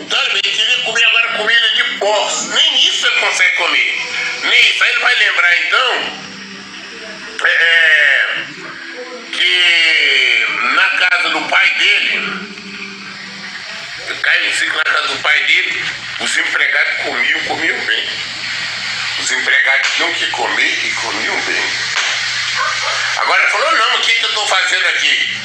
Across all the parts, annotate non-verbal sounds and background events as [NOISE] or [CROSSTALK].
Então ele queria comer agora comida de porcos. Nem isso ele consegue comer. Nem isso. Aí ele vai lembrar então é, é, que na casa do pai dele, cai um ciclo na casa do pai dele, os empregados comiam, comiam bem. Os empregados tinham que comer e comiam bem. Agora ele falou, não, o que, que eu estou fazendo aqui?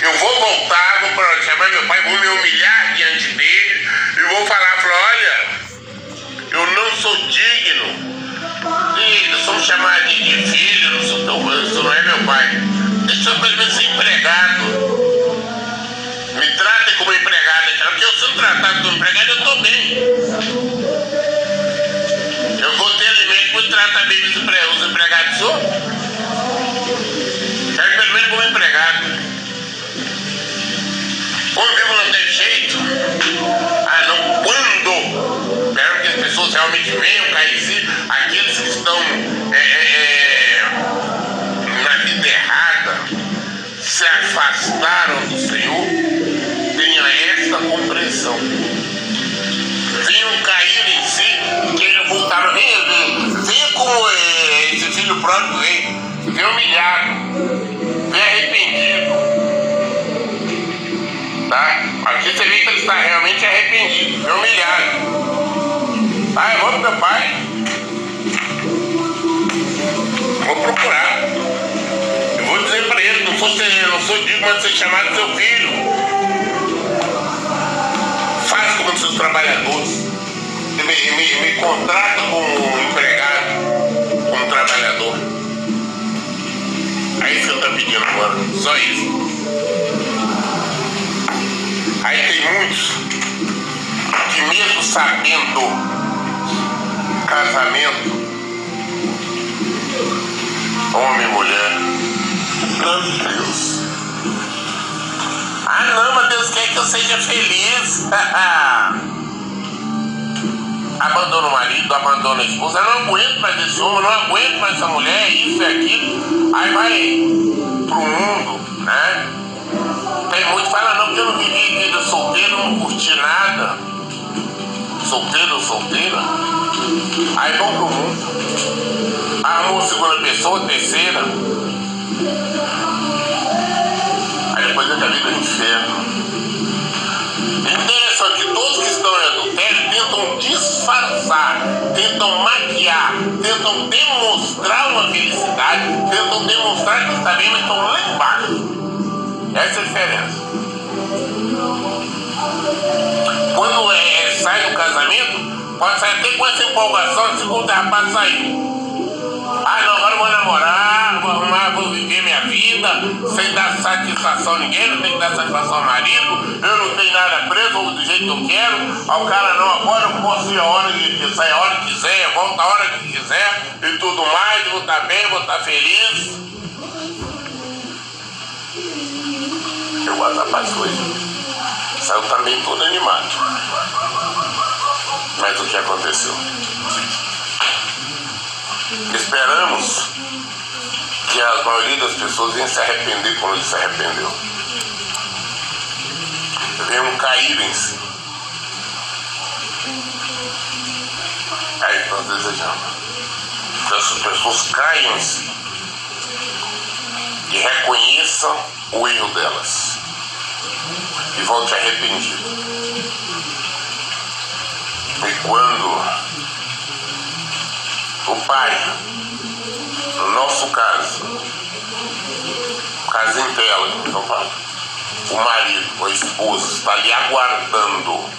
Eu vou voltar, vou pra- chamar meu pai, vou me humilhar diante dele e vou falar, falou, olha, eu não sou digno. E nós somos chamados de, filho, não sou teu, isso não é meu pai. Deixa eu pelo menos ser empregado. Me tratem como empregado, porque eu sendo tratado como empregado, eu estou bem. Humilhado, venha arrependido. Tá? Aqui você vê que ele está realmente arrependido, venha humilhado. Ah, eu vou pro meu pai. Vou procurar. Eu vou dizer para ele, não sou, ser- não sou digno de ser chamado seu filho. Faz como seus trabalhadores. E me, me, me contrata como empregado, É isso que eu estou pedindo agora. Só isso. Aí tem muitos que mesmo sabendo casamento, homem e mulher, meu Deus. Ah não, mas Deus quer que eu seja feliz. [LAUGHS] abandona o marido, abandona a esposa, não aguento mais esse homem, não aguento mais essa mulher, isso e aquilo. Aí vai pro mundo, né? Tem muito fala, não, porque eu não vivi vida solteira, não curti nada. Solteiro ou solteira. Aí vão pro mundo. Arrumou segunda pessoa, terceira. Aí depois entra a vida no inferno. Interessante que todos que estão disfarçar, tentam maquiar, tentam demonstrar uma felicidade, tentam demonstrar que está bem, mas estão lá embaixo. Essa é a diferença. Quando é, sai do casamento, pode sair até com essa empolgação, segundo rapaz saiu. Ah não, agora eu vou namorar, vou arrumar, vou viver minha vida, sem dar satisfação a ninguém, não tenho que dar satisfação ao marido, eu não tenho nada preso, vou do jeito que eu quero, ao cara não, agora eu posso ir a hora que sair a hora que quiser, volta a hora que quiser e tudo mais, vou estar bem, vou estar feliz. Eu gosto da paz hoje. Saiu também todo animado. Mas o que aconteceu? Esperamos que a maioria das pessoas venha se arrepender como ele se arrependeu. Venham cair em si. É isso que nós desejamos. Que essas pessoas caiam em si e reconheçam o erro delas e volte arrependido. E quando o pai, no nosso caso, tela, então fala, o marido, a esposa está ali aguardando,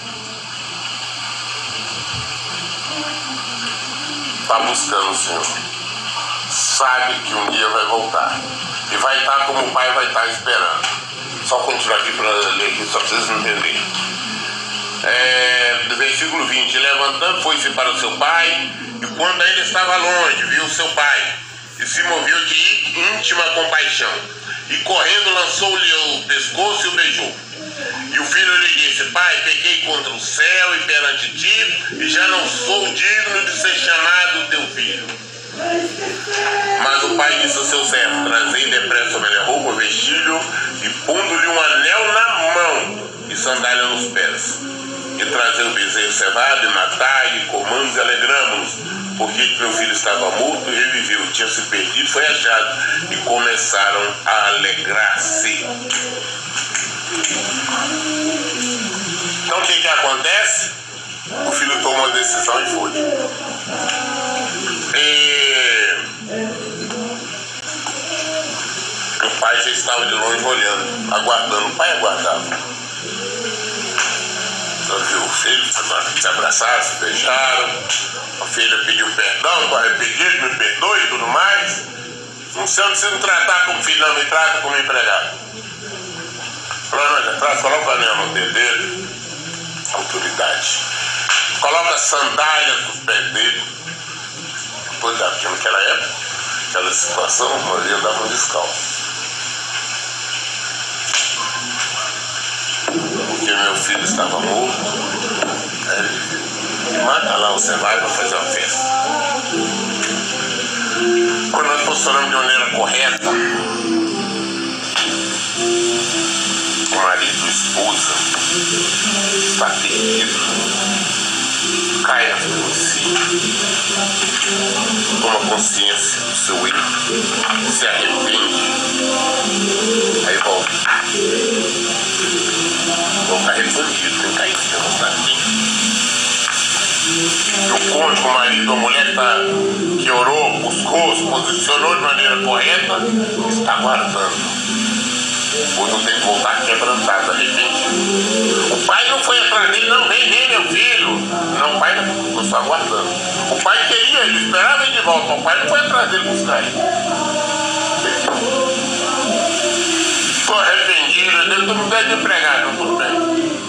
está buscando o Senhor, sabe que um dia vai voltar. E vai estar como o pai vai estar esperando. Só continuar aqui para ler aqui, só para vocês entenderem é, do versículo 20: Levantando, foi-se para o seu pai, e quando ainda estava longe, viu seu pai, e se moveu de íntima compaixão, e correndo lançou-lhe o pescoço e o beijou. E o filho lhe disse: Pai, pequei contra o céu e perante ti, e já não sou digno de ser chamado teu filho. Mas o pai disse ao seu servo: Trazei depressa a melhor roupa, vestido, e pondo-lhe um anel na mão e sandália nos pés vestir o bezerro cevado, e matai, e comamos e alegramos-nos, porque meu filho estava morto e reviveu, tinha se perdido, foi achado, e começaram a alegrar-se. Então o que, que acontece? O filho tomou uma decisão e foi. E o pai já estava de longe olhando, aguardando. O pai aguardava. Então viu o filho, se abraçaram, se beijaram. A filha pediu perdão, pai pediu, me perdoe e tudo mais. Não sei você não tratar como filho, não me trata como empregado. Falou, já traz, coloca o anel no dedo dele. Autoridade. Coloca sandálias nos pés dele. Pois porque naquela época, aquela situação, nós andava descalço. Porque meu filho estava morto. Ele mata lá, você vai para fazer uma festa. Quando nós posicionamos de maneira correta, o marido, a esposa, está terrível caia em si, toma consciência do seu erro, se arrepende, aí. Volta cônjuge, o marido, a mulher tá, que orou, buscou, se posicionou de maneira correta, está guardando. Não tem que voltar quebrantado, arrependido. O pai não foi atrás dele, não, vem, vem, meu filho. Não, o pai não ficou só aguardando. O pai queria, ele esperava ele de volta. O pai não foi atrás dele buscar ele. Estou arrependido, eu estou me de empregado, tudo bem.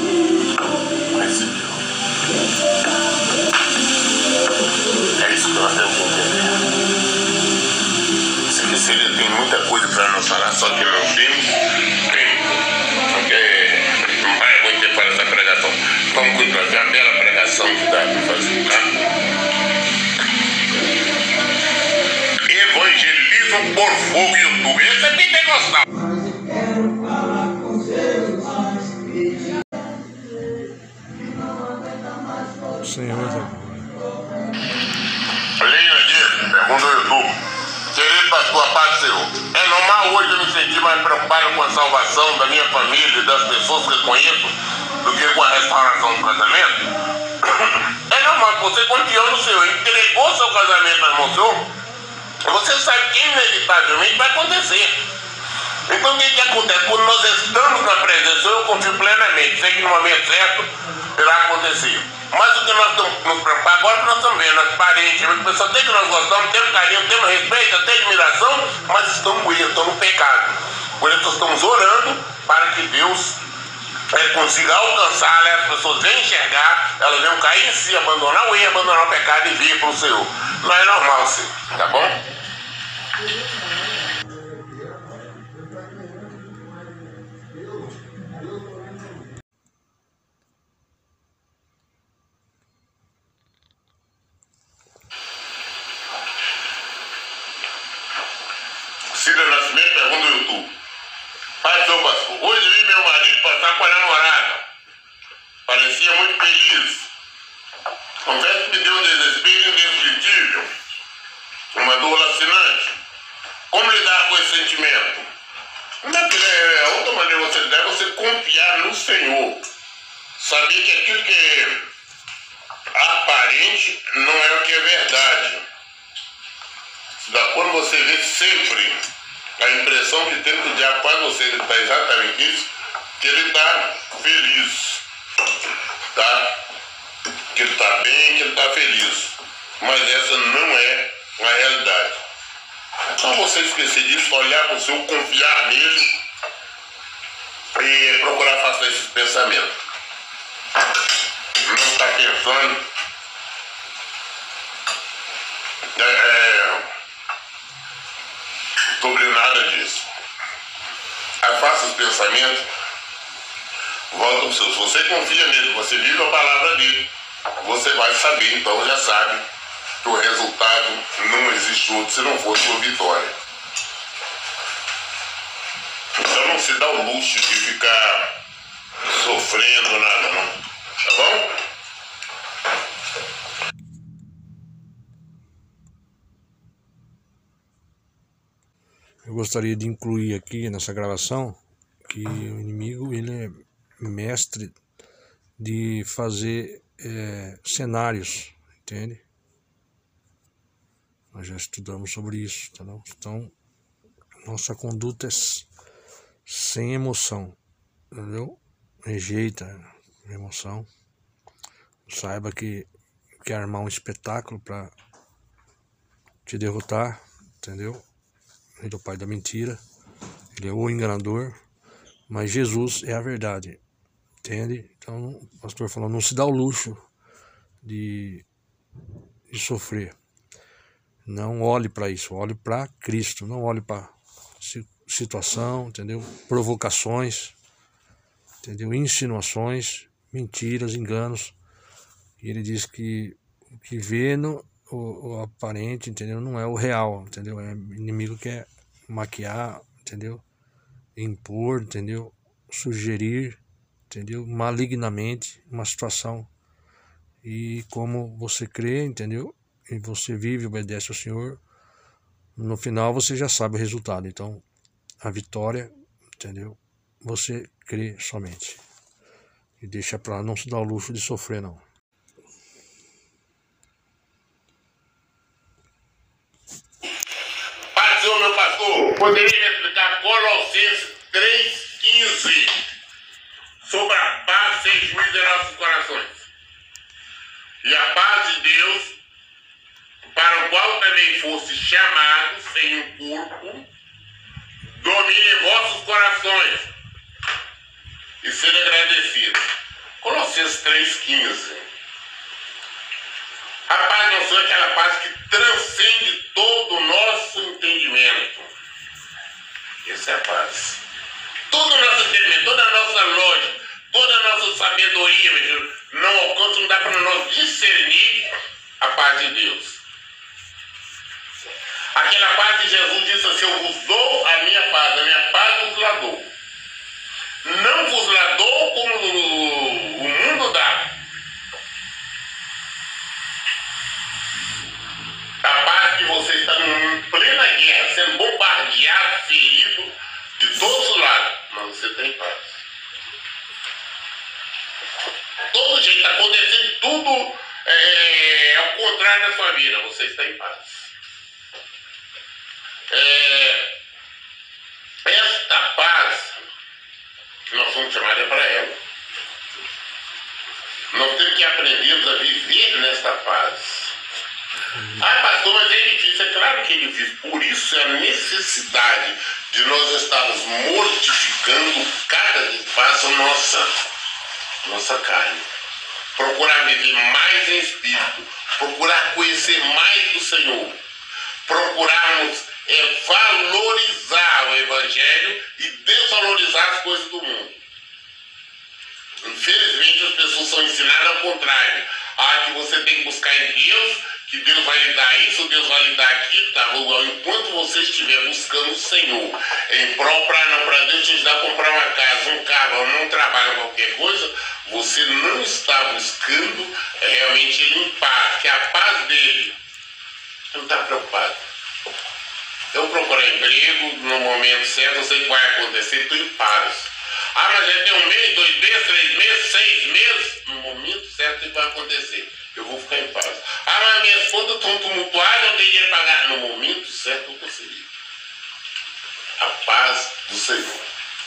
Nós temos que entender se ele tem muita coisa para nos falar, só que não temos, porque não vai muito para essa pregação. Vamos continuar, uma bela pregação que dá para fazer, tá? Evangelismo por fogo YouTube. Esse é pentecostal. Senhor, pergunta o YouTube. Querido pastor, paz Senhor. É normal hoje eu me sentir mais preocupado com a salvação da minha família e das pessoas que eu conheço do que com a restauração do casamento? [COUGHS] É normal que você confiou no Senhor, entregou seu casamento nas mãos do Senhor, você sabe que inevitavelmente vai acontecer. Então o que, que acontece? Quando nós estamos na presença, eu confio plenamente, sei que no momento certo irá acontecer. Mas o que nós estamos nos preocupar agora, nós estamos vendo as parentes, as pessoas tem que nós gostamos, temos carinho, temos respeito, até admiração, mas estamos ruins, estamos no pecado. Por isso estamos orando para que Deus é, consiga alcançar, né? as pessoas venham enxergar, elas venham cair em si, abandonar o erro, abandonar o pecado e vir para o Senhor. Não é normal assim, tá bom? Você esquecer disso, olhar para o seu, confiar nele e procurar afastar esses pensamentos. Não está pensando. É, é, sobre nada disso. Afasta os pensamentos, volta os seus. Você confia nele, você vive a palavra dele, você vai saber, então já sabe que o resultado não existe outro se não for sua vitória. Então não se dá o luxo de ficar sofrendo nada, não. Tá bom? Eu gostaria de incluir aqui nessa gravação que o inimigo ele é mestre de fazer é, cenários, entende? Nós já estudamos sobre isso, tá? Então, nossa conduta é sem emoção, entendeu? Rejeita a emoção. Saiba que quer armar um espetáculo para te derrotar, entendeu? Ele é o pai da mentira, ele é o enganador, mas Jesus é a verdade, entende? Então, o pastor falou: não se dá o luxo de, de sofrer. Não olhe para isso, olhe para Cristo, não olhe para situação, entendeu? Provocações, entendeu? Insinuações, mentiras, enganos. E ele diz que o que vê no o, o, aparente, entendeu? Não é o real, entendeu? É inimigo que quer maquiar, entendeu? Impor, entendeu? Sugerir, entendeu? Malignamente uma situação. E como você crê, entendeu? E você vive, obedece ao Senhor, no final você já sabe o resultado. Então, a vitória, entendeu? Você crê somente. E deixa para lá, não se dá o luxo de sofrer, não. Pastor, meu pastor, poderia explicar Colossenses 3,15 sobre a paz sem juízo em nossos corações. E a paz de Deus, para o qual também fosse chamados em um corpo, domine vossos corações e sede agradecidos. Colossenses 3,15. A paz não só aquela paz que transcende todo o nosso entendimento. Essa é a paz. Todo o nosso entendimento, toda a nossa lógica, toda a nossa sabedoria, meu Deus, não alcança, não dá para nós discernir a paz de Deus. Aquela paz que Jesus disse assim: Eu vos dou a minha paz, a minha paz vos la dou. Não vos la dou como o mundo dá. A paz que você está em plena guerra, sendo bombardeado, ferido de todos os lados, mas você tem paz. Todo jeito, está acontecendo tudo é, ao contrário da sua vida, você está em paz. É, esta paz, nós somos chamados para ela. Nós temos que aprender a viver nesta paz. Ah, pastor, mas é difícil. É claro que é difícil. Por isso é a necessidade de nós estarmos mortificando cada dia passa nossa, nossa carne. Procurar viver mais em espírito. Procurar conhecer mais do Senhor. Procurarmos é valorizar o Evangelho e desvalorizar as coisas do mundo. Infelizmente as pessoas são ensinadas ao contrário. Ah, que você tem que buscar em Deus, que Deus vai lhe dar isso, Deus vai lhe dar aquilo, tá? Enquanto você estiver buscando o Senhor, em prol para Deus te ajudar a comprar uma casa, um carro, não trabalha qualquer coisa, você não está buscando realmente limpar, que a paz dele não está preocupado. Eu procurei emprego no momento certo, eu sei que vai acontecer, estou em paz. Ah, mas já tem um mês, dois meses, três meses, seis meses. No momento certo, vai acontecer. Eu vou ficar em paz. Ah, mas minhas contas estão tumultuadas, eu tenho dinheiro pagar. No momento certo, eu consegui. A paz do Senhor.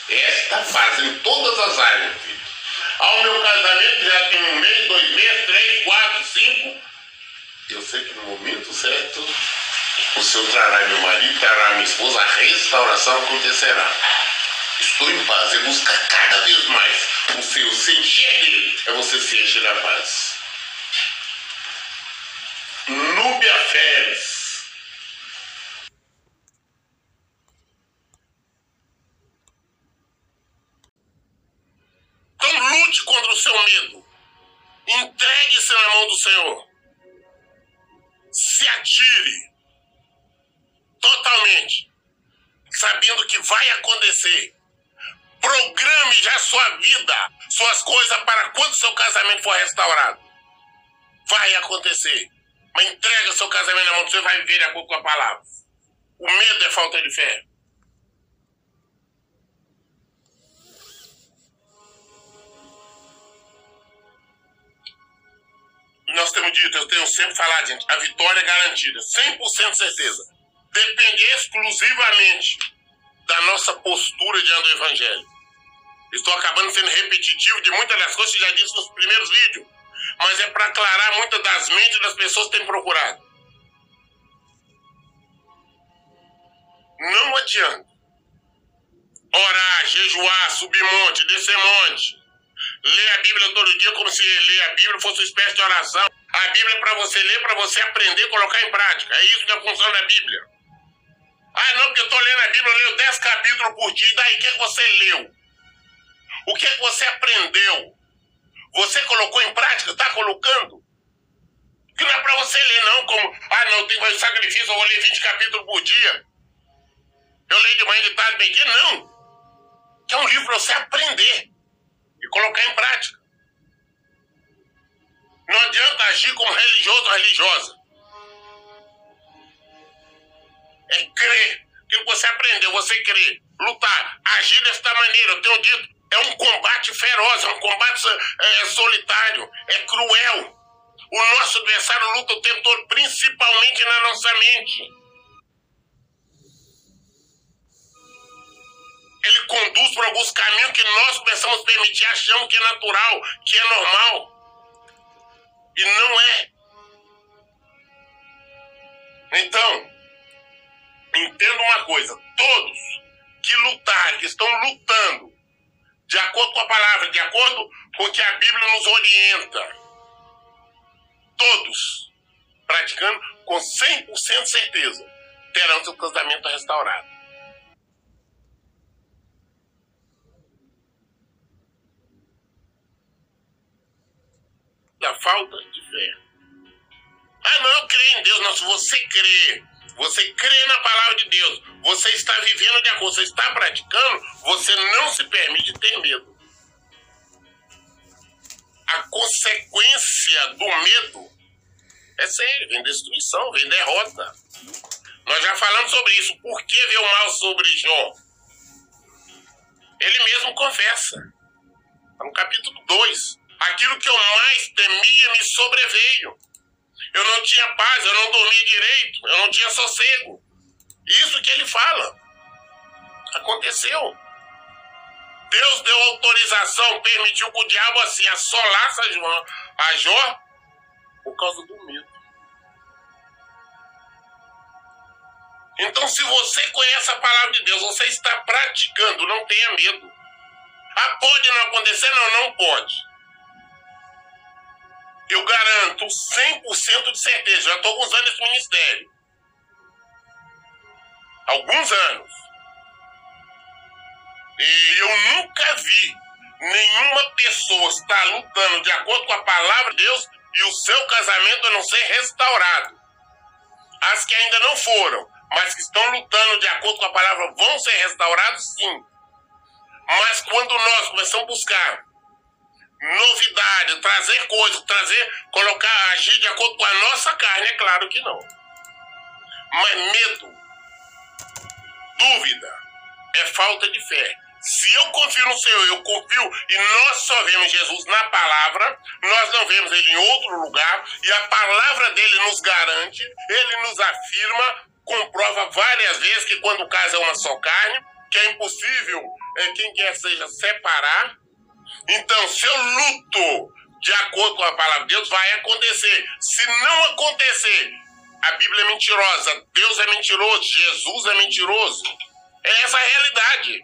Esta paz em todas as áreas, filho. Ao meu casamento já tem um mês, dois meses, três, quatro, cinco. Eu sei que no momento certo o Senhor trará meu marido, trará minha esposa, a restauração acontecerá. Estou em paz, é buscar cada vez mais o Senhor se dele, é você se encher da paz. Núbia Félix. Então lute contra o seu medo. Entregue-se na mão do Senhor. Se atire totalmente, sabendo que vai acontecer. Programe já sua vida, suas coisas para quando seu casamento for restaurado. Vai acontecer. Mas entrega seu casamento na mão, você vai ver a pouco a palavra. O medo é falta de fé. Nós temos dito, eu tenho sempre falado, gente, a vitória é garantida, 100% certeza. Depende exclusivamente da nossa postura diante do Evangelho. Estou acabando sendo repetitivo de muitas das coisas que já disse nos primeiros vídeos, mas é para aclarar muitas das mentes das pessoas que têm procurado. Não adianta orar, jejuar, subir monte, descer monte, ler a Bíblia todo dia como se ler a Bíblia fosse uma espécie de oração. A Bíblia é para você ler, para você aprender colocar em prática. É isso que é a função da Bíblia. Ah, não, porque eu estou lendo a Bíblia, eu leio 10 capítulos por dia. E daí, o que, é que você leu? O que, é que você aprendeu? Você colocou em prática? Está colocando? Que não é para você ler, não, como, ah, não, tem um sacrifício, eu vou ler 20 capítulos por dia. Eu leio de manhã, de tarde, meio dia. Não. Que é um livro para você aprender e colocar em prática. Não adianta agir como religioso ou religiosa. É crer. Aquilo que você aprendeu, você crer. Lutar. Agir desta maneira. Eu tenho dito, é um combate feroz, é um combate é, solitário, é cruel. O nosso adversário luta o tempo todo, principalmente na nossa mente. ele conduz por alguns caminhos que nós começamos a permitir, achamos que é natural, que é normal. E não é. Então, entenda uma coisa: todos que lutarem, que estão lutando, de acordo com a palavra, de acordo com o que a Bíblia nos orienta, todos praticando com 100% certeza, terão seu casamento restaurado. da falta de fé. Ah, não, eu creio em Deus. Não, se você crê, você crê na palavra de Deus, você está vivendo de acordo, você está praticando, você não se permite ter medo. A consequência do medo é sério, vem destruição, vem derrota. Nós já falamos sobre isso. Por que veio mal sobre Jó? Ele mesmo confessa. Está no capítulo 2 aquilo que eu mais temia me sobreveio. Eu não tinha paz, eu não dormia direito, eu não tinha sossego. Isso que ele fala. Aconteceu. Deus deu autorização, permitiu que o diabo assim assolasse a Jó, a Jó por causa do medo. Então, se você conhece a palavra de Deus, você está praticando, não tenha medo. Ah, pode não acontecer? Não, não pode eu garanto 100% de certeza, já estou alguns anos nesse ministério. Alguns anos. E eu nunca vi nenhuma pessoa estar lutando de acordo com a palavra de Deus e o seu casamento não ser restaurado. As que ainda não foram, mas que estão lutando de acordo com a palavra vão ser restaurados, sim. Mas quando nós começamos a buscar novidade, trazer coisas, trazer, colocar, agir de acordo com a nossa carne, é claro que não. Mas medo, dúvida, é falta de fé. Se eu confio no Senhor, eu confio e nós só vemos Jesus na palavra, nós não vemos ele em outro lugar, e a palavra dele nos garante, ele nos afirma, comprova várias vezes que quando o caso é uma só carne, que é impossível é, quem quer seja separar, então, se eu luto de acordo com a palavra de Deus, vai acontecer. Se não acontecer, a Bíblia é mentirosa, Deus é mentiroso, Jesus é mentiroso. É essa a realidade.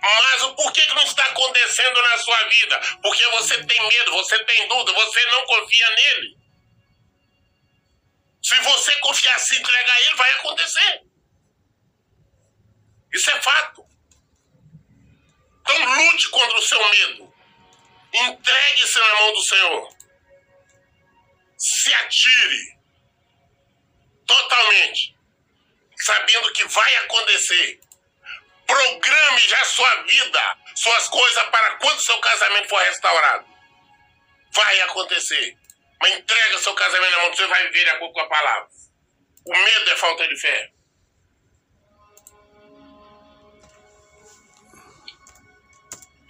Mas o porquê que não está acontecendo na sua vida? Porque você tem medo, você tem dúvida, você não confia nele. Se você confiar, se entregar a ele, vai acontecer. Isso é fato. Então lute contra o seu medo. Entregue-se na mão do Senhor. Se atire totalmente, sabendo que vai acontecer. Programe já sua vida, suas coisas para quando seu casamento for restaurado. Vai acontecer. Mas entrega seu casamento na mão do Senhor e vai viver de acordo com a palavra. O medo é falta de fé.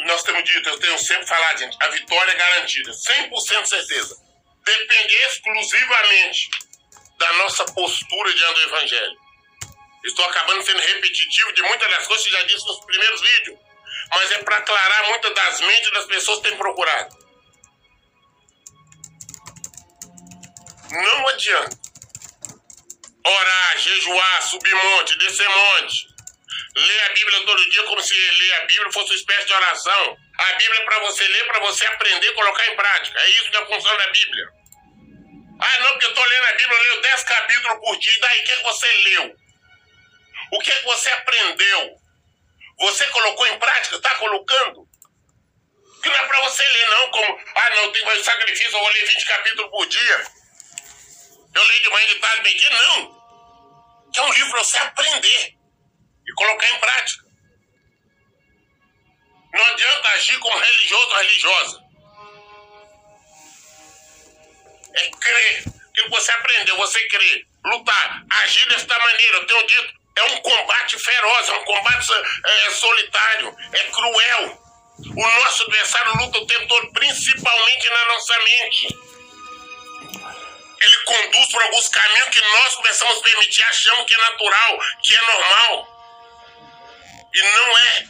Nós temos dito, eu tenho sempre falado, gente, a vitória é garantida, 100% certeza. depende exclusivamente da nossa postura diante do Evangelho. Estou acabando sendo repetitivo de muitas das coisas que já disse nos primeiros vídeos, mas é para aclarar muitas das mentes das pessoas que têm procurado. Não adianta orar, jejuar, subir monte, descer monte, ler a Bíblia todo dia como se ler a Bíblia fosse uma espécie de oração. A Bíblia é para você ler, para você aprender e colocar em prática. É isso que é a função da Bíblia. Ah, não, porque eu estou lendo a Bíblia, eu leio 10 capítulos por dia. Daí, o que, é que você leu? O que, é que você aprendeu? Você colocou em prática? Está colocando? Que não é para você ler, não, como, ah, não, tem mais sacrifício, eu vou ler 20 capítulos por dia. Eu leio de manhã, de tarde, meio dia. Não. Que é um livro para você aprender e colocar em prática. Não adianta agir como religioso ou religiosa. É crer. Aquilo que você aprendeu, você crer. Lutar, agir desta maneira. Eu tenho dito, é um combate feroz, é um combate é, solitário, é cruel. O nosso adversário luta o tempo todo, principalmente na nossa mente. Ele conduz por alguns caminhos que nós começamos a permitir, achamos que é natural, que é normal. E não é.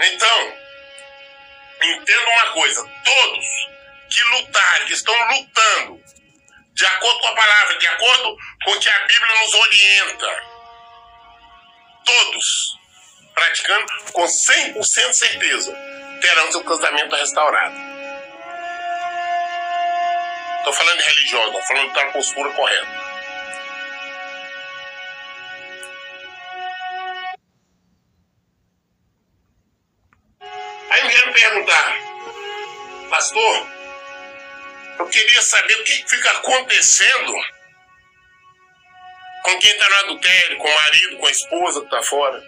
Então, entenda uma coisa: todos que lutarem, que estão lutando, de acordo com a palavra, de acordo com o que a Bíblia nos orienta, todos praticando com 100% certeza, terão seu casamento restaurado. Estou falando de religião, estou falando da postura correta. Perguntar, pastor, eu queria saber o que fica acontecendo com quem está no adultério, com o marido, com a esposa que está fora.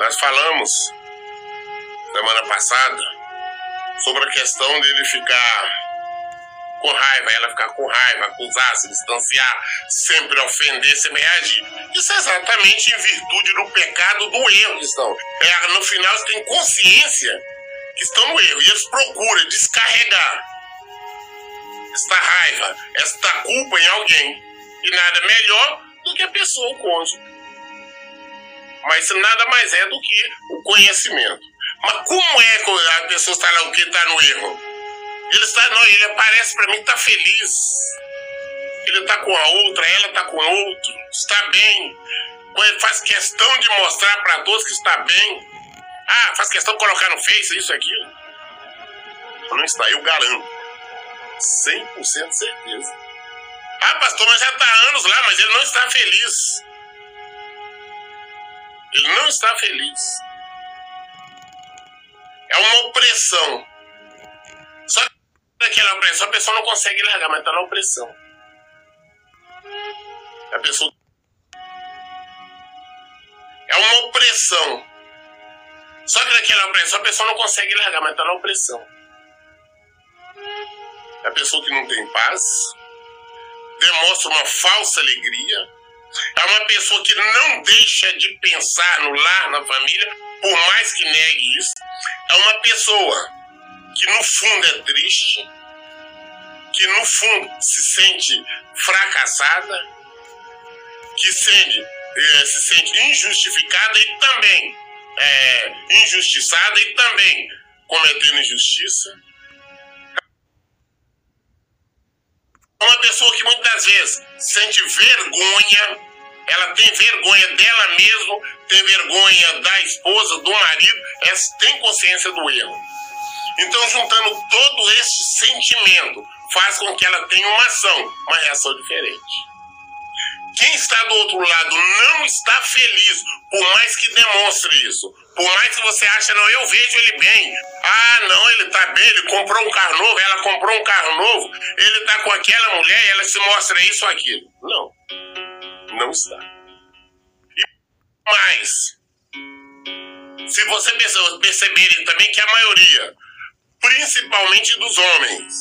Nós falamos semana passada sobre a questão dele ficar com raiva, ela ficar com raiva, acusar, se distanciar, sempre ofender, sempre reagir. Isso é exatamente em virtude do pecado, do erro que estão. É, no final, eles têm consciência que estão no erro e eles procuram descarregar esta raiva, esta culpa em alguém. E nada melhor do que a pessoa, o cônjuge. Mas nada mais é do que o conhecimento. Mas como é que a pessoa está lá, o que está no erro? Ele está, não, ele aparece para mim, está feliz. Ele está com a outra, ela está com outro, está bem. Ele faz questão de mostrar para todos que está bem. Ah, faz questão de colocar no Face isso, aquilo. Não está, eu garanto. 100% certeza. Ah, pastor, mas já está há anos lá, mas ele não está feliz. Ele não está feliz. É uma opressão. Só aquela opressão, a pessoa não consegue largar, mas está na opressão. A pessoa. É uma opressão. Só que naquela opressão a pessoa não consegue largar, mas está na opressão. É a pessoa que não tem paz, demonstra uma falsa alegria, é uma pessoa que não deixa de pensar no lar, na família, por mais que negue isso. É uma pessoa que no fundo é triste, que no fundo se sente fracassada, que sente, eh, se sente injustificada e também é, injustiçada e também cometendo injustiça. Uma pessoa que muitas vezes sente vergonha, ela tem vergonha dela mesma, tem vergonha da esposa, do marido, ela tem consciência do erro. Então, juntando todo esse sentimento, faz com que ela tenha uma ação, uma reação diferente. Quem está do outro lado não está feliz, por mais que demonstre isso. Por mais que você ache, não, eu vejo ele bem. Ah, não, ele está bem, ele comprou um carro novo, ela comprou um carro novo, ele está com aquela mulher e ela se mostra isso ou aquilo. Não, não está. E mais, se você perceberem também que a maioria, principalmente dos homens,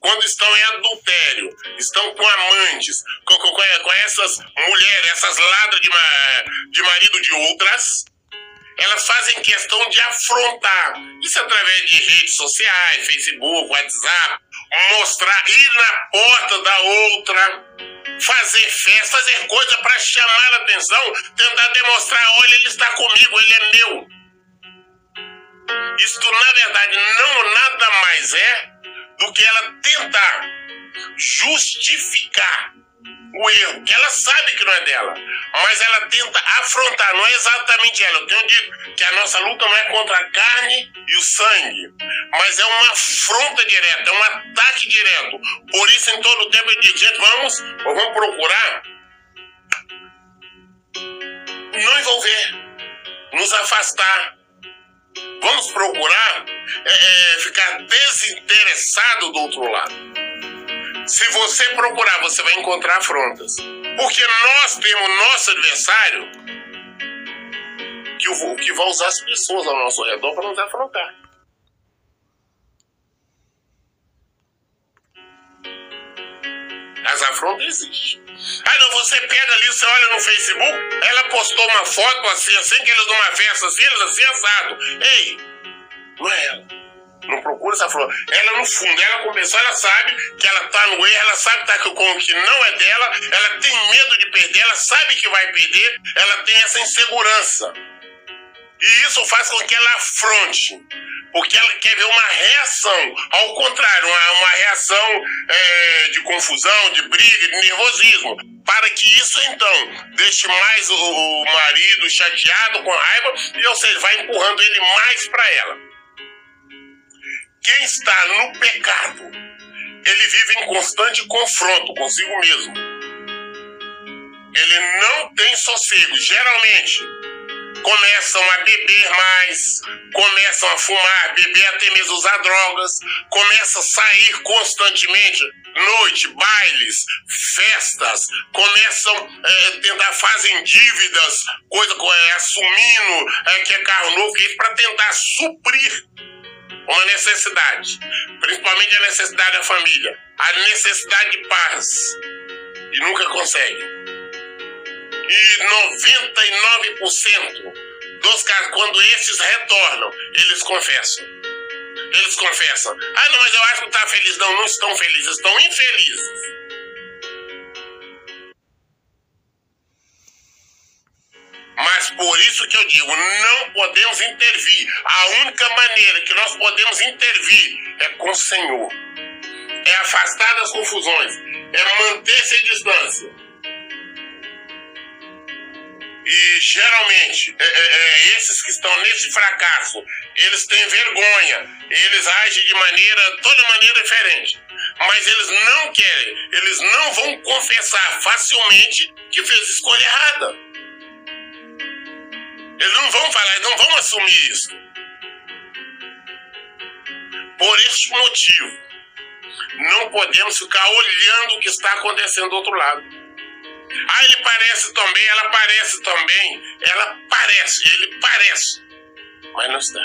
quando estão em adultério, estão com amantes, com, com, com essas mulheres, essas ladras de, de marido de outras, elas fazem questão de afrontar. Isso através de redes sociais, Facebook, WhatsApp, mostrar, ir na porta da outra, fazer festa, fazer coisa para chamar a atenção, tentar demonstrar, olha, ele está comigo, ele é meu. Isto, na verdade, não nada mais é do que ela tentar justificar o erro, que ela sabe que não é dela, mas ela tenta afrontar, não é exatamente ela. Eu tenho dito que a nossa luta não é contra a carne e o sangue, mas é uma afronta direta, é um ataque direto. Por isso, em todo tempo, eu digo, gente, vamos, vamos procurar não envolver, nos afastar. Vamos procurar é, é, ficar desinteressado do outro lado. Se você procurar, você vai encontrar afrontas. Porque nós temos nosso adversário que, que vai usar as pessoas ao nosso redor para nos afrontar. As afrontas existem. Ah, não, você pega ali, você olha no Facebook, ela postou uma foto assim, assim, que eles numa festa assim, eles assim, assado. Ei, não é ela. Não procura essa flor. Ela, no fundo, ela começou, ela sabe que ela tá no erro, ela sabe que tá com o que não é dela, ela tem medo de perder, ela sabe que vai perder, ela tem essa insegurança. E isso faz com que ela afronte. Porque ela quer ver uma reação, ao contrário, uma, uma reação é, de confusão, de briga, de nervosismo. Para que isso então deixe mais o, o marido chateado, com raiva, e ou seja, vai empurrando ele mais para ela. Quem está no pecado, ele vive em constante confronto consigo mesmo. Ele não tem sossego. Geralmente, começam a beber mais, começam a fumar, beber até mesmo usar drogas, começam a sair constantemente, noite, bailes, festas, começam é, tentar fazem dívidas, coisa é, assumindo é, que é carro novo, é para tentar suprir uma necessidade, principalmente a necessidade da família, a necessidade de paz, e nunca consegue. E 99% dos casos, quando esses retornam, eles confessam. Eles confessam. Ah, não, mas eu acho que está feliz. Não, não estão felizes, estão infelizes. Mas por isso que eu digo, não podemos intervir. A única maneira que nós podemos intervir é com o Senhor. É afastar das confusões. É manter-se à distância. E geralmente, é, é, é, esses que estão nesse fracasso, eles têm vergonha, eles agem de maneira, toda maneira diferente. Mas eles não querem, eles não vão confessar facilmente que fez escolha errada. Eles não vão falar, eles não vão assumir isso. Por este motivo, não podemos ficar olhando o que está acontecendo do outro lado. Ah, ele parece também, ela parece também, ela parece, ele parece, mas não está.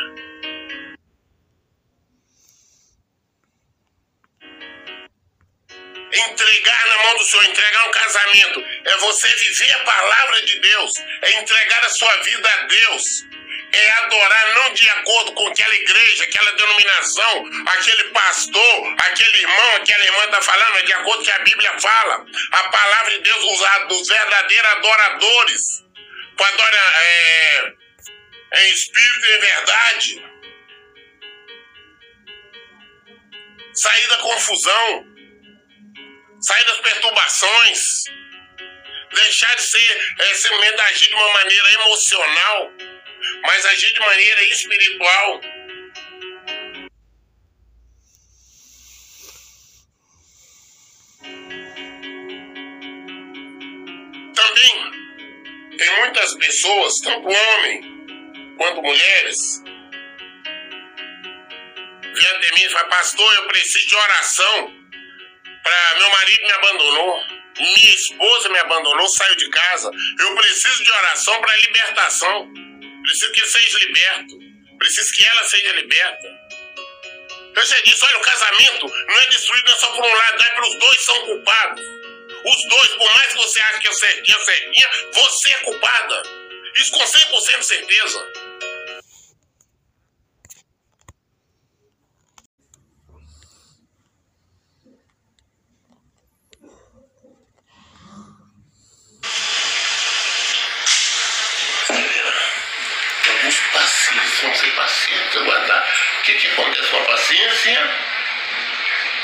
Entregar na mão do Senhor, entregar um casamento, é você viver a palavra de Deus, é entregar a sua vida a Deus, é adorar não de acordo com aquela igreja, aquela denominação, aquele pastor, aquele irmão, aquela irmã está falando, é de acordo com o que a Bíblia fala. A palavra de Deus usa dos verdadeiros adoradores, para adorar é, em espírito e em verdade. Sair da confusão sair das perturbações, deixar de ser é, simplesmente agir de uma maneira emocional, mas agir de maneira espiritual. Também tem muitas pessoas, tanto homem quanto mulheres, vêm até mim e falam, pastor, eu preciso de oração Pra, meu marido me abandonou, minha esposa me abandonou, saiu de casa. Eu preciso de oração para libertação. Preciso que seja liberto. Preciso que ela seja liberta. Já disse, olha, o casamento não é destruído é só por um lado, é para os dois são culpados. Os dois, por mais que você ache que é certinha, certinha, você é culpada. Isso com 100% de certeza. precisamos ser pacientes, aguardar. O que, que acontece com a paciência?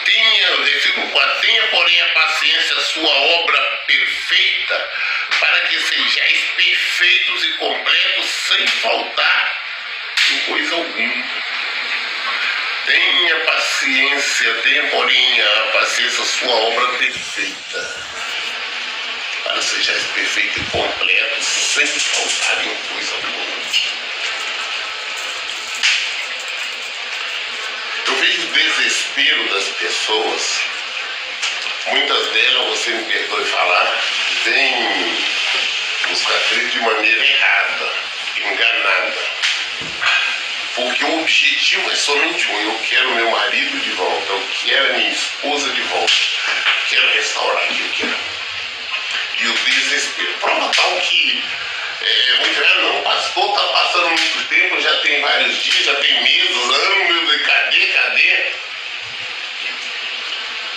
Tenha, versículo 4, tenha, porém, a paciência, sua obra perfeita, para que sejais perfeitos e completos, sem faltar em coisa alguma. Tenha paciência, tenha, porém, a paciência, sua obra perfeita, para que sejais perfeito e completo, sem faltar em coisa alguma. Eu vejo o desespero das pessoas. Muitas delas, você me perdoe falar, vêm buscar Cristo de maneira errada, enganada. Porque o objetivo é somente um, eu quero meu marido de volta, eu quero minha esposa de volta, quero restaurar aqui, eu quero. E o desespero. Prova tal que é, muito velho, não, pastor, está passando muito tempo, já tem vários dias, já tem meses, anos, cadê, cadê?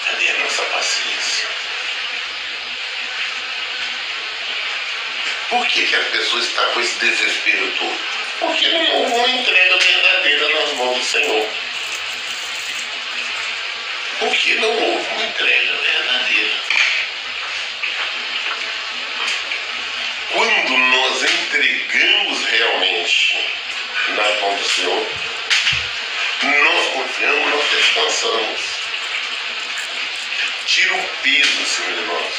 Cadê a nossa paciência? Por que, que a pessoa está com esse desespero todo? Porque não houve uma entrega verdadeira nas mãos do Senhor. Porque não houve uma entrega verdadeira. Quando nós entregamos realmente nas mãos do Senhor, nós confiamos, nós descansamos. Tira o peso em cima de nós.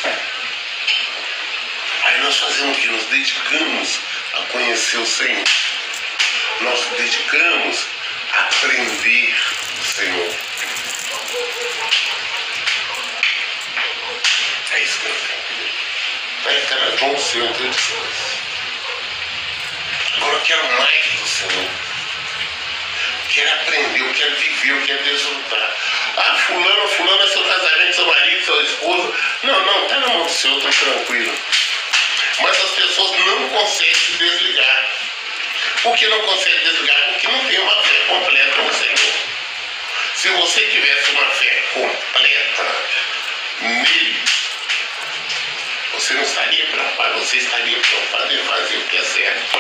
Aí nós fazemos o que? Nos dedicamos a conhecer o Senhor. Nós nos dedicamos a aprender o Senhor. É isso que eu tenho. Aí seu entre descanso. Agora eu quero mais do Senhor. Quero aprender, eu quero viver, eu quero desfrutar. Ah, fulano, fulano é seu casamento, seu marido, sua esposa. Não, não, tá na mão do Senhor, tô tranquilo. Mas as pessoas não conseguem se desligar. Por que não conseguem desligar? Porque não tem uma fé completa no Senhor. Se você tivesse uma fé completa nele, você não estaria preocupado, você estaria preocupado em fazer o que é certo.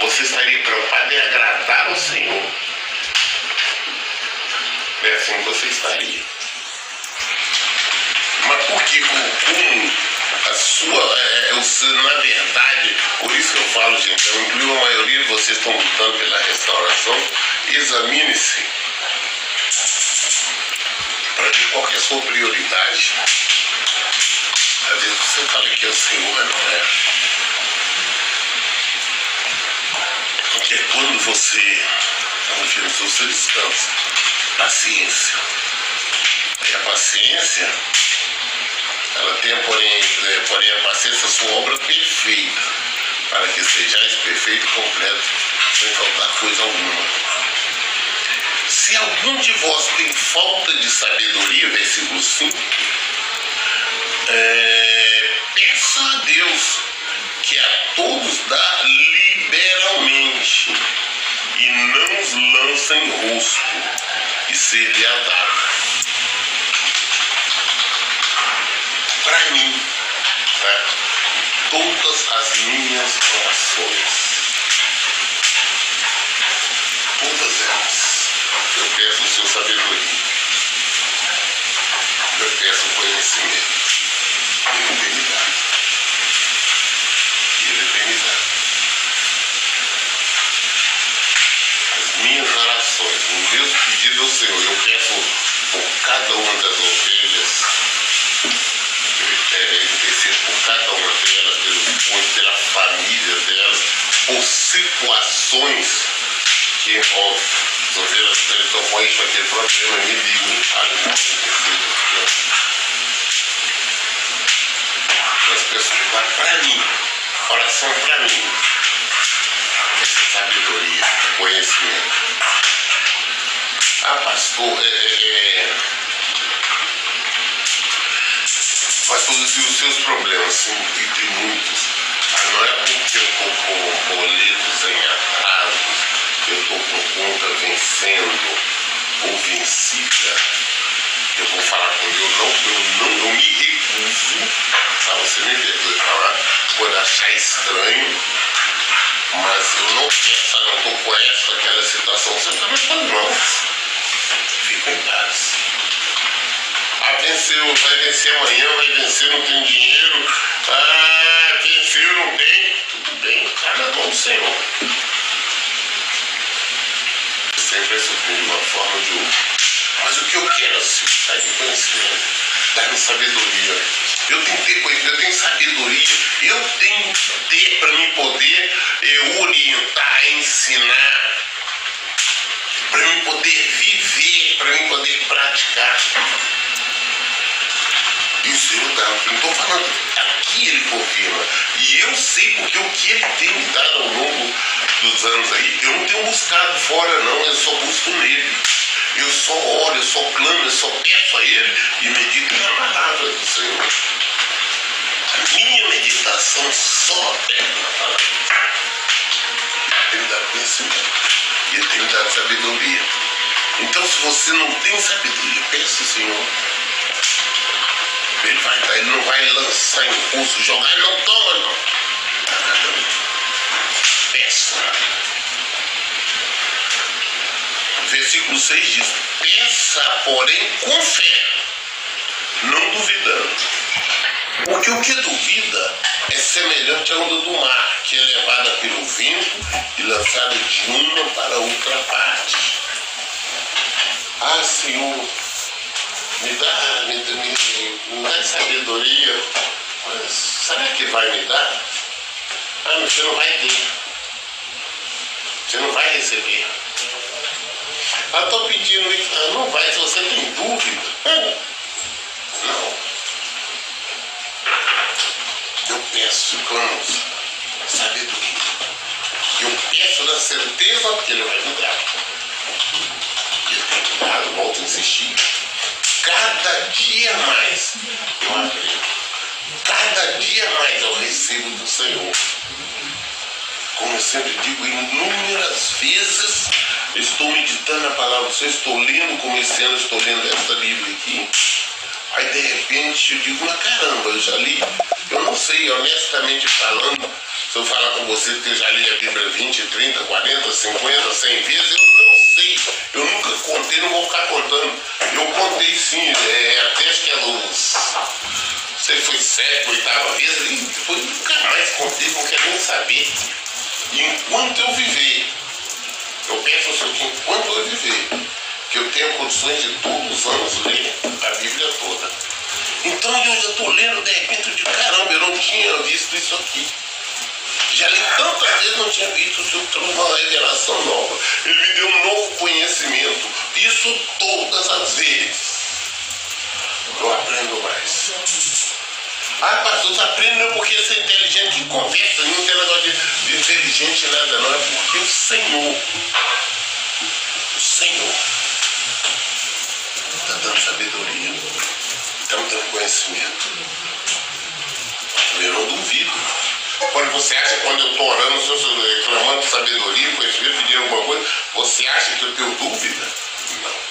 Você estaria preocupado em agradar o Senhor. É assim você estaria. Mas por que como a sua, é, o, na verdade, por isso que eu falo, gente, eu incluo a maioria de vocês estão lutando pela restauração, examine-se para ver qual é a sua prioridade. Às vezes você fala que é o Senhor, não é. Porque quando você confia no seu, você descansa. Paciência. E a paciência, ela tem, porém, é, porém a paciência, a sua obra perfeita, para que sejais perfeito e completo, sem faltar coisa alguma. Se algum de vós tem falta de sabedoria, versículo 5, é, peça a Deus que a todos dá liberalmente e não os lança em rosto e ser-lhe dado. Para mim, né, todas as minhas orações, todas elas, eu peço o seu sabedoria, eu peço conhecimento. Me me dado. As minhas orações, os meus pedidos ao Senhor, eu peço por cada uma das ovelhas, eu por cada uma delas, pelos pontos, pela família delas, por situações que. As ovelhas estão com aquele problema, me ligam, me falam, me intercedo as pessoas mas para mim, oração para mim. Essa sabedoria, conhecimento. Ah, pastor, é, é, é... os seus problemas, sim, e tem muitos, ah, não é porque eu estou com boletos em atrasos, eu estou com conta vencendo ou vencida, eu vou falar com Deus, não, eu não, eu me recuso, tá? Você me perdoe falar, pode achar estranho, mas eu não estou com essa, aquela situação, você está suas mãos. Fica em paz. Ah, venceu, vai vencer amanhã, vai vencer, não tem dinheiro. Ah, venceu, não tem. Tudo bem, está na mão do Senhor. Sempre é de uma forma ou de outra. Mas o que eu quero, assim, dá-me conhecimento, dá-me sabedoria. Eu tenho que ter conhecimento, eu tenho sabedoria, eu tenho que ter para me poder eh, orientar, ensinar, para mim poder viver, para mim poder praticar. E o Senhor dá, não estou falando, aqui ele confirma. E eu sei porque o que ele tem me dado ao longo dos anos aí, eu não tenho buscado fora não, eu só busco nele. Eu só oro, eu só clamo, eu só peço a ele e medito na palavra do Senhor. A minha meditação só é na palavra. Ele dado conhecimento. E ele tem me dado sabedoria. Então se você não tem sabedoria, peça ao Senhor. Ele, vai, ele não vai lançar em curso, jogar, não toma, não. Peça. Versículo 6 diz: Peça, porém, com fé, não duvidando. Porque o que duvida é semelhante à onda do mar, que é levada pelo vento e lançada de uma para outra parte. Ah, Senhor, me dá, me, me, me dá sabedoria. Mas será que vai me dar? Ah, mas você não vai ter. Você não vai receber. Ah, estou pedindo isso. Ah, não vai se você tem dúvida. Não. Eu peço com sabedoria. Eu peço na certeza que ele vai me dar. Ele tem que dar, eu volto a insistir cada dia mais eu aprendo. Cada dia mais eu recebo do Senhor. Como eu sempre digo, inúmeras vezes estou meditando a palavra do Senhor, estou lendo, ano estou lendo essa Bíblia aqui. Aí de repente eu digo, mas caramba, eu já li. Eu não sei, honestamente falando, se eu falar com você que eu já li a Bíblia 20, 30, 40, 50, 100 vezes, eu não sei. Eu nunca contei, não vou ficar contando. Eu contei sim, é, até acho que é nos. Sei foi sétima, oitava vez, e depois nunca mais contei, não quero nem saber. Enquanto eu viver, eu ao Senhor que enquanto eu viver, que eu tenha condições de todos os anos ler a Bíblia toda. Então eu já estou lendo, de repente, de caramba, eu não tinha visto isso aqui. Já li tantas vezes, não tinha visto, o Senhor trouxe uma revelação nova. Ele me deu um novo conhecimento. Isso todas as vezes. Eu aprendo mais. Ah, pastor, você aprende não porque você é inteligente que conversa, não tem negócio de, inteligente nada, não. É porque o Senhor, o Senhor, está dando sabedoria, está dando conhecimento. Eu não duvido. Quando você acha, quando eu estou orando, se eu estou reclamando de sabedoria, conhecimento, pedindo alguma coisa, você acha que eu tenho dúvida? Não.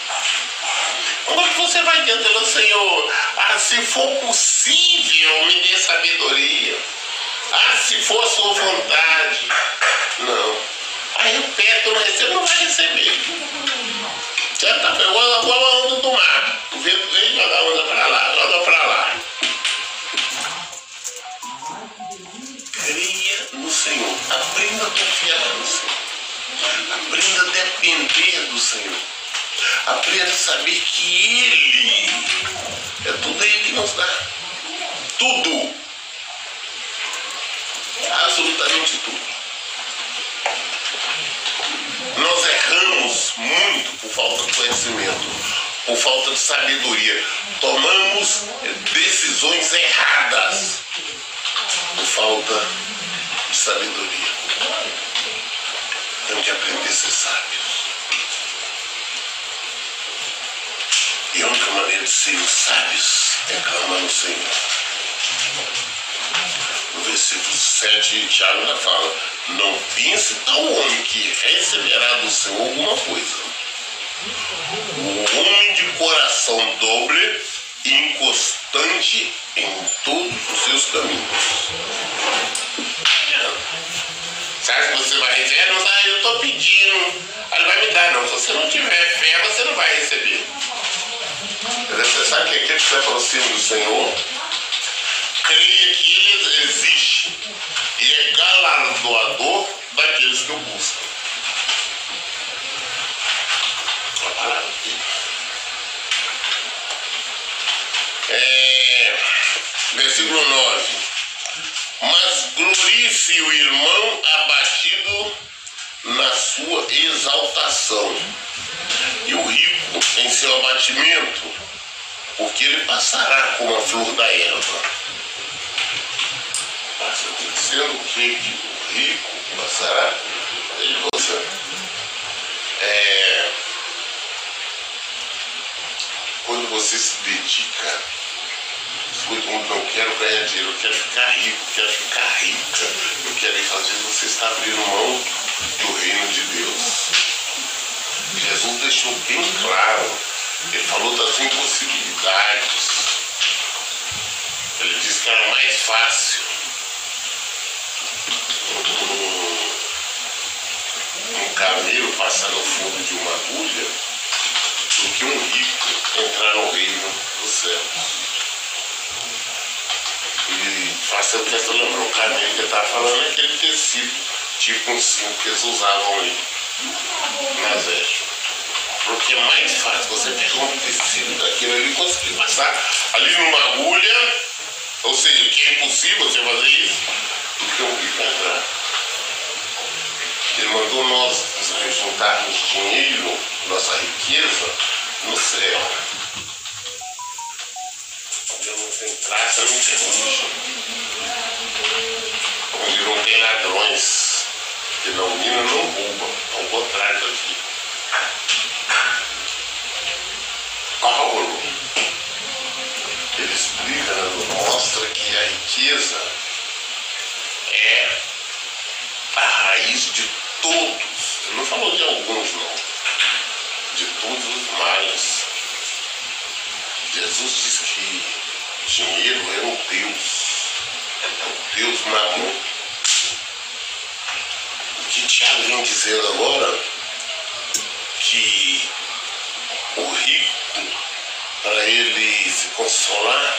Quando você vai diante do Senhor, ah, se for possível, me dê sabedoria. Ah, se for sua vontade. Não. Aí o tu não recebe, não vai receber. Já tá igual, igual a onda do mar. O vento vem joga a onda para lá, joga para lá. Creia no Senhor. Aprenda a confiar no Senhor. Aprenda a depender do Senhor. Aprenda a saber que Ele é tudo Ele que nos dá. Tudo. Absolutamente tudo. Nós erramos muito por falta de conhecimento, por falta de sabedoria. Tomamos decisões erradas por falta de sabedoria. Temos que aprender a ser sábios. E a única maneira de sermos sábios é clamar no Senhor. No versículo 7, Tiago ainda fala: Não pense tal homem que receberá do Senhor alguma coisa. O homem de coração dobre e inconstante em todos os seus caminhos. Você acha que você vai receber? Não, eu estou pedindo. Ele vai me dar, não. Se você não tiver fé, você não vai receber. Você sabe que aquele que se aproxima do Senhor, creia que Ele existe e é galardoador daqueles que o buscam. É, versículo 9. Mas glorifique o irmão abatido na sua exaltação, e o rico em seu abatimento, porque ele passará como a flor da erva. Passa dizendo que o rico passará, ele você. É, quando você se dedica, escuta, não quero ganhar dinheiro, eu quero ficar rico, quero ficar rica, eu quero fazer, você está abrindo mão do reino de Deus. Jesus deixou bem claro, ele falou das impossibilidades. Ele disse que era mais fácil um, camelo passar no fundo de uma agulha do que um rico entrar no reino dos céus. E fazendo questão de lembrar o camelo que ele estava falando é aquele tecido tipo um cinto que eles usavam ali nas vestes. Porque é mais fácil você pegar um tecido daquilo ali e conseguir passar ali numa agulha, ou seja, que é impossível você fazer isso, do que um rico entrar. Ele mandou nós juntarmos dinheiro, nossa riqueza, no céu. Onde não tem traça, não tem lixo. Onde não tem ladrões que não mina não rouba, ao contrário daqui. Paulo, ele explica, mostra que a riqueza é a raiz de todos, ele não falou de alguns não, de todos os males. Jesus diz que dinheiro é um Deus, é um Deus na mão que Tiago vem dizendo agora que o rico, para ele se consolar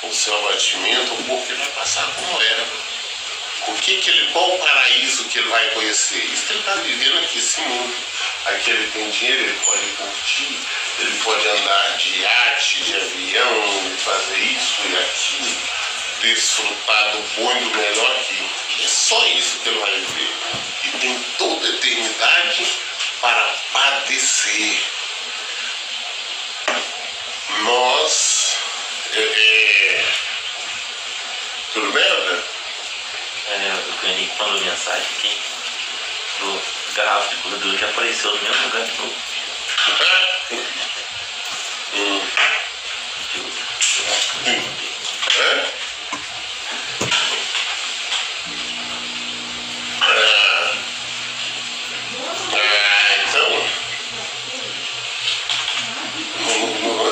com seu abatimento, porque vai passar como era. O que, que ele, qual o paraíso que ele vai conhecer? Isso ele está vivendo aqui, esse mundo. Aqui ele tem dinheiro, ele pode curtir, ele pode andar de iate, de avião, fazer isso e aquilo, desfrutar do bom e do melhor aqui. É só isso que ele vai viver. E tem toda a eternidade para padecer. Nós. É, é... Tudo bem, André? É, o Henrique mandou mensagem aqui do garrafa de gordura que apareceu no mesmo lugar de novo. [LAUGHS] hum. É?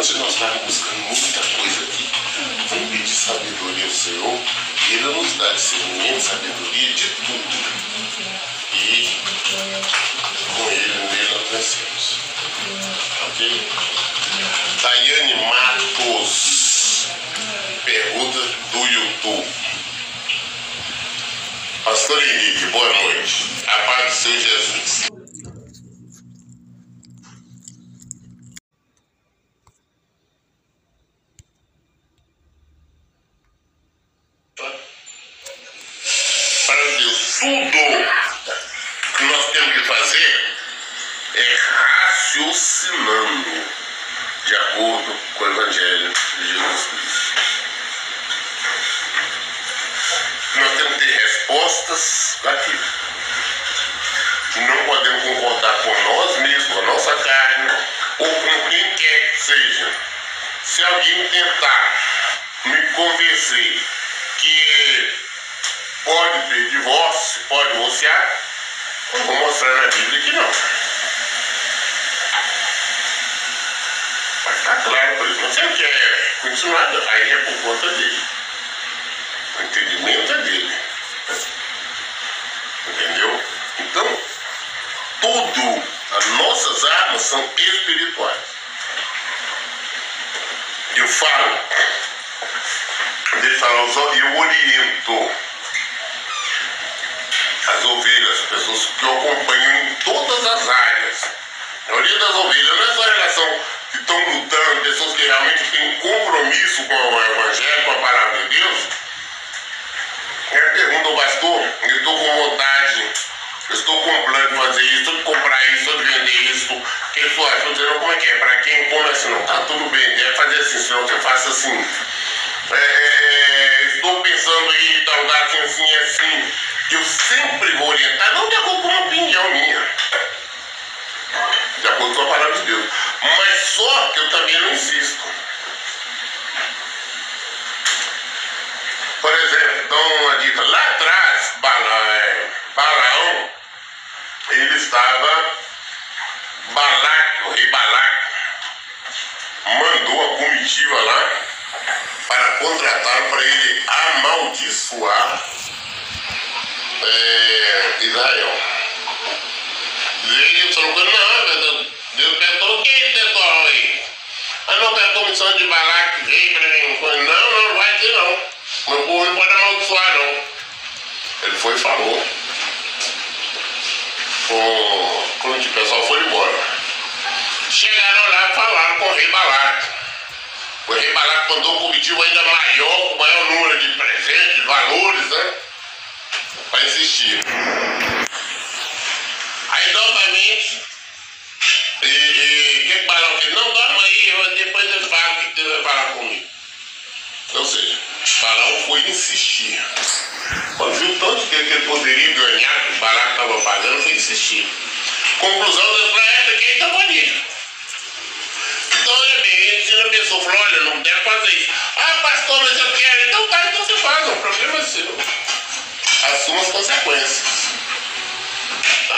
Antes nós estávamos buscando muita coisa aqui. Vamos pedir sabedoria ao Senhor e Ele nos dá discernimento, sabedoria de tudo. E com Ele, nele nós vencemos. Ok? Daiane Matos. Perguntas do YouTube. Pastor Henrique, boa noite. A paz do Senhor Jesus. Para Deus, tudo que nós temos que fazer é raciocinando de acordo com o Evangelho de Jesus Cristo. nós temos que ter respostas daquilo. Não podemos concordar com nós mesmos, com a nossa carne, ou com quem quer que seja. Se alguém tentar me convencer que pode ter divórcio, pode divorciar, vou mostrar na Bíblia que não. Vai ficar tá claro para ele. Você quer continuar, aí é por conta dele. O entendimento é dele. Entendeu? Então, tudo, as nossas armas são espirituais. Eu falo, deixa eu falar eu oriento as ovelhas, as pessoas que eu acompanho em todas as áreas. A maioria das ovelhas não é só relação que estão lutando, pessoas que realmente têm compromisso com o Evangelho, com a palavra de Deus eu pergunto ao pastor, eu estou com vontade, eu estou com plano de fazer isso, de comprar isso, de vender isso. O que ele falou? Dizendo, como é que é? Para quem come assim, não, tá tudo bem, deve fazer assim, senão você faça assim. É, é, é, estou pensando aí, tal, assim, assim, assim. Eu sempre vou orientar, não de acordo com uma opinião minha de acordo com a palavra de Deus. Mas só que eu também não insisto. Dou uma dica. Lá atrás, é, Balaão, ele estava, Balac, o rei Balac, mandou a comitiva lá para contratar para ele amaldiçoar é, Israel. Ele falou, não, Deus perguntou, quem é pessoal aí? Ah, não, tem a comissão de Balac veio para mim. Não, não vai ter não. Meu povo não pode amaldiçoar não. Ele foi e falou. Quando o pessoal foi embora. Chegaram lá e falaram com o rei Balac. O rei Balac mandou um comitiva ainda maior, com maior número de presentes, valores, né? Para insistir. Aí novamente, e, e que Barão que não dorma aí, depois eu falo o que Deus vai falar comigo. Ou seja, Barão insistir. Quando viu tanto que ele poderia ganhar, que o Barão estava pagando, foi insistir. Conclusão do planeta que ele estava ali. Então, olha bem, ele ensina a pessoa, falou, olha, não deve fazer isso. Ah, pastor, mas eu quero. Então tá, então você faz, o problema é seu. Assuma as consequências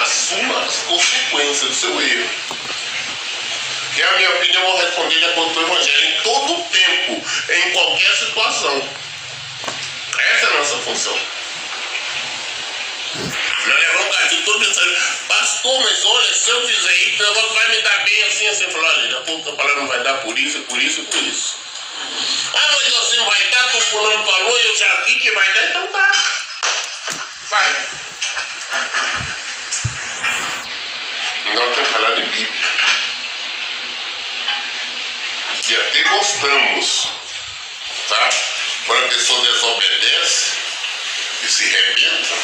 assuma as consequências do seu erro. Que é a minha opinião, eu vou responder de acordo com o Evangelho em todo o tempo, em qualquer situação. Essa é a nossa função. Não é vontade, estou pensando, pastor, mas olha, se eu fizer isso, o negócio vai me dar bem assim, assim. Falou, olha, daqui a pouco a não vai dar por isso, por isso por isso. Ah, mas você não vai dar, o fulano falou, eu já vi que vai dar, então tá. Vai. Nós temos que falar de Bíblia. E até gostamos, tá? Quando a pessoa desobedece e se arrebenta,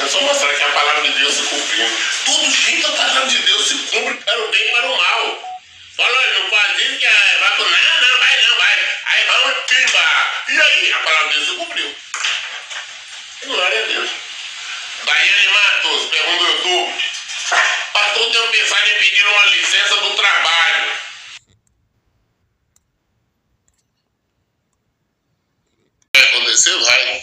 é só mostrar que a palavra de Deus se cumprindo. Tudo jeito a palavra de Deus se cumpre para o bem e para o mal. Fala, não faz isso que é, vai. Não, não, vai não, vai. Aí vamos, pimba. E aí, a palavra de Deus se cumpriu. Glória a Deus. Daiane Matos, pergunta no YouTube. Pastor, tenho pensado em pedir uma licença do trabalho. Acontecer? Vai.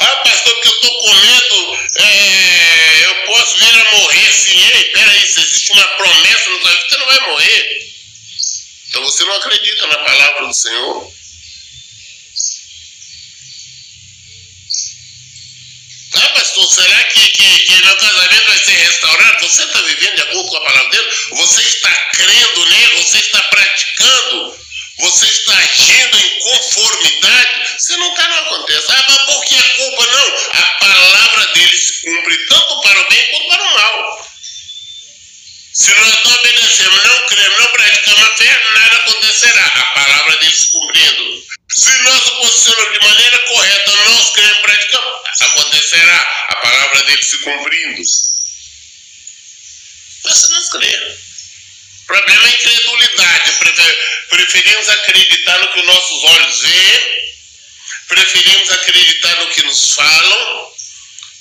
Ah, pastor, porque eu estou com medo, é, eu posso vir a morrer sim. Ei, peraí, se existe uma promessa no sua vida, você não vai morrer. Então você não acredita na palavra do Senhor. Ah, pastor, será que, que, que meu casamento vai ser restaurado? Você está vivendo de acordo com a palavra dele? Você está crendo nele? Você está praticando? Você está agindo em conformidade? Não está, não acontece. Ah, mas por que a culpa? Não. A palavra dele se cumpre tanto para o bem quanto para o mal. Se nós não obedecemos, não cremos, não praticamos a fé, nada acontecerá. A palavra dele se cumprindo. Se nós posicionamos de maneira correta, nós cremos, praticamos, acontecerá. A palavra dele se cumprindo. Mas se nós cremos. Problema é a incredulidade. Preferimos acreditar no que os nossos olhos veem, preferimos acreditar no que nos falam,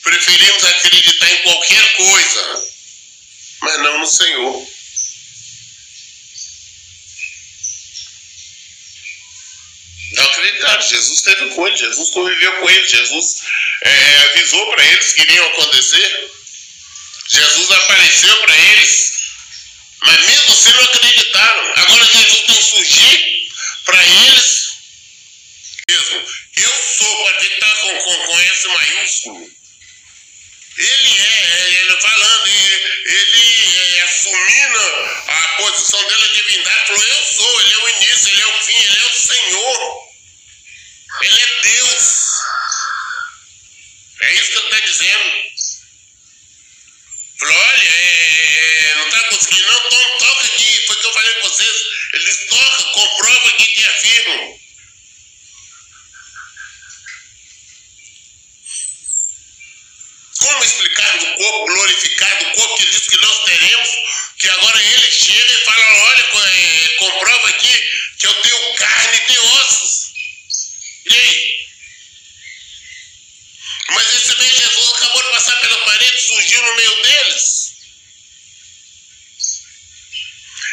preferimos acreditar em qualquer coisa mas não no Senhor. Não acreditaram, Jesus esteve com eles, Jesus conviveu com eles, Jesus é, avisou para eles que iriam acontecer. Jesus apareceu para eles, mas mesmo assim não acreditaram. Agora Jesus tem que surgir para eles mesmo. Eu sou, para tá com, com, com S maiúsculo. Ele é, ele falando, ele é, assumindo a posição dele, a divindade, falou: Eu sou, ele é o início, ele é o fim, ele é o Senhor, ele é Deus. É isso que ele está dizendo. Falou: Olha, é, não está conseguindo, não, então toca aqui, foi o que eu falei com vocês. Eles tocam, comprova aqui que afirmam. Como explicar o corpo glorificado, o corpo que diz que nós teremos, que agora ele chega e fala, olha, é, comprova aqui que eu tenho carne e tenho ossos. E aí? Mas esse mesmo Jesus acabou de passar pela parede, surgiu no meio deles.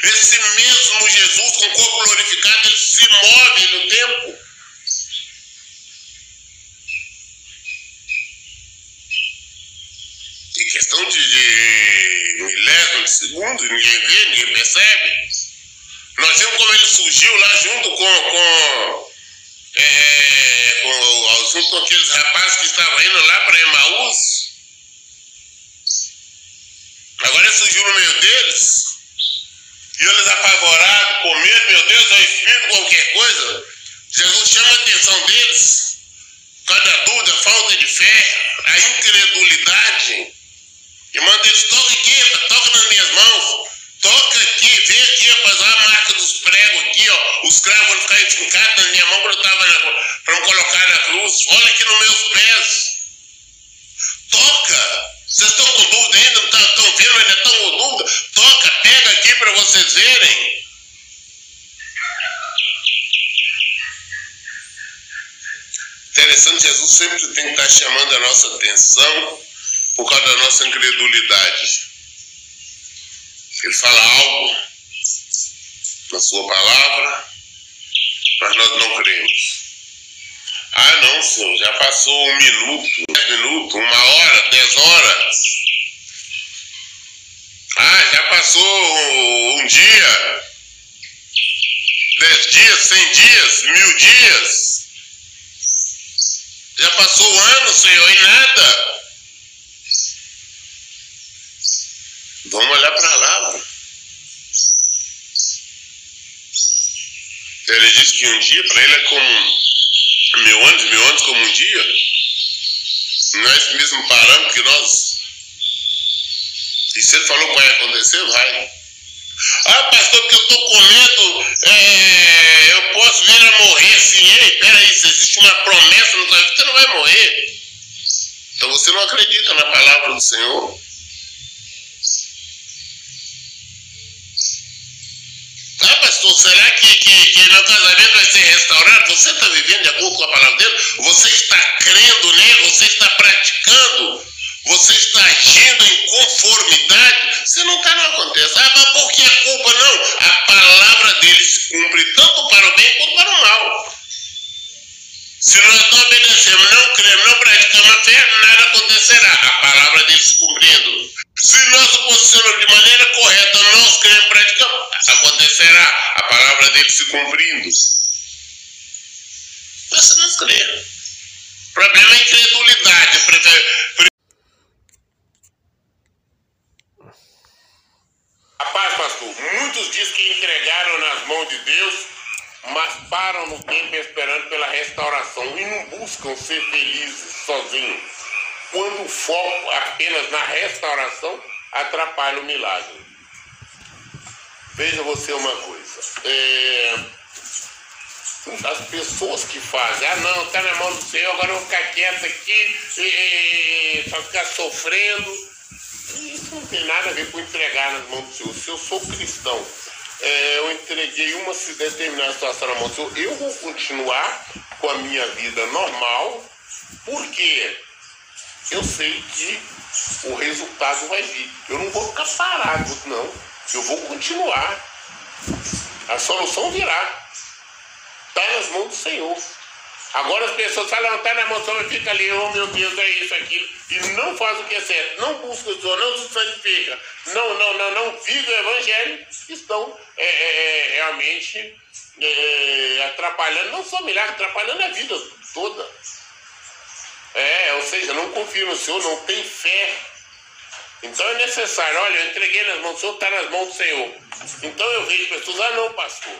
Esse mesmo Jesus com o corpo glorificado, ele se move no tempo. questão de, de milésimos de segundo, ninguém vê, ninguém percebe. Nós vimos como ele surgiu lá junto com, com, é, com, junto com aqueles rapazes que estavam indo lá para Emaús. Agora ele surgiu no meio deles. E eles apavorados, com medo, meu Deus, é Espírito, qualquer coisa. Jesus chama a atenção deles. Cada dúvida, falta de fé, a incredulidade. E manda eles, toca aqui, toca nas minhas mãos. Toca aqui, vem aqui, rapaz, a marca dos pregos aqui, ó. Os cravos vão ficar enfincados na minha mão quando eu estava para me colocar na cruz. Olha aqui nos meus pés. Toca. Vocês estão com dúvida ainda? Não estão vendo? Ainda estão com dúvida? Toca, pega aqui para vocês verem. Interessante, Jesus sempre tem que estar chamando a nossa atenção por causa da nossa incredulidade. Ele fala algo na sua palavra, mas nós não cremos. Ah, não, senhor, já passou um minuto, dez minutos, uma hora, dez horas. Ah, já passou um dia, dez dias, cem dias, mil dias. Já passou um ano, Senhor, e nada. Vamos olhar para lá. Ele disse que um dia para ele é como mil anos, mil anos como um dia. Não é esse mesmo parâmetro que nós. E se ele falou que vai acontecer, vai. Ah, pastor, porque eu estou com medo, é, eu posso vir a morrer assim. Ei, peraí, se existe uma promessa na sua vida, você não vai morrer. Então você não acredita na palavra do Senhor. Ah, pastor, será que, que, que meu casamento vai ser restaurado? Você está vivendo de acordo com a palavra dele? Você está crendo nele? Você está praticando? Você está agindo em conformidade? Se não está, não acontece. Ah, mas por que a culpa? Não. A palavra dele se cumpre tanto para o bem quanto para o mal. Se nós não obedecemos, não cremos, não praticamos a fé, nada acontecerá. A palavra dele se cumprindo. Se nós nos posicionamos de maneira correta, nós cremos, praticamos, acontecerá. A palavra dele se cumprindo. Mas se nós cremos. O problema é a incredulidade. Rapaz, pastor, muitos dizem que entregaram nas mãos de Deus mas param no tempo esperando pela restauração e não buscam ser felizes sozinhos. Quando o foco apenas na restauração atrapalha o milagre. Veja você uma coisa. É, as pessoas que fazem, ah não, está na mão do Senhor, agora eu vou ficar quieto aqui, e, e, ficar sofrendo. Isso não tem nada a ver com entregar nas mãos do Senhor. Se eu sou cristão, é, eu entreguei uma determinada situação na mão do Senhor, eu vou continuar com a minha vida normal, porque eu sei que o resultado vai vir. Eu não vou ficar parado, não. Eu vou continuar. A solução virá. Está nas mãos do Senhor. Agora as pessoas falam, está na emoção e fica ali, oh meu Deus, é isso, aquilo, e não faz o que é certo, não busca o Senhor, não se santifica, não, não, não, não vive o Evangelho, estão é, é, é realmente é, atrapalhando, não só milagre, atrapalhando a vida toda. É, ou seja, não confia no Senhor, não tem fé. Então é necessário, olha, eu entreguei nas mãos do Senhor, está nas mãos do Senhor. Então eu vejo pessoas, ah não, pastor.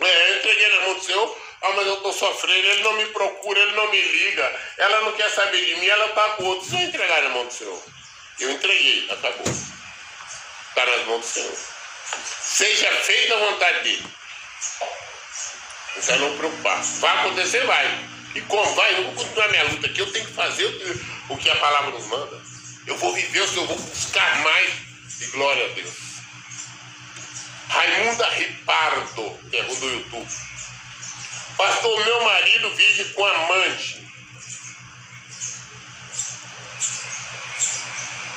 É, eu entreguei nas mãos do Senhor, ah, mas eu estou sofrendo, ele não me procura, ele não me liga, ela não quer saber de mim, ela está com outro. Se eu entregar nas mãos do Senhor, eu entreguei, acabou. Está nas mãos do Senhor. Seja feita a vontade dele. Não não preocupar. Vai acontecer, vai. E como vai, eu vou continuar minha luta aqui, eu tenho que fazer o que a palavra nos manda. Eu vou viver o Senhor, eu vou buscar mais. E glória a Deus. Raimunda Ripardo, pergunta do YouTube. Pastor, meu marido vive com amante.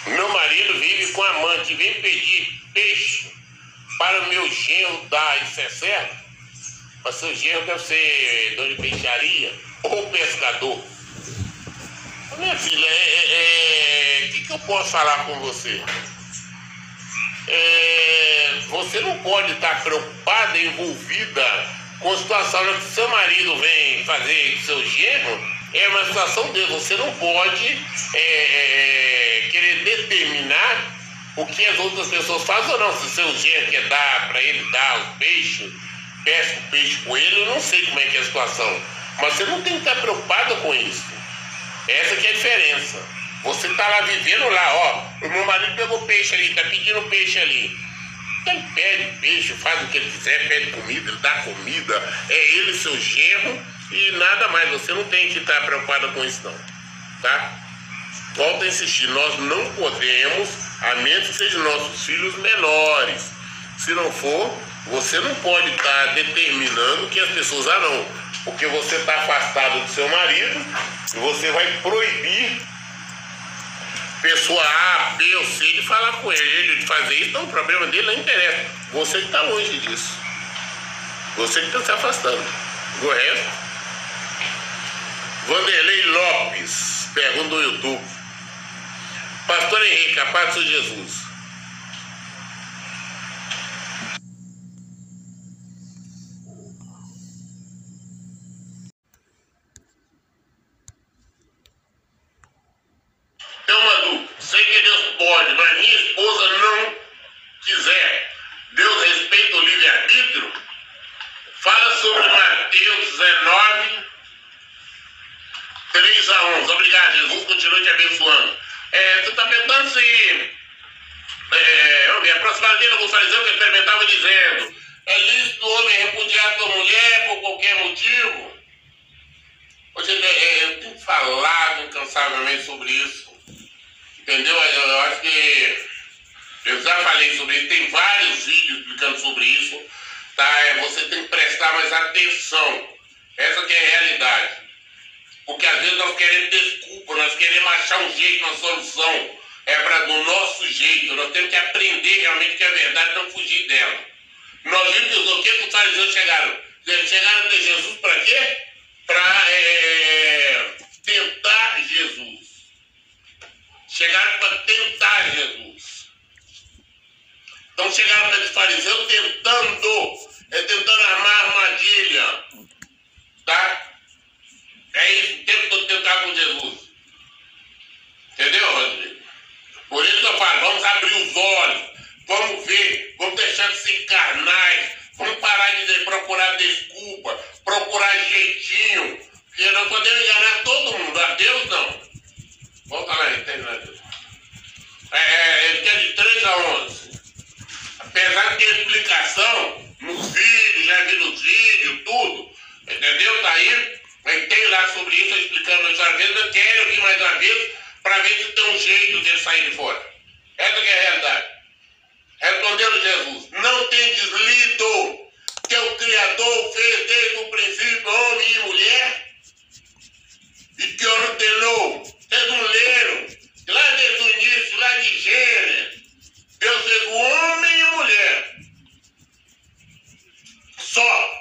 Meu marido vive com amante, vem pedir peixe para o meu genro dar, isso é certo? Mas seu genro deve ser dono de peixaria ou pescador. Minha filha, é, é, é, que, que eu posso falar com você? É, você não pode estar preocupada, envolvida com a situação que seu marido vem fazer seu genro, é uma situação dele. Você não pode é, é, querer determinar o que as outras pessoas fazem ou não. Se seu genro quer dar para ele dar o peixe, pesca o peixe com ele, eu não sei como é que é a situação. Mas você não tem que estar preocupado com isso. Essa que é a diferença. Você está lá vivendo lá, ó. O meu marido pegou peixe ali, está pedindo peixe ali. Ele pede peixe, faz o que ele quiser, pede comida, ele dá comida. É ele, seu genro e nada mais. Você não tem que estar preocupado com isso, não. Tá? Volto a insistir, nós não podemos, a menos que sejam nossos filhos menores. Se não for, você não pode estar determinando que as pessoas, ah não, porque você está afastado do seu marido, e você vai proibir pessoa A, B ou C de falar com ele, de fazer isso, não, o problema dele não interessa. Você que está longe disso. Você que está se afastando. O resto. Vanderlei Lopes, pergunta do YouTube. Pastor Henrique, a paz de Jesus. Essa que é a realidade. Porque às vezes nós queremos desculpa, nós queremos achar um jeito, uma solução. É para do nosso jeito. Nós temos que aprender realmente que é verdade não fugir dela. Nós vimos o que os fariseus chegaram. Eles chegaram até Jesus para quê? Para é, é, é, tentar Jesus. Chegaram para tentar Jesus. Então chegaram para os fariseus tentando, é, tentando armar armadilha tá? É isso, o tempo todo que eu estava com Jesus. Entendeu, Rodrigo? Por isso eu falo, vamos abrir os olhos, vamos ver, vamos deixar de ser carnais, vamos parar de procurar desculpa, procurar jeitinho, porque nós podemos enganar todo mundo, a Deus não. Volta lá, entende, né, Deus? É, ele quer de 3 a 11. Apesar de ter explicação, nos vídeos, já vi nos vídeos, tudo, Entendeu? Está aí, tem lá sobre isso, explicando mais uma vez. Eu quero ouvir mais uma vez para ver se tem um jeito de sair de fora. Essa é a realidade. Respondendo Jesus, não tem deslido que o Criador fez desde o princípio homem e mulher e que ordenou, vocês não leram, lá desde o início, lá de Gênesis, Deus fez o homem e mulher. Só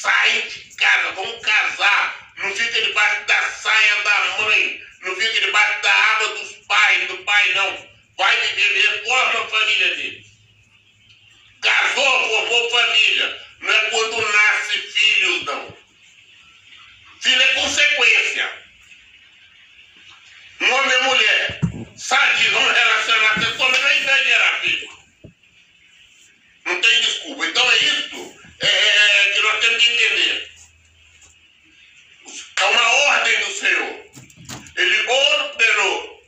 saem de casa, vão casar. Não fica debaixo da saia da mãe, não fica debaixo da aba dos pais, do pai, não. Vai viver mesmo, forma a família dele. Casou, formou família. Não é quando nasce filhos, não. Filho é consequência. Um homem e mulher, sabe, vamos relacionar sexualmente, não é gerar filho. Não tem desculpa. Então é isso é, é, que nós temos que entender. É uma ordem do Senhor. Ele ordenou.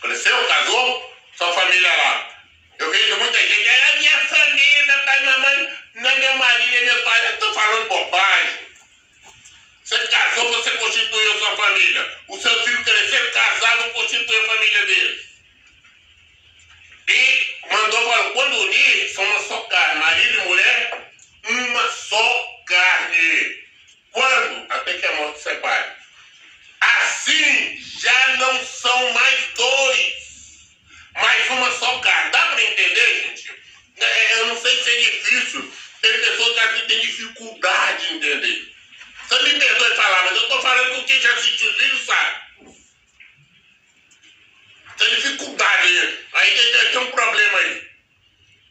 Cresceu, casou, sua família lá. Eu vejo muita gente, é a minha família, pai, mamãe, não é meu marido, é meu pai. Eu estou falando bobagem. Você casou, você constituiu a sua família. O seu filho crescer casado, constituiu a família dele. E mandou para quando unir, são uma só carne. Marido e mulher, uma só carne. Quando? Até que a morte separe. Assim já não são mais dois, mas uma só carne. Dá para entender, gente? É, eu não sei se é difícil. Tem pessoas que aqui têm dificuldade de entender. Você me perdoe falar, mas eu estou falando com quem já assistiu o vídeo sabe. Tem dificuldade. Aí tem, tem um problema aí.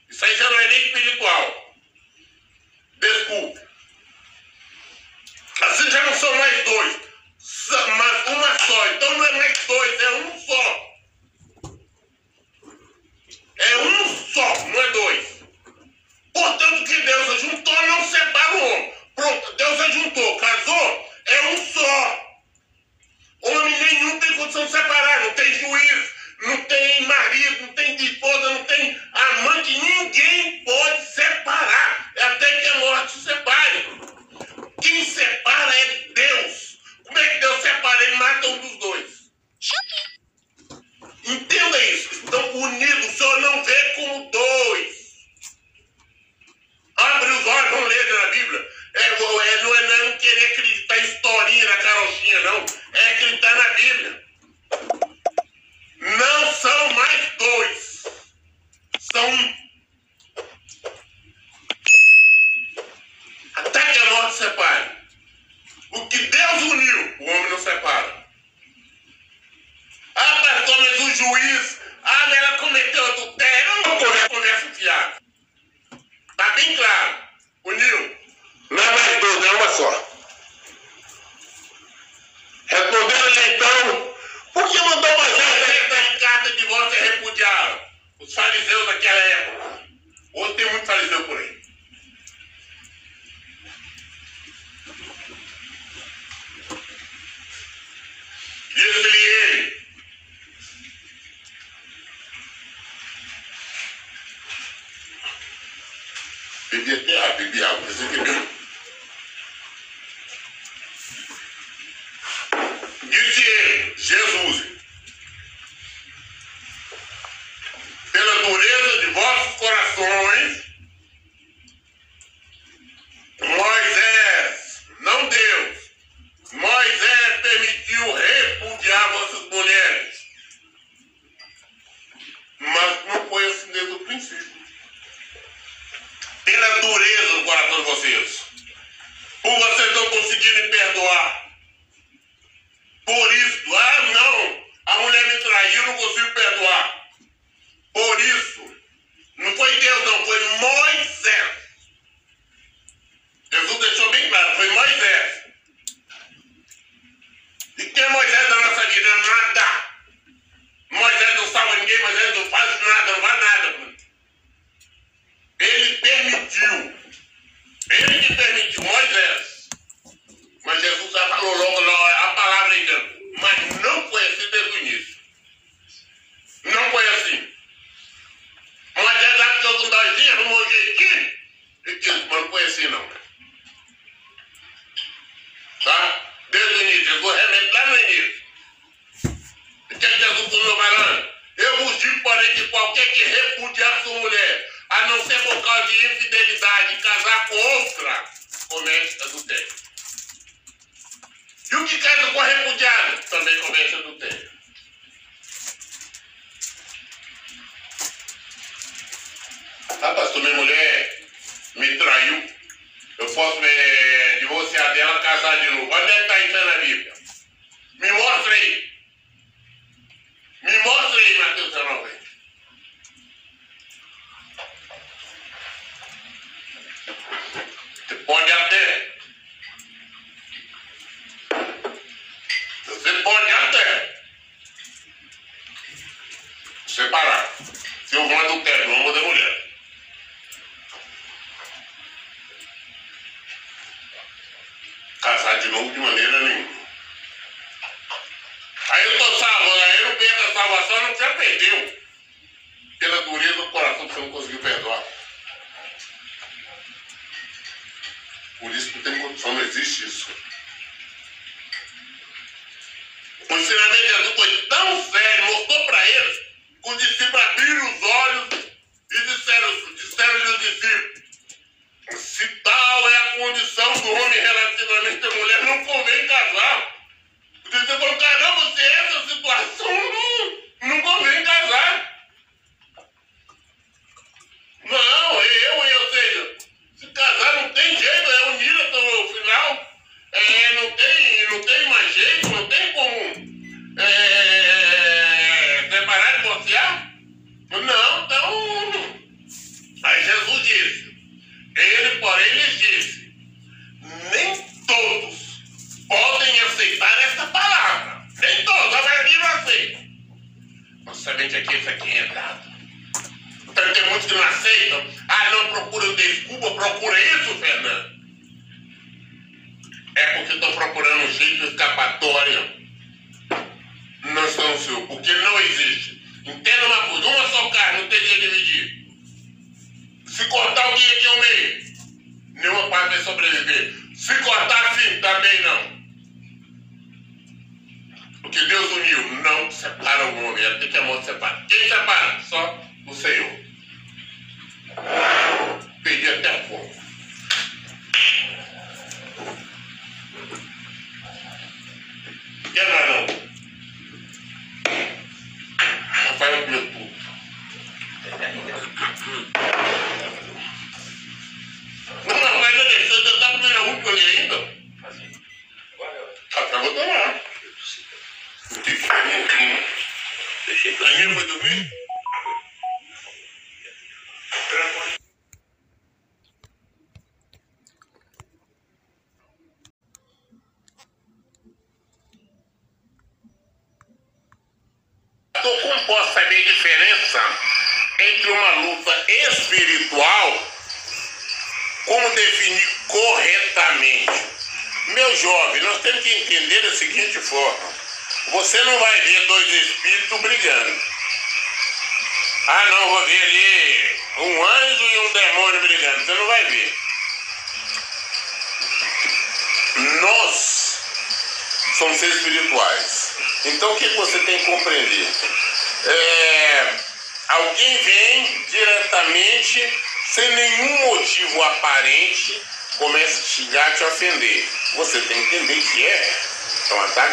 Isso aí já não é nem espiritual. Desculpe. Assim já não são mais dois, mas uma só. Então não é mais dois, é um só. É um só, não é dois. Portanto, que Deus juntou, não homem. Pronto, Deus ajuntou, casou, é um só. Homem nenhum tem condição de separar, não tem juiz, não tem marido, não tem esposa, não tem amante, ninguém pode separar. É até que a morte se separe. Quem separa é Deus. Como é que Deus separa? Ele mata um dos dois. Entenda isso. Estão unidos. O Senhor não vê como dois. Abre os olhos, vamos ler na Bíblia. É, é, não é não querer acreditar em historinha na carochinha, não. É acreditar na Bíblia. Não são mais dois. São um. Até que a morte separe. O que Deus uniu, o homem não separa. Ah, pastor, mas o juiz. Ah, mas ela cometeu adultério. Eu não vou poder conversa fiada. Está bem claro. Uniu. Não é mais dois, é uma só. Respondendo-lhe então, por que mandou Moisés esta carta de divórcio e repudiaram? Os fariseus daquela época. Hoje tem muito fariseu por aí. Disse-lhe ele. Bebi até água, bebi água, você entendeu? Disse ele, Jesus, pela dureza de vossos corações, Moisés, não Deus, Moisés permitiu repudiar vossas mulheres. Mas não foi assim desde o princípio. Pela dureza do coração de vocês. Por vocês não conseguirem perdoar. Por isso, ah não, a mulher me traiu, não consigo perdoar. Por isso, não foi Deus não, foi Moisés. Jesus deixou bem claro, foi Moisés. E quem é Moisés da nossa vida? Nada. Moisés não salva ninguém, Moisés não faz nada, não faz nada. Ele permitiu. Ele que permitiu, Moisés. Mas Jesus já falou logo a palavra ainda. Mas não assim desde o início. Não foi assim. Moisés achou com dois dias, arrumou um jeitinho. E disse, mas não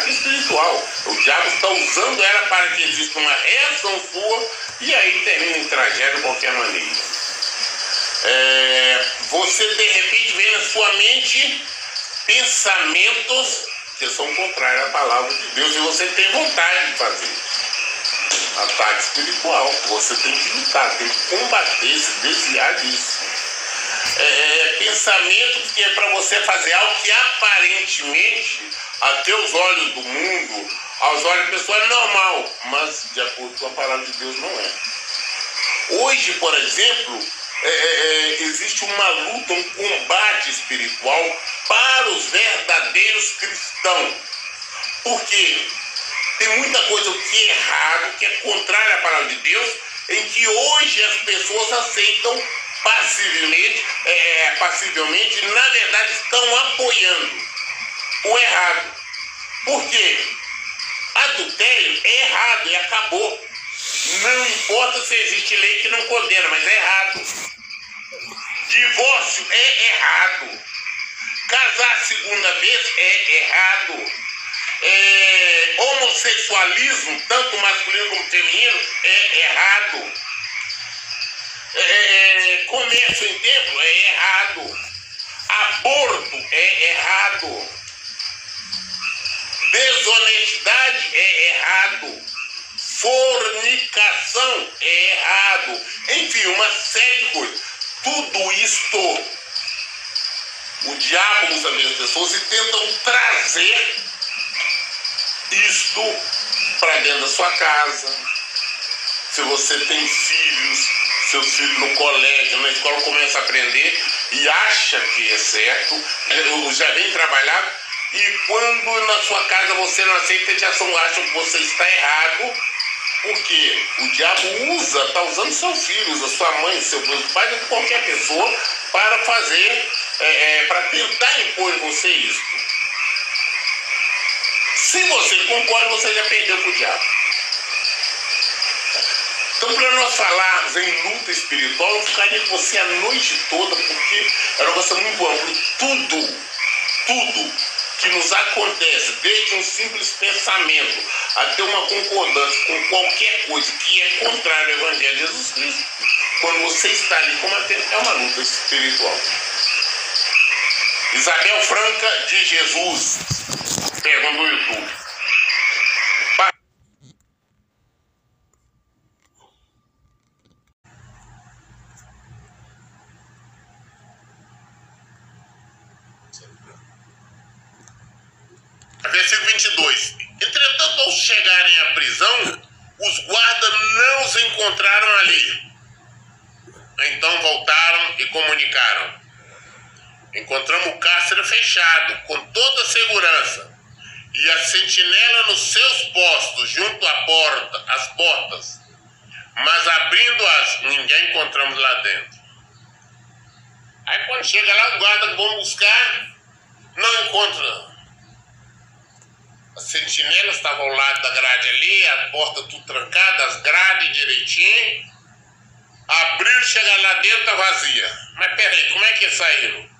é espiritual. O diabo está usando ela para que exista uma reação sua e aí termina em tragédia de qualquer maneira. É, você de repente vê na sua mente pensamentos que são contrários à palavra de Deus e você tem vontade de fazer. Ataque espiritual. Você tem que lutar, tem que combater, se desviar disso. É, pensamentos que é para você fazer algo que aparentemente, a teus olhos do mundo, aos olhos da pessoa é normal, mas de acordo com a palavra de Deus não é. Hoje, por exemplo, é, é, existe uma luta, um combate espiritual para os verdadeiros cristãos. Por quê? Tem muita coisa que é errado, que é contrária à palavra de Deus, em que hoje as pessoas aceitam passivelmente, é, passivelmente, na verdade estão apoiando o errado. Por quê? Adultério é errado e acabou. Não importa se existe lei que não condena, mas é errado. Divórcio é errado. Casar segunda vez é errado. É, homossexualismo, tanto masculino como feminino, é errado. É, é, comércio em templo é errado. Aborto é errado. Desonestidade é errado. Fornicação é errado. Enfim, uma série de coisas. Tudo isto o diabo usa as pessoas e tentam trazer isto para dentro da sua casa. Se você tem filhos, seus filhos no colégio, na escola começa a aprender e acha que é certo, já vem trabalhar e quando na sua casa você não aceita, já são, acham que você está errado, porque o diabo usa, está usando seus filhos, a sua mãe, seu pai, qualquer pessoa, para fazer, é, é, para tentar impor em você isso. Se você concorda, você já perdeu para o diabo. Então, para nós falarmos em luta espiritual, eu ficaria com você a noite toda, porque é uma coisa muito ampla. Tudo, tudo que nos acontece, desde um simples pensamento até uma concordância com qualquer coisa que é contrária ao Evangelho de Jesus Cristo, quando você está ali combatendo, é uma luta espiritual. Isabel Franca de Jesus, pergunta no YouTube. Versículo 22. Entretanto, ao chegarem à prisão, os guardas não os encontraram ali. Então voltaram e comunicaram. Encontramos o cárcere fechado, com toda a segurança, e a sentinela nos seus postos, junto à porta, às portas. Mas abrindo-as, ninguém encontramos lá dentro. Aí quando chega lá, o guarda que vão buscar, não encontra as sentinelas estavam ao lado da grade ali, a porta tudo trancada, as grades direitinho. Abriram, chegaram lá dentro, tá vazia. Mas peraí, como é que saíram?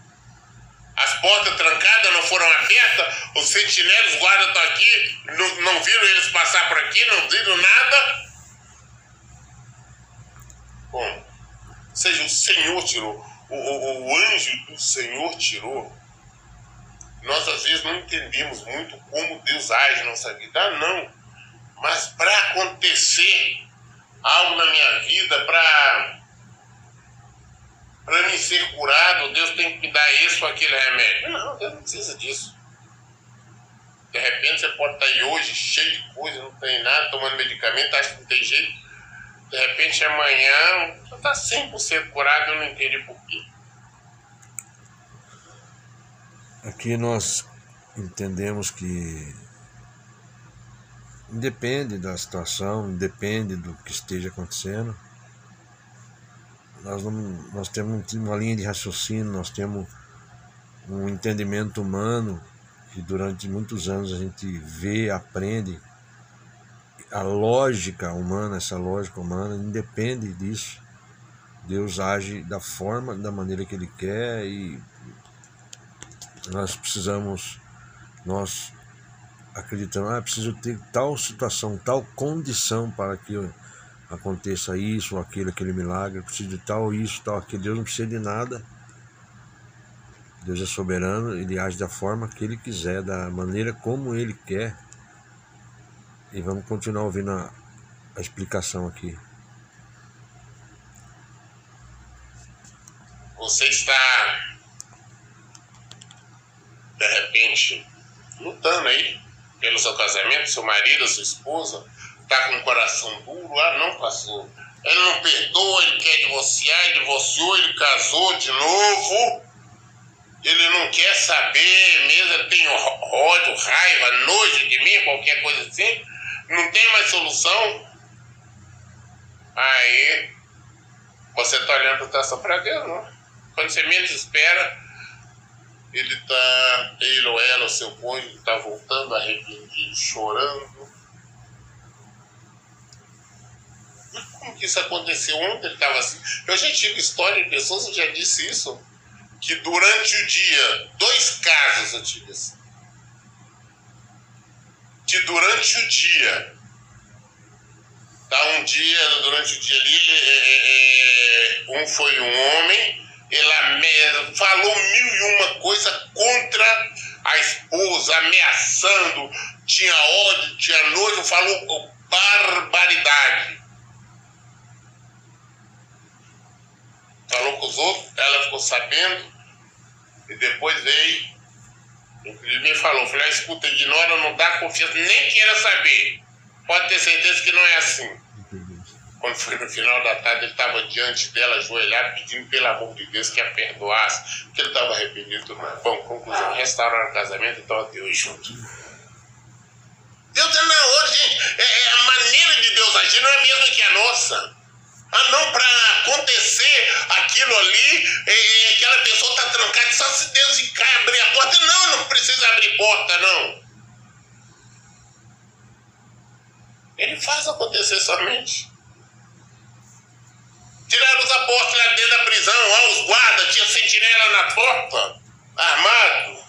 As portas trancadas não foram abertas, os sentinelas, os guardas estão aqui, não, não viram eles passar por aqui, não viram nada. Bom, seja, o Senhor tirou, o, o, o anjo do Senhor tirou nós às vezes não entendemos muito como Deus age na nossa vida. Ah, não. Mas para acontecer algo na minha vida, para para me ser curado, Deus tem que me dar esse ou aquele remédio. Não, Deus não precisa disso. De repente você pode estar aí hoje cheio de coisa, não tem nada, tomando medicamento, acha que não tem jeito. De repente amanhã você está 100% curado, eu não entendi porquê. Aqui nós entendemos que independe da situação, independe do que esteja acontecendo, nós, não, nós temos uma linha de raciocínio, nós temos um entendimento humano que durante muitos anos a gente vê, aprende. A lógica humana, essa lógica humana, independe disso. Deus age da forma, da maneira que Ele quer e nós precisamos, nós acreditamos, ah, preciso ter tal situação, tal condição para que aconteça isso ou aquilo, aquele milagre, preciso de tal isso, tal aquilo. Deus não precisa de nada. Deus é soberano, ele age da forma que ele quiser, da maneira como ele quer. E vamos continuar ouvindo a, a explicação aqui. Você está de repente, lutando aí pelo seu casamento, seu marido, sua esposa, tá com o coração duro, ah, não passou. Ele não perdoa, ele quer divorciar, ele divorciou, ele casou de novo. Ele não quer saber mesmo, ele tem ódio, raiva, nojo de mim, qualquer coisa assim. Não tem mais solução. Aí você tá olhando para Deus, não. Quando você menos espera, ele tá, ele ou ela, seu cônjuge, está voltando arrependido, chorando. Como que isso aconteceu? Ontem ele estava assim. Eu já tive história de pessoas que já disse isso, que durante o dia, dois casos eu tive assim. De durante o dia, tá um dia, durante o dia ali, é, é, é, um foi um homem, ele falou mil e uma coisa contra a esposa, ameaçando, tinha ódio, tinha nojo, falou barbaridade. Falou com os outros, ela ficou sabendo, e depois veio ele me falou, falei, ah, escuta, ignora, não dá confiança, nem queira saber. Pode ter certeza que não é assim. Quando foi no final da tarde, ele estava diante dela, ajoelhado, pedindo pelo amor de Deus que a perdoasse, que ele estava arrependido. Mas, bom, conclusão, restauraram o casamento e estava Deus junto. Deus é na hora, gente. É, é, a maneira de Deus agir não é a mesma que a nossa. Ah, não, para acontecer aquilo ali, é, é, aquela pessoa está trancada, só se Deus abrir a porta. Não, não precisa abrir porta, não. Ele faz acontecer somente. Tiraram os apóstolos lá dentro da prisão, ó, os guardas, tinha sentinela na porta, armado.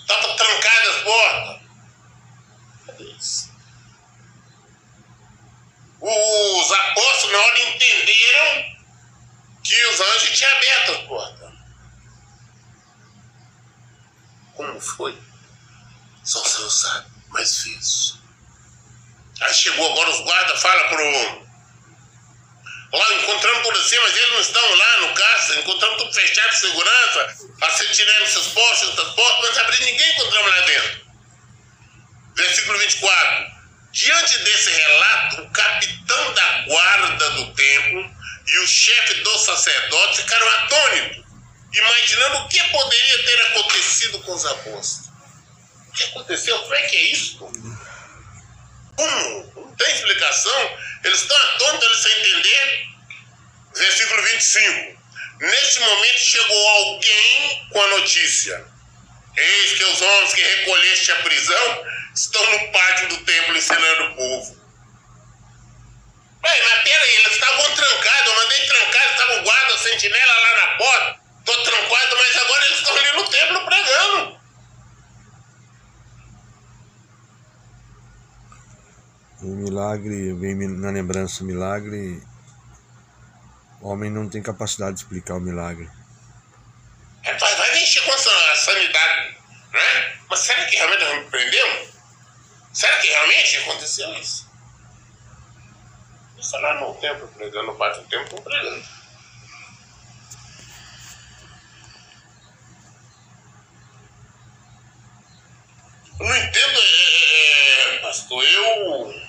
Estavam trancadas as portas. Cadê? Os apóstolos na hora entenderam que os anjos tinham aberto as portas. Como foi? Só o Senhor sabe, mas fez. Aí chegou agora os guardas, fala pro. Lá encontramos tudo assim, mas eles não estão lá no caça, encontramos tudo fechado, segurança, a sentinela seus postos, outras portas, mas abrir ninguém encontramos lá dentro. Versículo 24. Diante desse relato, o capitão da guarda do templo e o chefe dos sacerdotes ficaram atônitos, imaginando o que poderia ter acontecido com os apóstolos. O que aconteceu? Como é que é isso? Como? Não tem explicação. Eles estão atônitos, eles sem entender. Versículo 25. Neste momento chegou alguém com a notícia. Eis que os homens que recolheste a prisão estão no pátio do templo ensinando o povo. Ué, mas peraí, eles estavam trancados, eu mandei trancar, estavam guarda, sentinela lá na porta. Tô trancado, mas agora eles estão ali no templo pregando. O milagre, vem na lembrança, o milagre. O homem não tem capacidade de explicar o milagre. É, vai, mexer com a sanidade, né? Mas será que realmente nós me prendemos? Será que realmente aconteceu isso? Isso lá no templo, pregando, pátio do templo, pregando. Eu não entendo, é, é, é, pastor, eu.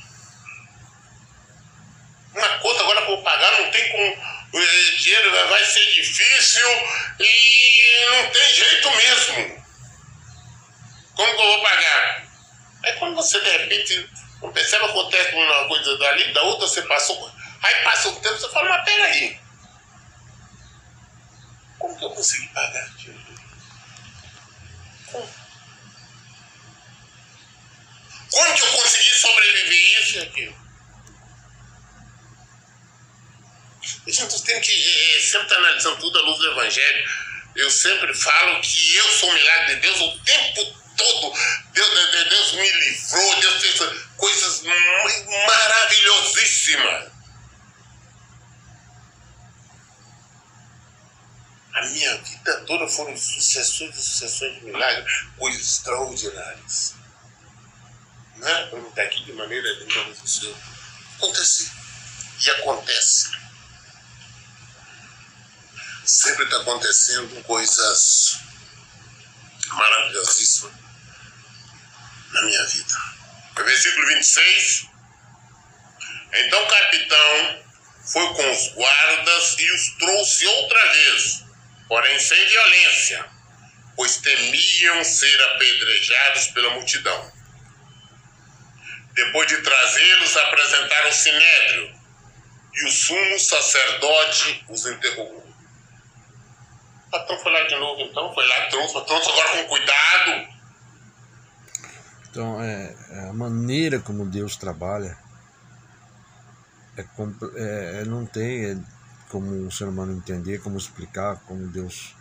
Uma conta agora para pagar, não tem como. É, dinheiro vai ser difícil e não tem jeito mesmo. Como que eu vou pagar? Aí quando você de repente não percebe acontece uma coisa dali, da outra você passou. Aí passa o tempo, você fala, mas peraí. Como que eu consegui pagar aquilo? Como? Como que eu consegui sobreviver isso e aquilo? A gente tem que é, sempre estar analisando tudo à luz do Evangelho. Eu sempre falo que eu sou um milagre de Deus o tempo todo. Deus, Deus, Deus me livrou, Deus fez coisas maravilhosíssimas. A minha vida toda foram sucessões e sucessões de milagres, coisas extraordinárias. Não é para estar aqui de maneira nenhuma, Senhor. Acontece. E acontece. Sempre está acontecendo coisas maravilhosíssimas na minha vida. Versículo 26. Então o capitão foi com os guardas e os trouxe outra vez, porém sem violência, pois temiam ser apedrejados pela multidão. Depois de trazê-los, apresentaram o sinédrio, e o sumo sacerdote os interrogou. O patrão foi lá de novo, então, foi lá, trouxe, trouxe agora com cuidado, então, é, é, a maneira como Deus trabalha é, é, é não tem é, como o ser humano entender, como explicar, como Deus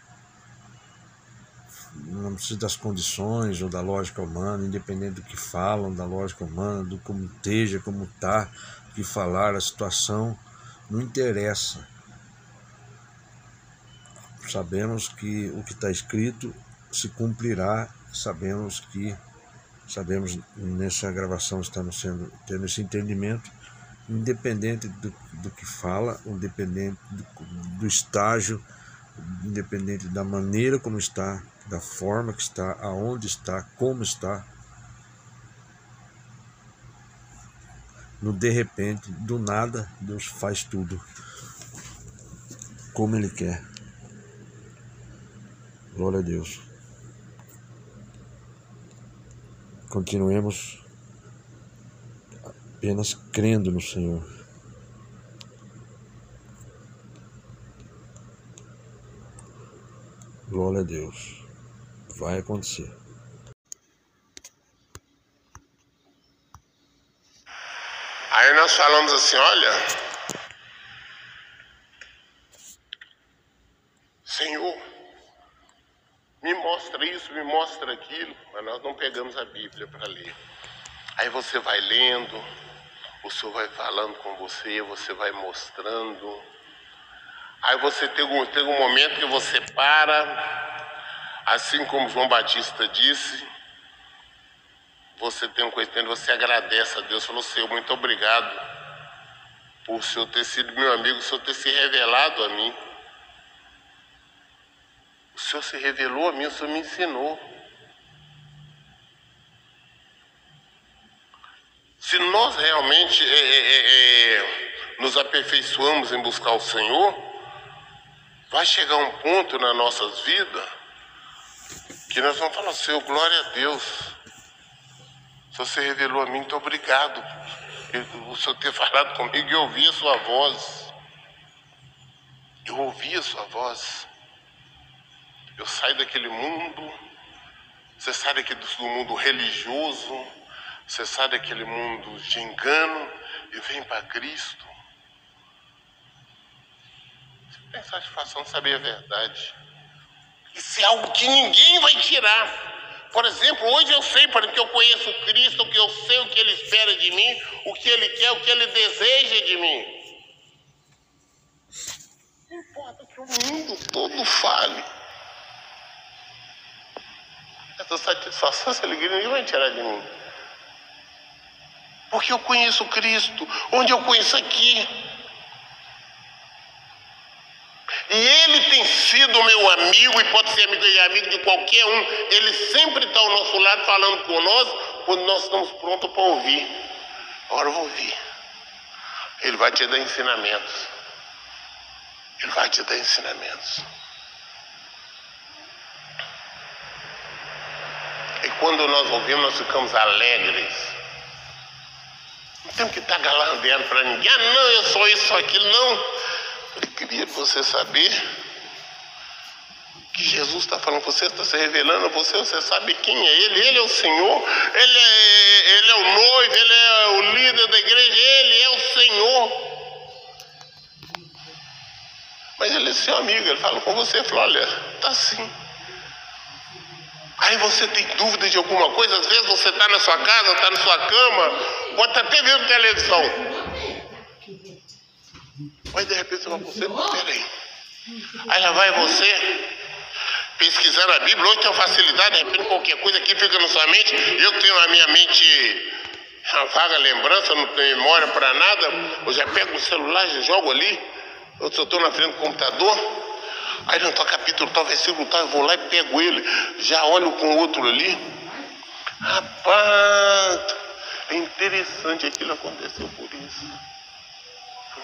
não precisa das condições ou da lógica humana, independente do que falam, da lógica humana, do como esteja, como está, que falar, a situação, não interessa. Sabemos que o que está escrito se cumprirá, sabemos que, sabemos nessa gravação estamos sendo, tendo esse entendimento, independente do, do que fala, independente do, do estágio, independente da maneira como está, da forma que está, aonde está, como está. No de repente, do nada, Deus faz tudo como Ele quer. Glória a Deus. Continuemos apenas crendo no Senhor. Glória a Deus. Vai acontecer. Aí nós falamos assim, olha, Senhor, me mostra isso, me mostra aquilo, mas nós não pegamos a Bíblia para ler. Aí você vai lendo, o Senhor vai falando com você, você vai mostrando. Aí você tem um, tem um momento que você para, assim como João Batista disse, você tem um conhecimento, você agradece a Deus, falou, Senhor, muito obrigado por o Senhor ter sido meu amigo, o Senhor ter se revelado a mim. Senhor se revelou a mim, o Senhor me ensinou. Se nós realmente é, é, é, nos aperfeiçoamos em buscar o Senhor, vai chegar um ponto nas nossas vidas que nós vamos falar, Senhor, glória a Deus. O Senhor se revelou a mim, muito obrigado. O Senhor ter falado comigo e eu ouvi a sua voz. Eu ouvi a sua voz. Eu saio daquele mundo, você sai daquele do mundo religioso, você sai daquele mundo de engano e vem para Cristo. Você tem satisfação de saber a verdade. Isso é algo que ninguém vai tirar. Por exemplo, hoje eu sei, porque eu conheço Cristo, que eu sei o que Ele espera de mim, o que Ele quer, o que Ele deseja de mim. Não importa que o mundo todo fale. Essa satisfação, essa alegria, ninguém vai tirar de mim. Porque eu conheço Cristo, onde eu conheço aqui. E ele tem sido meu amigo e pode ser amigo e amigo de qualquer um. Ele sempre está ao nosso lado falando conosco quando nós estamos prontos para ouvir. Agora eu vou ouvir. Ele vai te dar ensinamentos. Ele vai te dar ensinamentos. Quando nós ouvimos, nós ficamos alegres. Não temos que estar galanteando para ninguém. Ah, não, eu sou isso, aquilo. Não. Eu queria você saber que Jesus está falando, você está se revelando a você, você sabe quem é Ele, Ele é o Senhor, Ele é, ele é o noivo, Ele é o líder da igreja, Ele é o Senhor. Mas Ele é seu amigo, Ele fala com você, fala, olha, está assim. Aí você tem dúvida de alguma coisa, às vezes você está na sua casa, está na sua cama, pode estar até vendo televisão. Mas de repente você vai você, peraí. Aí lá vai você pesquisando a Bíblia, hoje tem uma facilidade, de repente qualquer coisa que fica na sua mente, eu tenho na minha mente uma vaga lembrança, não tenho memória para nada, eu já pego o celular, já jogo ali, eu estou na frente do computador, aí não está capítulo tal, versículo tal, eu vou lá e pego ele, já olho com outro ali. Rapaz, é interessante aquilo aconteceu por isso.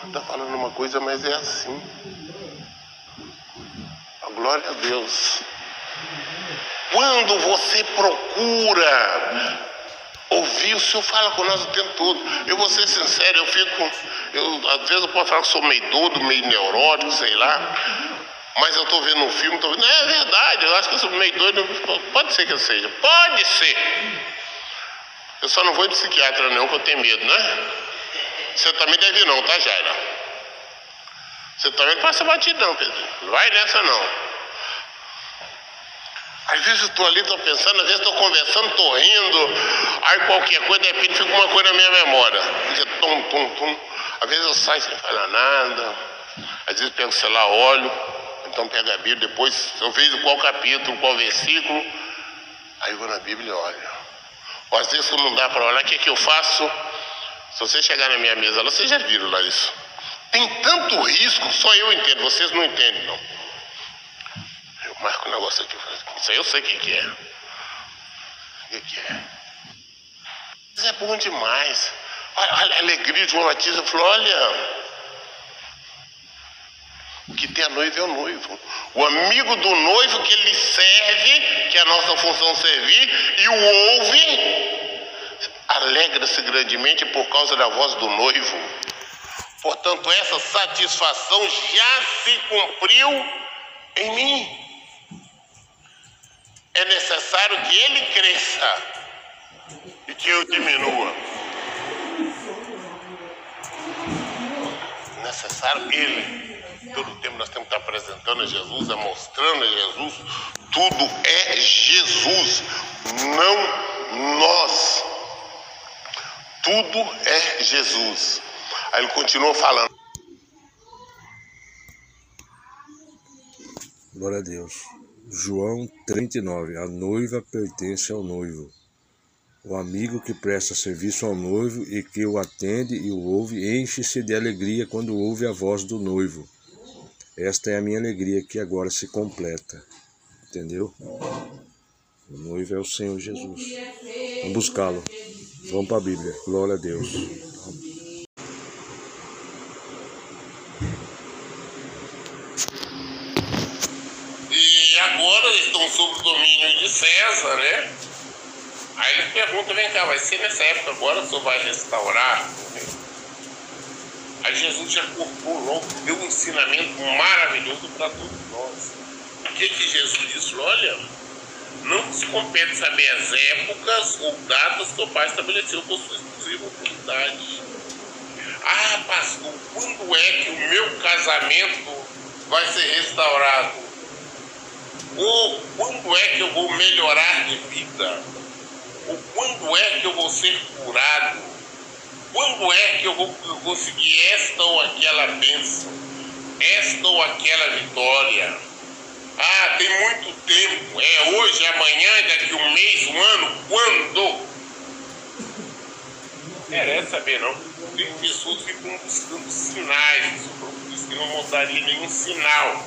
Está falando uma coisa, mas é assim. A glória a Deus. Quando você procura ouvir, o Senhor fala com nós o tempo todo. Eu vou ser sincero, eu fico. Eu, às vezes eu posso falar que sou meio doido, meio neurótico, sei lá. Mas eu estou vendo um filme, tô vendo. Não, é verdade, eu acho que eu sou meio doido. Pode ser que eu seja. Pode ser. Eu só não vou em psiquiatra, não, porque eu tenho medo, né? Você também deve não, tá, Jaira? Você também passa batido não, Pedro. Não vai nessa não. Às vezes eu tô ali, tô pensando, às vezes tô conversando, tô rindo, aí qualquer coisa, de repente fica uma coisa na minha memória. Fica tum, tum, tum. Às vezes eu saio sem falar nada, às vezes pego o celular, olho, então pego a Bíblia, depois eu vejo qual capítulo, qual versículo, aí eu vou na Bíblia e olho. Ou às vezes não dá para olhar, o que, é que eu faço? Se você chegar na minha mesa lá, vocês já viram lá isso. Tem tanto risco, só eu entendo, vocês não entendem não. Eu marco um negócio aqui, isso aí eu sei o que, que é. O que, que é? Isso é bom demais. A alegria de João Batista falou, olha, o que tem a noiva é o noivo. O amigo do noivo que ele serve, que é a nossa função servir, e o ouve, alegra-se grandemente por causa da voz do noivo. Portanto, essa satisfação já se cumpriu em mim. É necessário que ele cresça e que eu diminua. Necessário ele. Todo tempo nós temos que estar apresentando a Jesus, mostrando a Jesus. Tudo é Jesus, não nós. Tudo é Jesus. Aí ele continua falando. Glória a Deus. João 39. A noiva pertence ao noivo. O amigo que presta serviço ao noivo e que o atende e o ouve enche-se de alegria quando ouve a voz do noivo. Esta é a minha alegria que agora se completa. Entendeu? O noivo é o Senhor Jesus. Vamos buscá-lo. Vamos para a Bíblia. Glória a Deus. E agora eles estão sob o domínio de César, né? Aí ele pergunta, vem cá, vai ser nessa época agora o senhor vai restaurar? Aí Jesus já cortou logo, deu um ensinamento maravilhoso para todos nós. O que, que Jesus disse? Olha, não se compete saber as épocas ou datas que o Pai estabeleceu por sua exclusiva autoridade. Ah, pastor, quando é que o meu casamento vai ser restaurado? Ou quando é que eu vou melhorar de vida? Ou quando é que eu vou ser curado? Quando é que eu vou conseguir esta ou aquela bênção? Esta ou aquela vitória? Ah, tem muito tempo. É hoje, amanhã, daqui um mês, um ano. Quando? Merece saber, não. Tem pessoas que ficam buscando sinais. Diz que não mudaria nenhum sinal.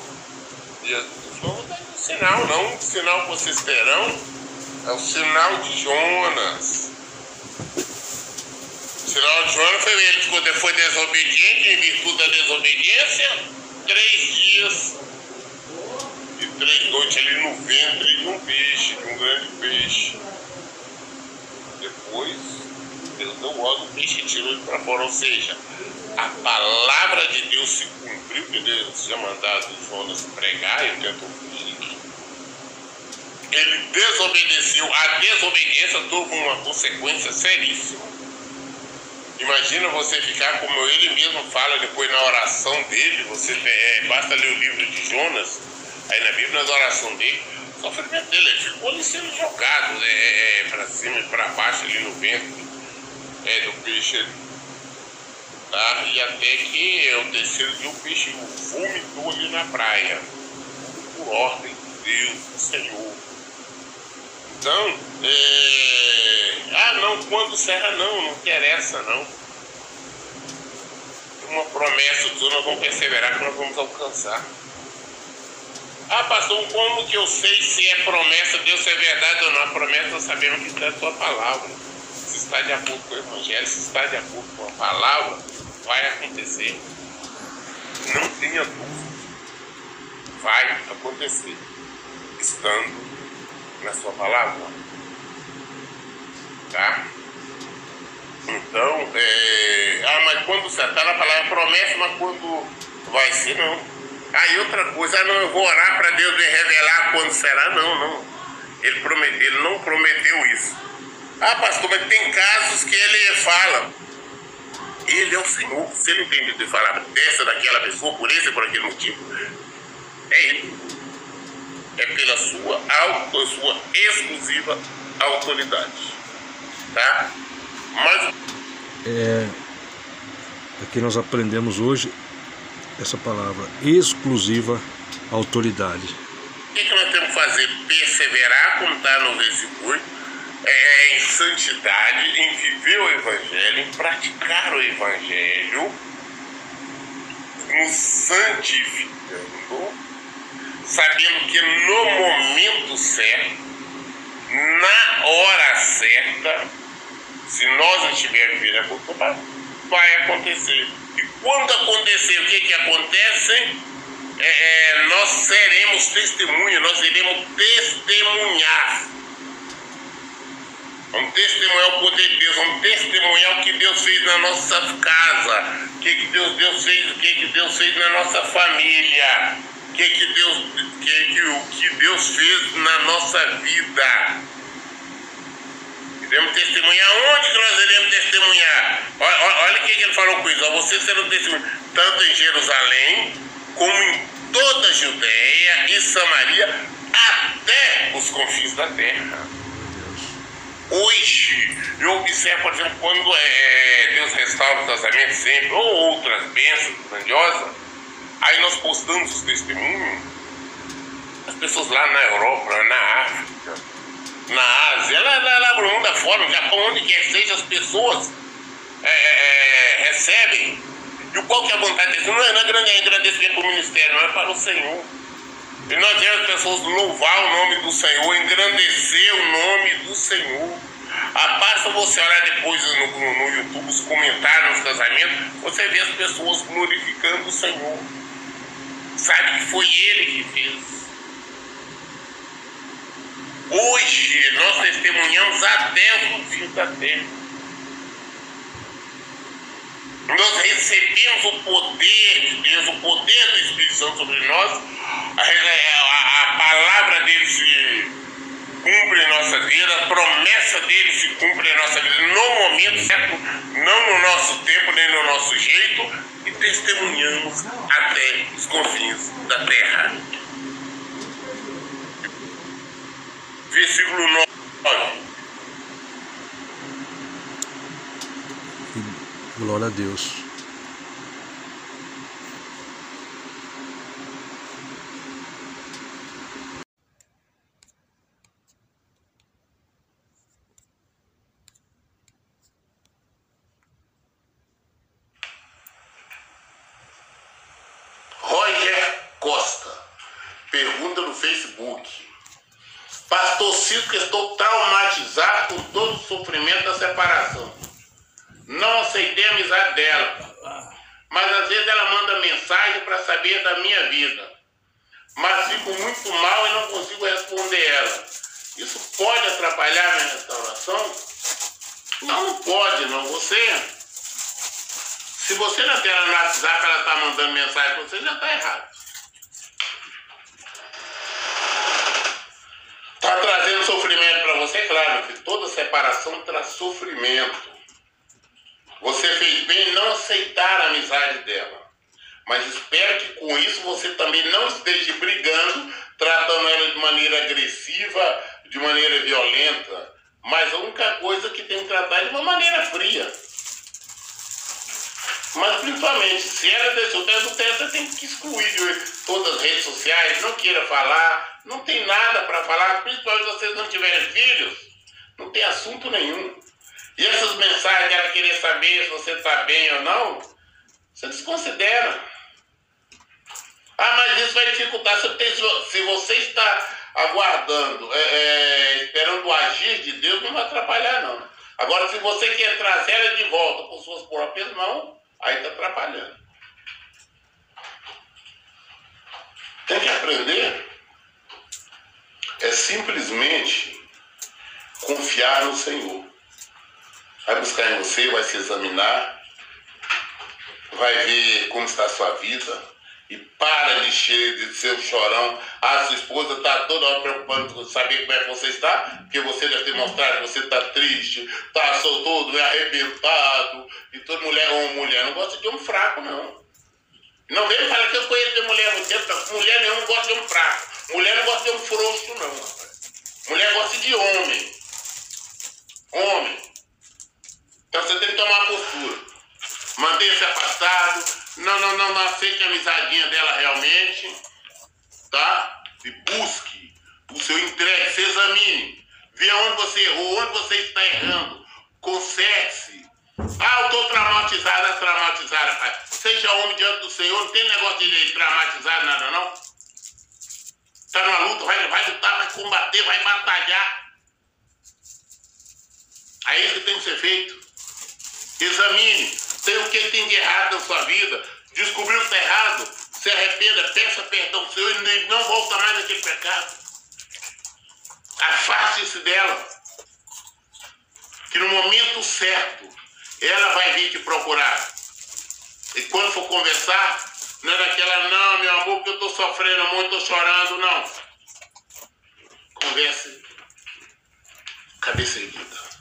Jesus não mudaria nenhum sinal, não. O sinal que vocês terão é o sinal de Jonas. Sinal de Jonas foi ele que foi desobediente em virtude da desobediência. Três dias e três noites ali no ventre de um peixe, de um grande peixe. Depois, Deus deu ordem, o peixe tirou ele para fora. Ou seja, a palavra de Deus se cumpriu, que Deus tinha mandado Jonas pregar e tentou fugir. Ele desobedeceu. A desobediência teve uma consequência seríssima. Imagina você ficar como ele mesmo fala depois na oração dele, você é, basta ler o livro de Jonas, aí na Bíblia, na oração dele, o sofrimento dele, ele ficou ali sendo jogado né, é, é, para cima e para baixo ali no ventre é, do peixe ali. Tá? E até que é o terceiro dia o peixe vomitou ali na praia, por ordem de Deus, do Senhor. Então, é... ah não, quando serra não, não interessa não. Uma promessa do nós vamos perseverar que nós vamos alcançar. Ah, pastor, como que eu sei se é promessa de Deus, se é verdade ou não? A promessa nós sabemos que está a tua palavra. Se está de acordo com o Evangelho, se está de acordo com a palavra, vai acontecer. Não tenha dúvida. Vai acontecer. Estando na sua palavra. Tá? Então, é... ah, mas quando você está na palavra promessa, mas quando vai ser, não. Aí ah, outra coisa, ah, não, eu vou orar para Deus me revelar quando será, não, não. Ele, prometeu, ele não prometeu isso. Ah, pastor, mas tem casos que ele fala. Ele é o Senhor. Se ele entende de falar dessa, daquela pessoa, por esse por aquele motivo, é ele. É pela sua, sua exclusiva autoridade. Tá? Mas. É, aqui nós aprendemos hoje essa palavra, exclusiva autoridade. O que, que nós temos que fazer? Perseverar, como está no versículo é, em santidade, em viver o Evangelho, em praticar o Evangelho, nos santificando, sabendo que no momento certo, na hora certa, se nós estivermos vir a vai acontecer. E quando acontecer, o que, que acontece? É, é, nós seremos testemunha, nós iremos testemunhar. Vamos testemunhar o poder de Deus, vamos testemunhar o que Deus fez na nossa casa, o que, que Deus, Deus fez, o que, que Deus fez na nossa família, que, que, Deus, que, que, o que Deus fez na nossa vida. Iremos testemunhar onde que nós iremos testemunhar? Olha, olha o que, que ele falou com isso. Você será testemunha tanto em Jerusalém como em toda a Judéia e Samaria até os confins da terra. Hoje, eu observo, por exemplo, quando é, Deus restaura o casamento sempre, ou outras bênçãos grandiosas, aí nós postamos os testemunhos, as pessoas lá na Europa, na África, na Ásia, lá, lá, lá no mundo no Japão, onde quer seja, as pessoas é, é, recebem. E qual que é a vontade deles? Não é, não é agradecimento para o ministério, não é para o Senhor. E nós vemos as pessoas louvar o nome do Senhor, engrandecer o nome do Senhor. Ah, basta você olhar depois no, no, no YouTube os comentários nos casamentos, você vê as pessoas glorificando o Senhor. Sabe que foi Ele que fez. Hoje nós testemunhamos até o fim da terra nós recebemos o poder de Deus, o poder do Espírito Santo sobre nós, a, a, a palavra dele se cumpre em nossa vida, a promessa dele se cumpre em nossa vida no momento certo, não no nosso tempo, nem no nosso jeito, e testemunhamos até os confins da terra. Versículo 9. Glória a Deus. Roger Costa pergunta no Facebook. Pastor Cito, estou traumatizado com todo o sofrimento da separação. Não aceitei a amizade dela. Mas às vezes ela manda mensagem para saber da minha vida. Mas fico muito mal e não consigo responder ela. Isso pode atrapalhar minha restauração? Não, não pode, não. Você. Se você na tela no WhatsApp ela está mandando mensagem para você, já está errado. Está trazendo sofrimento para você, claro, que toda separação traz sofrimento. Você fez bem em não aceitar a amizade dela. Mas espero que com isso você também não esteja brigando, tratando ela de maneira agressiva, de maneira violenta. Mas a única coisa que tem que tratar é de uma maneira fria. Mas principalmente, se ela deixou dentro do teste, tem que excluir todas as redes sociais, não queira falar, não tem nada para falar, principalmente se vocês não tiverem filhos, não tem assunto nenhum. E essas mensagens dela querer saber se você está bem ou não, você desconsidera. Ah, mas isso vai dificultar. Se você está aguardando, é, é, esperando o agir de Deus, não vai atrapalhar, não. Agora, se você quer trazer ela de volta por suas próprias mãos, aí está atrapalhando. Tem que aprender. É simplesmente confiar no Senhor vai buscar em você, vai se examinar, vai ver como está a sua vida e para de, cheio, de ser chorão. A sua esposa está toda hora preocupando com saber como é que você está, porque você deve ter mostrado que você está triste, está todo arrebentado, e toda mulher ou mulher não gosta de um fraco, não. Não vem falar que eu conheço de mulher muito tempo, mulher nenhuma gosta de um fraco. Mulher não gosta de um frouxo, não. Mulher gosta de homem. Homem. Então você tem que tomar postura. Mantenha-se afastado. Não, não, não, não aceite a amizadinha dela realmente. Tá? E busque o seu entregue, se examine. Vê onde você errou, onde você está errando. Conserte-se. Ah, eu estou traumatizada, traumatizada, pai. Seja homem diante do Senhor, não tem negócio de traumatizar nada, não. Está numa luta, vai, vai lutar, vai combater, vai batalhar. É isso que tem que ser feito. Examine. Tem o que tem de errado na sua vida. Descobriu que está errado. Se arrependa, peça perdão ao Senhor e não volta mais naquele pecado. Afaste-se dela. Que no momento certo ela vai vir te procurar. E quando for conversar, não é daquela, não, meu amor, porque eu estou sofrendo muito, estou chorando, não. Converse cabeça erguida.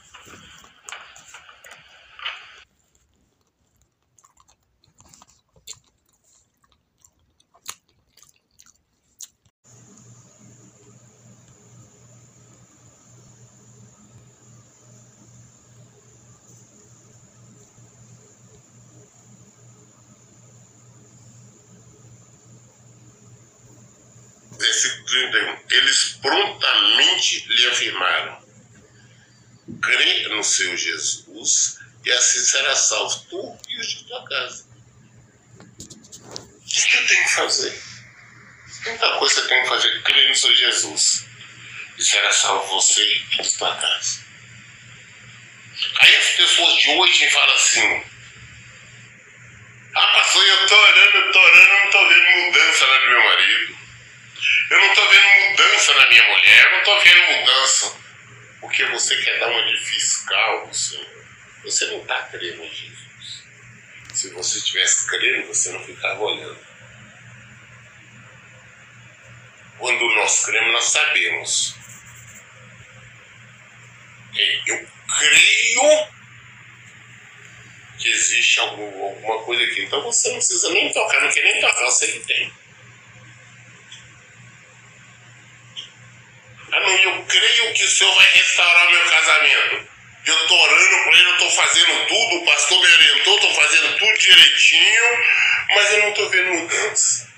versículo 31. Eles prontamente lhe afirmaram: crê no seu Jesus e assim será salvo tu e os de tua casa. O que eu tenho que fazer? Muita coisa que eu tenho que fazer. Crê no seu Jesus e será salvo você e de tua casa. Aí as pessoas de hoje falam assim: Ah, pastor, eu tô orando, eu tô orando, não tô vendo mudança lá do meu marido. Eu não estou vendo mudança na minha mulher, eu não estou vendo mudança. Porque você quer dar uma de fiscal, você, você não está crendo em Jesus. Se você estivesse crendo, você não ficava olhando. Quando nós cremos, nós sabemos. Eu creio que existe algum, alguma coisa aqui. Então você não precisa nem tocar, não quer nem tocar, você tem. Não, eu creio que o Senhor vai restaurar meu casamento. Eu estou orando por ele, eu estou fazendo tudo, o pastor me orientou, estou fazendo tudo direitinho, mas eu não estou vendo mudança.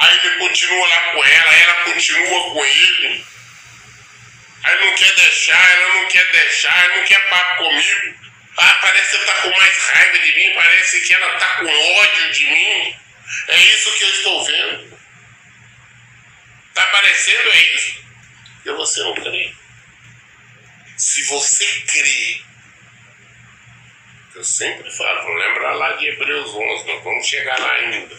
Aí ele continua lá com ela, ela continua com ele. Aí não quer deixar, ela não quer deixar, ela não quer papo comigo. Ah, parece que ela está com mais raiva de mim, parece que ela está com ódio de mim. É isso que eu estou vendo. Está parecendo é isso e você não crê. Se você crê, eu sempre falo, vamos lembrar lá de Hebreus 11, nós vamos chegar lá ainda.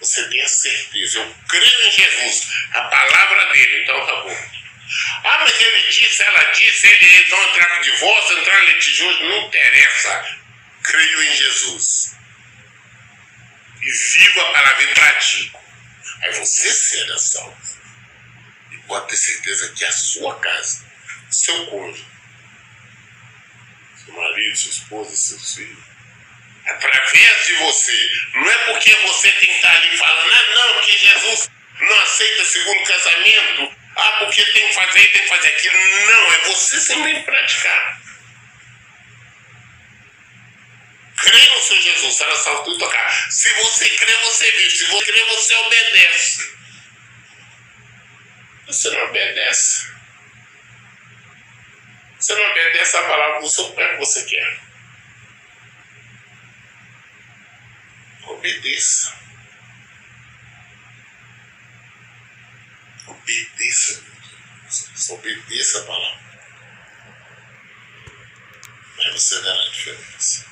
Você tem a certeza, eu creio em Jesus, a palavra dele, então acabou. Ah, mas ele disse, ela disse, ele então entrar com divórcio, em litígio, não interessa. Creio em Jesus. E vivo a palavra e pratico. Aí você será salvo pode ter certeza que a sua casa, seu cônjuge, seu marido, sua esposa, seus filhos, através de você, não é porque você tem que estar ali falando, ah, não, porque Jesus não aceita segundo casamento, ah, porque tem que fazer, tem que fazer aquilo. Não, é você sempre praticar. Crê no seu Jesus, será salvo e tocar. Se você crê, você vive. Se você crê, você obedece. Você não obedece. Você não obedece a palavra do seu pai que você quer. Obedeça. Obedeça. Obedeça a palavra. Aí você verá a diferença.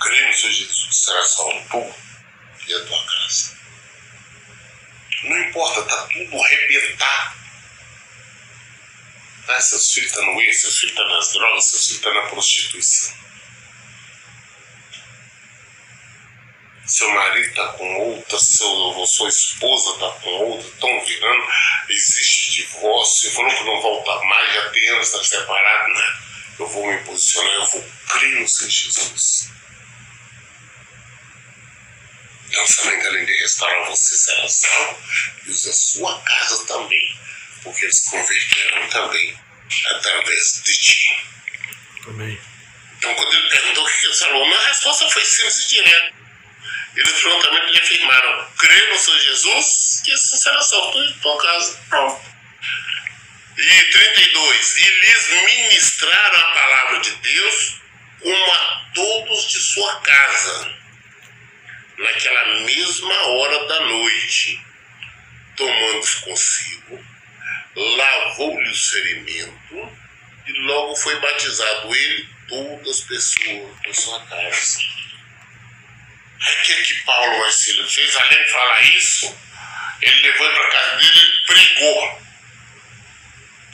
Creio no Senhor Jesus, será salvo tu e a tua casa. Não importa, tá tudo arrebentado. Ah, seus filhos estão no isso, seus filhos estão nas drogas, seus filhos estão na prostituição. Seu marido está com outra, seu, sua esposa está com outra, estão virando, existe divórcio, falou que não volta mais, já tem anos, está separado, né? Eu vou me posicionar, eu vou crer no Senhor Jesus. Lançamento além de restaurar você salvo e os da sua casa também, porque eles converterão também através de ti. Amém. Então, quando ele perguntou o que ele salvou, a resposta foi simples e direta. Eles prontamente lhe afirmaram: crê no Senhor Jesus, que assim será salvo em tua casa. Pronto. E 32. E lhes ministraram a palavra de Deus como a todos de sua casa, naquela mesma hora da noite, tomando-os consigo, lavou-lhe o ferimento e logo foi batizado ele todas as pessoas da sua casa. O que, Paulo Marcelo fez? Além de falar isso, ele levou para casa dele e pregou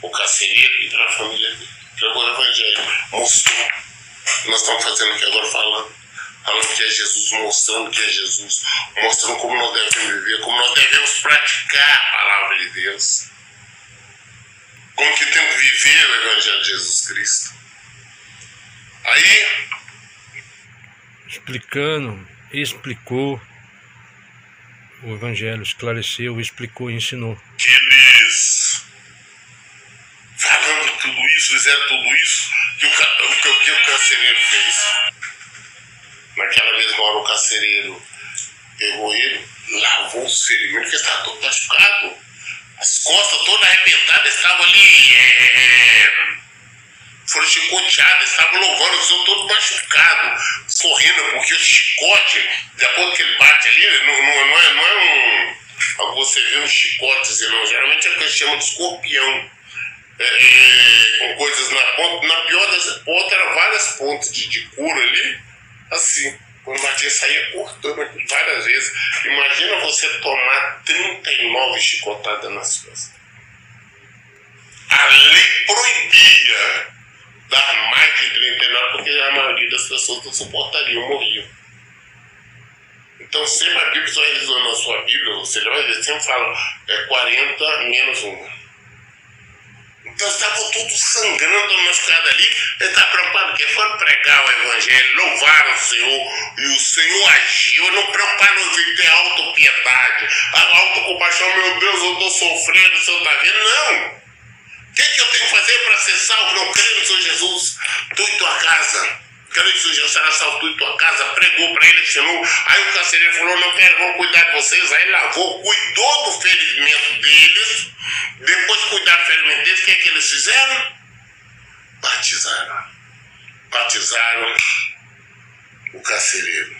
o carcereiro e para a família dele. Pregou o evangelho, mostrou. Nós estamos fazendo aqui agora falando. Falando que é Jesus, mostrando que é Jesus, mostrando como nós devemos viver, como nós devemos praticar a palavra de Deus. Como que temos que viver o Evangelho de Jesus Cristo. Aí. Explicando, explicou o Evangelho, esclareceu, explicou e ensinou. Que eles falando tudo isso, fizeram tudo isso, que o, que, o que o carcereiro fez? Naquela mesma hora o carcereiro pegou ele, lavou o ferimento, porque estava todo machucado, as costas todas arrebentadas, estavam ali, é, foram chicoteadas, estavam louvando, o Senhor todo machucado, correndo, porque o chicote, depois que ele bate ali, não, não, não é, não é um. Você vê um chicote, não, geralmente é o que eles chamam de escorpião é, é, com coisas na ponta. Na pior das pontas, eram várias pontas de, de couro ali, assim. Quando batia, saía cortando várias vezes. Imagina você tomar 39 chicotadas nas costas. A lei proibia dar mais de 39 porque a maioria das pessoas não suportariam, morriam. Então, sempre a Bíblia, você vai revisando a sua Bíblia, você vai ver, sempre fala é 40 menos 1. Então estavam todos sangrando escada ali, ele estava preocupado porque foram pregar o evangelho, louvaram o Senhor, e o Senhor agiu, não preocuparam em ter autopiedade, autocompaixão, meu Deus, eu estou sofrendo, o Senhor está vendo? Não! O que, que eu tenho que fazer para ser salvo? Não creio no Senhor Jesus, tu e tua casa. Quero que o Senhor Jesus será salvo tu e tua casa, pregou para ele, ensinou. Aí o carcereiro falou: Não quero, vou cuidar de vocês. Aí lavou, cuidou do ferimento deles. Depois de cuidar do ferimento deles, o que, é que eles fizeram? Batizaram. Batizaram o carcereiro.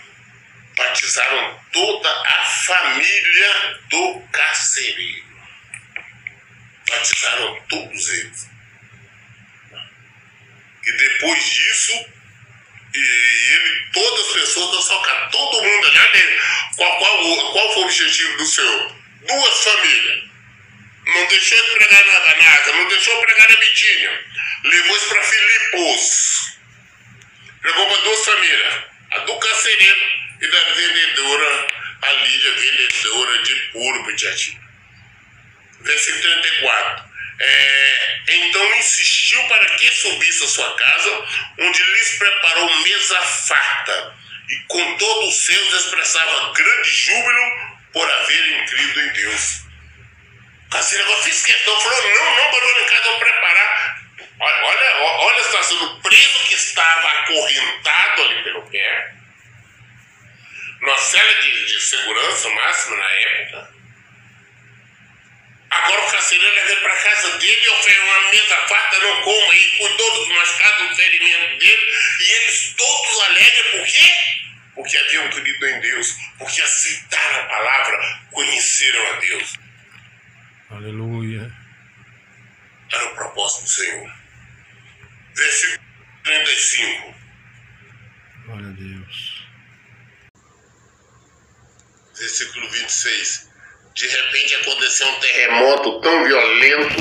Batizaram toda a família do carcereiro. Batizaram todos eles. E depois disso, e ele, todas as pessoas da sua casa, todo mundo, né? Qual, qual, qual foi o objetivo do Senhor? Duas famílias. Não deixou de pregar na Danasa, não deixou de pregar na Bitínia. Levou isso para Filipos. Pregou para duas famílias. A do carcereiro e da vendedora, a Lídia, vendedora de puro Pitiati. Versículo 34. É, então insistiu para que subisse a sua casa, onde lhes preparou mesa farta, e com todos os seus expressava grande júbilo por haverem crido em Deus. Cassino agora fez questão, falou: não, não, mandou em casa, preparar. Olha, olha, olha a situação do preso que estava acorrentado ali pelo pé, numa cela de, de segurança máxima na época O carcereiro leva para casa dele e oferece uma mesa farta, não coma, e cuidou dos machucados, do ferimento dele, e eles todos alegres, por quê? Porque haviam crido em Deus, porque aceitaram a palavra, conheceram a Deus. Aleluia. Era o propósito do Senhor. Versículo 35. Glória a Deus. Versículo 26. De repente aconteceu um terremoto tão violento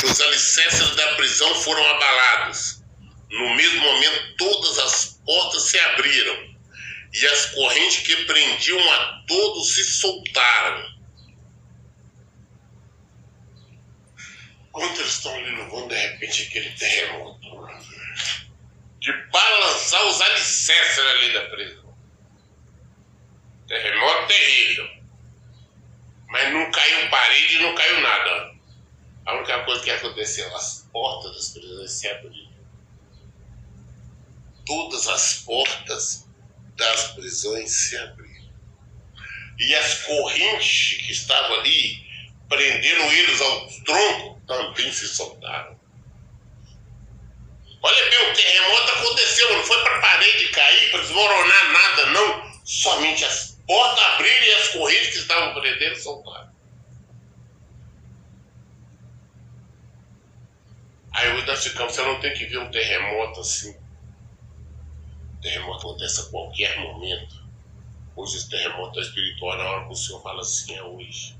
que os alicerces da prisão foram abalados. No mesmo momento, todas as portas se abriram e as correntes que prendiam a todos se soltaram. Quando eles estão ali no vão, de repente, aquele terremoto de balançar os alicerces ali da prisão. Terremoto terrível. Mas não caiu parede, não caiu nada. A única coisa que aconteceu, as portas das prisões se abriram. Todas as portas das prisões se abriram. E as correntes que estavam ali, prenderam eles ao tronco, também se soltaram. Olha bem, o terremoto aconteceu, não foi para a parede cair, para desmoronar nada, não. Somente as portas abriram e as correntes que estavam prendendo soltaram. Aí nós ficamos, você não tem que ver um terremoto assim. O terremoto acontece a qualquer momento. Hoje esse terremoto é espiritual, na hora que o Senhor fala assim, é hoje.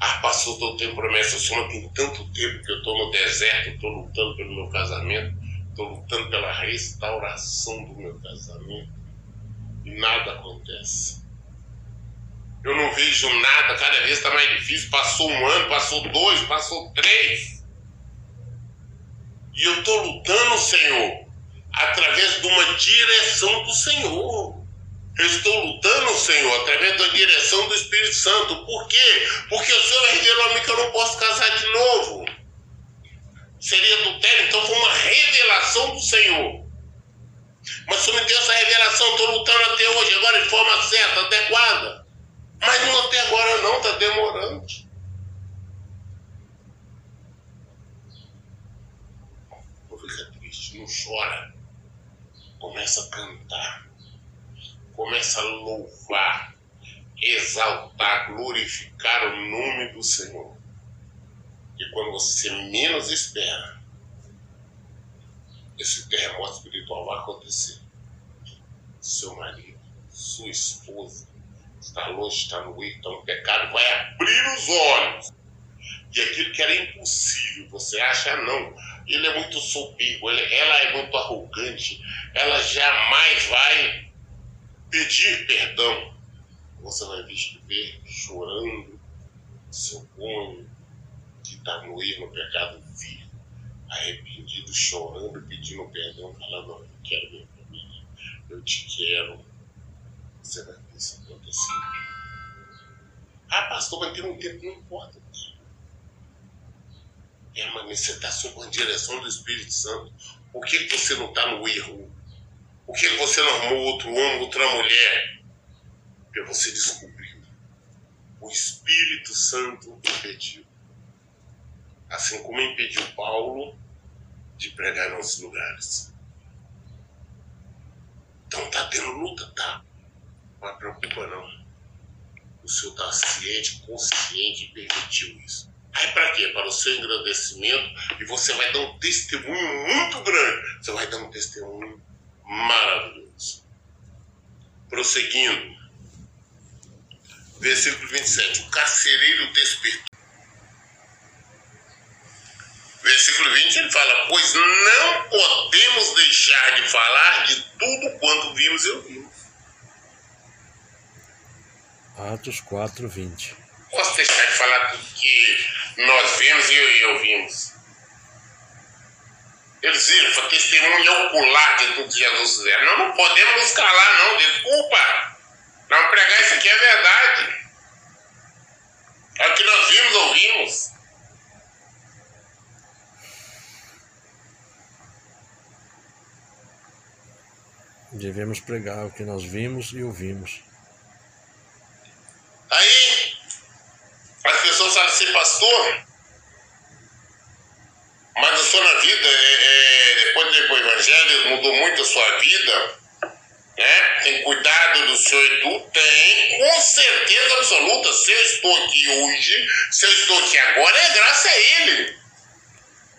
Ah, passou todo o tempo promessa, Senhor, tem tanto tempo que eu estou no deserto, estou lutando pelo meu casamento, estou lutando pela restauração do meu casamento nada acontece. Eu não vejo nada, cada vez está mais difícil. Passou um ano, passou dois, passou três. E eu estou lutando, Senhor, através de uma direção do Senhor. Eu estou lutando, Senhor, através da direção do Espírito Santo. Por quê? Porque o Senhor revelou a mim que eu não posso casar de novo. Seria adultério, então foi uma revelação do Senhor. Mas Senhor me deu essa revelação, estou lutando até hoje, agora de forma certa, adequada. Mas não até agora não, está demorando. Não fica triste, não chora. Começa a cantar começa a louvar, exaltar, glorificar o nome do Senhor. E quando você menos espera, esse terremoto espiritual vai acontecer. Seu marido, sua esposa, está longe, está no erro, está no pecado, vai abrir os olhos. E aquilo que era impossível, você acha, não. Ele é muito soberbo, ela é muito arrogante, ela jamais vai pedir perdão, você vai ver chorando seu cônjuge que está no erro, no pecado, arrependido, chorando, pedindo perdão, falando, eu quero minha família, eu te quero. Você vai ver isso acontecer. Ah, pastor, mas ter um tempo não importa. Você está sob a direção do Espírito Santo. Por que você não está no erro? Por que você não arrumou outro homem, outra mulher? Porque você descobriu. O Espírito Santo impediu. Assim como impediu Paulo de pregar outros lugares. Então tá tendo luta, tá? Não preocupa não. O senhor está ciente, consciente e permitiu isso. Aí para quê? Para o seu engrandecimento e você vai dar um testemunho muito grande. Você vai dar um testemunho maravilhoso. Prosseguindo, versículo 27. O carcereiro despertou. Versículo 20 ele fala: Pois não podemos deixar de falar de tudo quanto vimos e ouvimos. Atos 4, 20. Posso deixar de falar tudo que nós vimos e ouvimos. Eles viram, foi testemunha ocular de tudo que Jesus fizeram. Nós não podemos nos calar, não, desculpa. Não pregar isso aqui é verdade. É o que nós vimos, ouvimos. Devemos pregar o que nós vimos e ouvimos. Aí, as pessoas falam assim, pastor, mas a sua vida, é, é, depois o Evangelho, mudou muito a sua vida? Né? Tem cuidado do seu e tudo? Tem, com certeza absoluta. Se eu estou aqui hoje, se eu estou aqui agora, é graças a Ele.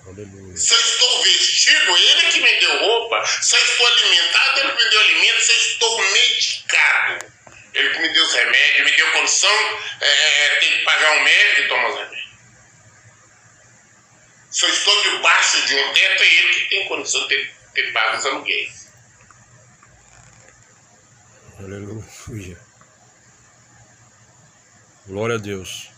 Aleluia. Se eu estou vestido, Ele que me deu roupa. Se eu estou alimentado, Ele que me deu alimento. Se eu estou medicado, Ele que me deu os remédios, me deu condição, é, é tem que pagar um médico e tomar os remédios. Se eu estou debaixo de um teto, é ele que tem condição de ter, ter pago os aluguéis. Aleluia. Glória a Deus.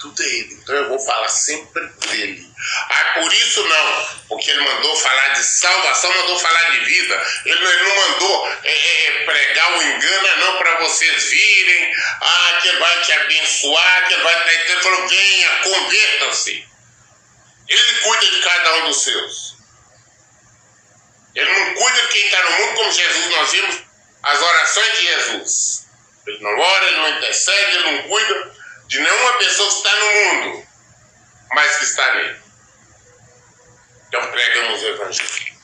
Tudo é Ele. Então eu vou falar sempre dele. Ah, por isso não, porque ele mandou falar de salvação, mandou falar de vida. Ele não, ele não mandou é, é, pregar o engano, não, para vocês virem. Ah, que ele vai te abençoar, que ele vai estar. Ele falou: venha, convertam-se. Ele cuida de cada um dos seus. Ele não cuida de quem está no mundo como Jesus. Nós vimos as orações de Jesus. Ele não ora, ele não intercede, ele não cuida de nenhuma pessoa que está no mundo, mas que está nele. Então pregamos o Evangelho.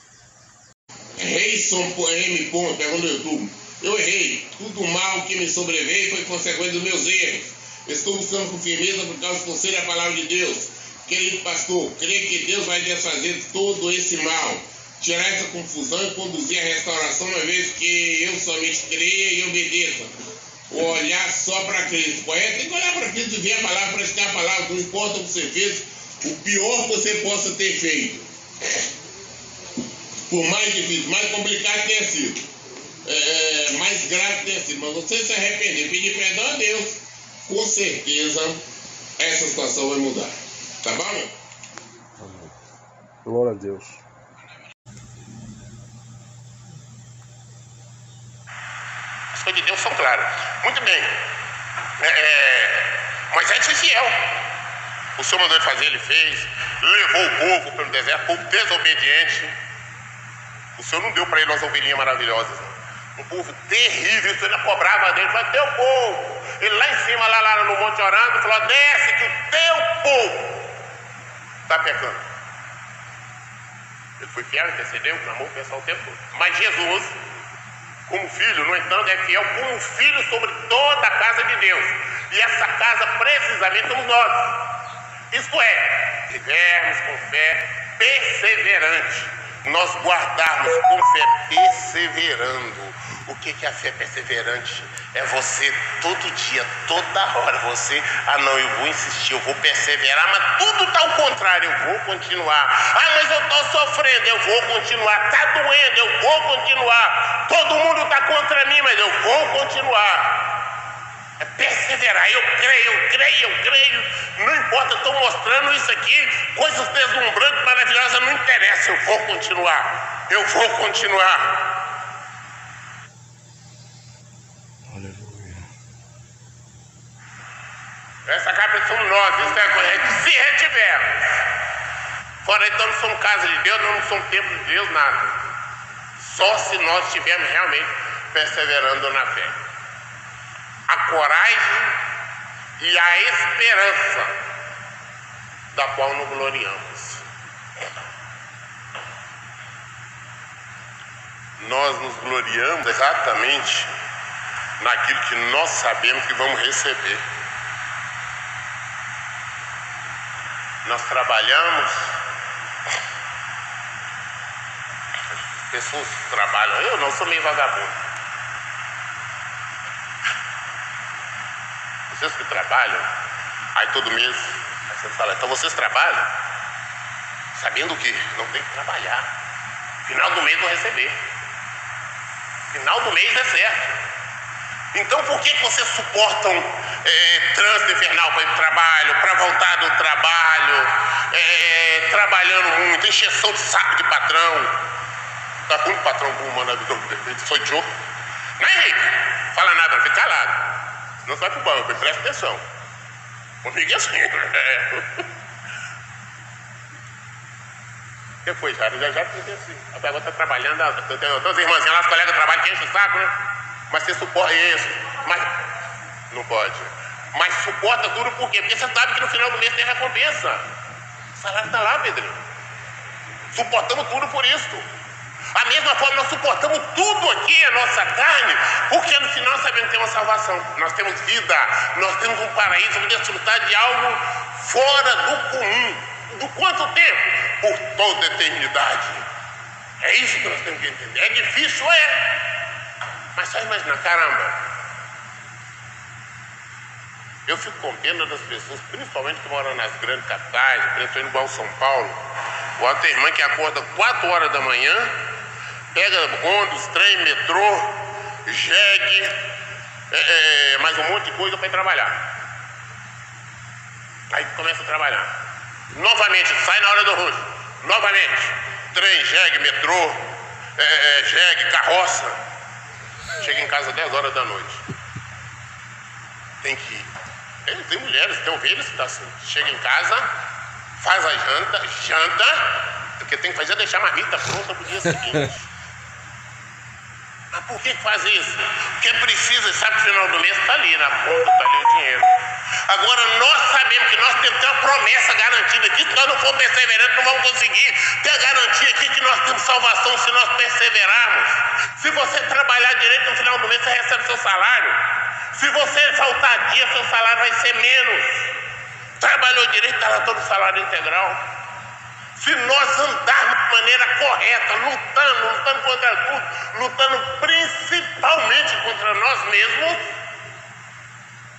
Reison M. Ponto, pergunta no YouTube. Eu errei. Tudo mal que me sobreveio foi consequência dos meus erros. Estou buscando com firmeza por causa do conselho e a palavra de Deus. Querido pastor, creio que Deus vai desfazer todo esse mal, tirar essa confusão e conduzir a restauração, uma vez que eu somente creia e obedeça olhar só para Cristo. Correto? Tem que olhar para Cristo e ver a palavra, praticar a palavra, não importa o que você fez, o pior que você possa ter feito. Por mais difícil, mais complicado tenha sido, é, é, mais grave tenha sido, mas você se arrepender, pedir perdão a Deus, com certeza essa situação vai mudar. Tá bom? Glória a Deus. As de Deus são claras. Muito bem. É, é, Moisés foi fiel. O Senhor mandou ele fazer, ele fez. Levou o povo pelo deserto, povo desobediente. O Senhor não deu para ele umas ovelhinhas maravilhosas. Um povo terrível, o Senhor cobrava dele. Falou, teu povo. Ele lá em cima, lá, lá no monte orando, falou, desce que o teu povo está pecando. Ele foi fiel, intercedeu, clamou o o tempo todo. Mas Jesus como filho, no entanto, é fiel como filho sobre toda a casa de Deus. E essa casa, precisamente, somos nós. Isto é, tivermos com fé perseverante, nós guardarmos com fé perseverando o que, é fé perseverante? É você todo dia, toda hora, você, ah não, eu vou insistir, eu vou perseverar, mas tudo está ao contrário, eu vou continuar. Ah, mas eu estou sofrendo, eu vou continuar. Está doendo, eu vou continuar. Todo mundo está contra mim, mas eu vou continuar. É perseverar, eu creio, eu creio, eu creio. Não importa, estou mostrando isso aqui, coisas deslumbrantes, maravilhosas, não interessa, eu vou continuar. Eu vou continuar. Essa casa somos nós, isso é. Se retivermos. Fora então não somos casa de Deus, não somos templo de Deus, nada. Só se nós estivermos realmente perseverando na fé. A coragem e a esperança da qual nos gloriamos. Nós nos gloriamos exatamente naquilo que nós sabemos que vamos receber. Nós trabalhamos, as pessoas trabalham, eu não sou meio vagabundo. Vocês que trabalham, aí todo mês, aí você fala, então vocês trabalham, sabendo que não tem que trabalhar. Final do mês vou receber. Final do mês é certo. Então por que, que vocês suportam é, trânsito infernal para ir para o trabalho, para voltar do trabalho, é, trabalhando muito, encheção de saco de patrão? Tá muito patrão bom na vida sou idiota. Não é Henrique? Fala nada, fica calado. Senão você vai pro banco, presta atenção. Comigo é assim. [LAUGHS] Depois, já, já, já assim. A pessoa está trabalhando, todas as irmãzinhas lá, as colegas trabalham, que enchem o saco, né? Mas você suporta isso. Mas não pode. Mas suporta tudo por quê? Porque você sabe que no final do mês tem recompensa. O salário está lá, Pedro. Suportamos tudo por isso. A mesma forma, nós suportamos tudo aqui, a nossa carne, porque no final sabemos que tem uma salvação. Nós temos vida, nós temos um paraíso, vamos desfrutar de algo fora do comum. Do quanto tempo? Por toda a eternidade. É isso que nós temos que entender. É difícil, é. Mas só imagina, caramba. Eu fico com pena das pessoas, principalmente que moram nas grandes capitais, principalmente igual São Paulo. Ou a irmã que acorda 4 horas da manhã, pega ônibus, trem, metrô, jegue, é, é, mais um monte de coisa para ir trabalhar. Aí começa a trabalhar. Novamente, sai na hora do rush. Novamente. Trem, jegue, metrô, é, é, jegue, carroça. Chega em casa 10 horas da noite. Tem que ir. É, tem mulheres, tem ovelhas que tá assim. Chega em casa, faz a janta, janta, porque tem que fazer deixar a marmita pronta pro dia seguinte. [LAUGHS] Mas por que faz isso? Porque precisa, sabe que o final do mês está ali, na ponta está ali o dinheiro. Agora nós sabemos que nós temos uma promessa garantida aqui, se nós não formos perseverantes, não vamos conseguir ter a garantia aqui que nós temos salvação se nós perseverarmos. Se você trabalhar direito no final do mês, você recebe seu salário. Se você faltar dia, seu salário vai ser menos. Trabalhou direito, está lá todo o salário integral. Se nós andarmos de maneira correta, lutando, lutando contra tudo, lutando principalmente contra nós mesmos,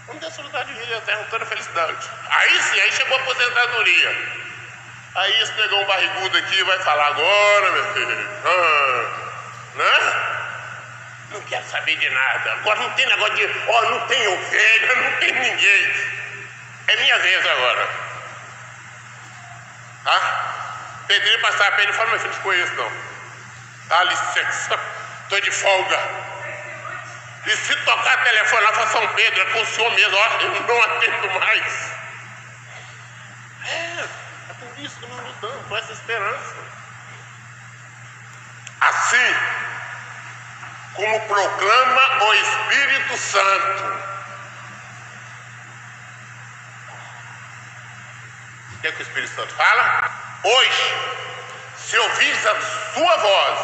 vamos desfrutar de vida eterna toda felicidade. Aí sim, aí chegou a aposentadoria. Aí esse negão barrigudo aqui vai falar agora, meu filho. Ah, né? Não quero saber de nada. Agora não tem negócio de, ó, oh, não tem ovelha, não tem ninguém. É minha vez agora. Tá? Pedrinho passar para ele e falou, meu filho, não conheço não. Dá licença, estou de folga. E se tocar telefone lá para São Pedro, é com o senhor mesmo, ó, eu não atendo mais. É, é por isso que nós lutamos, com essa esperança. Assim, como proclama o Espírito Santo. O que, é que o Espírito Santo fala? Hoje, se ouvis a sua voz,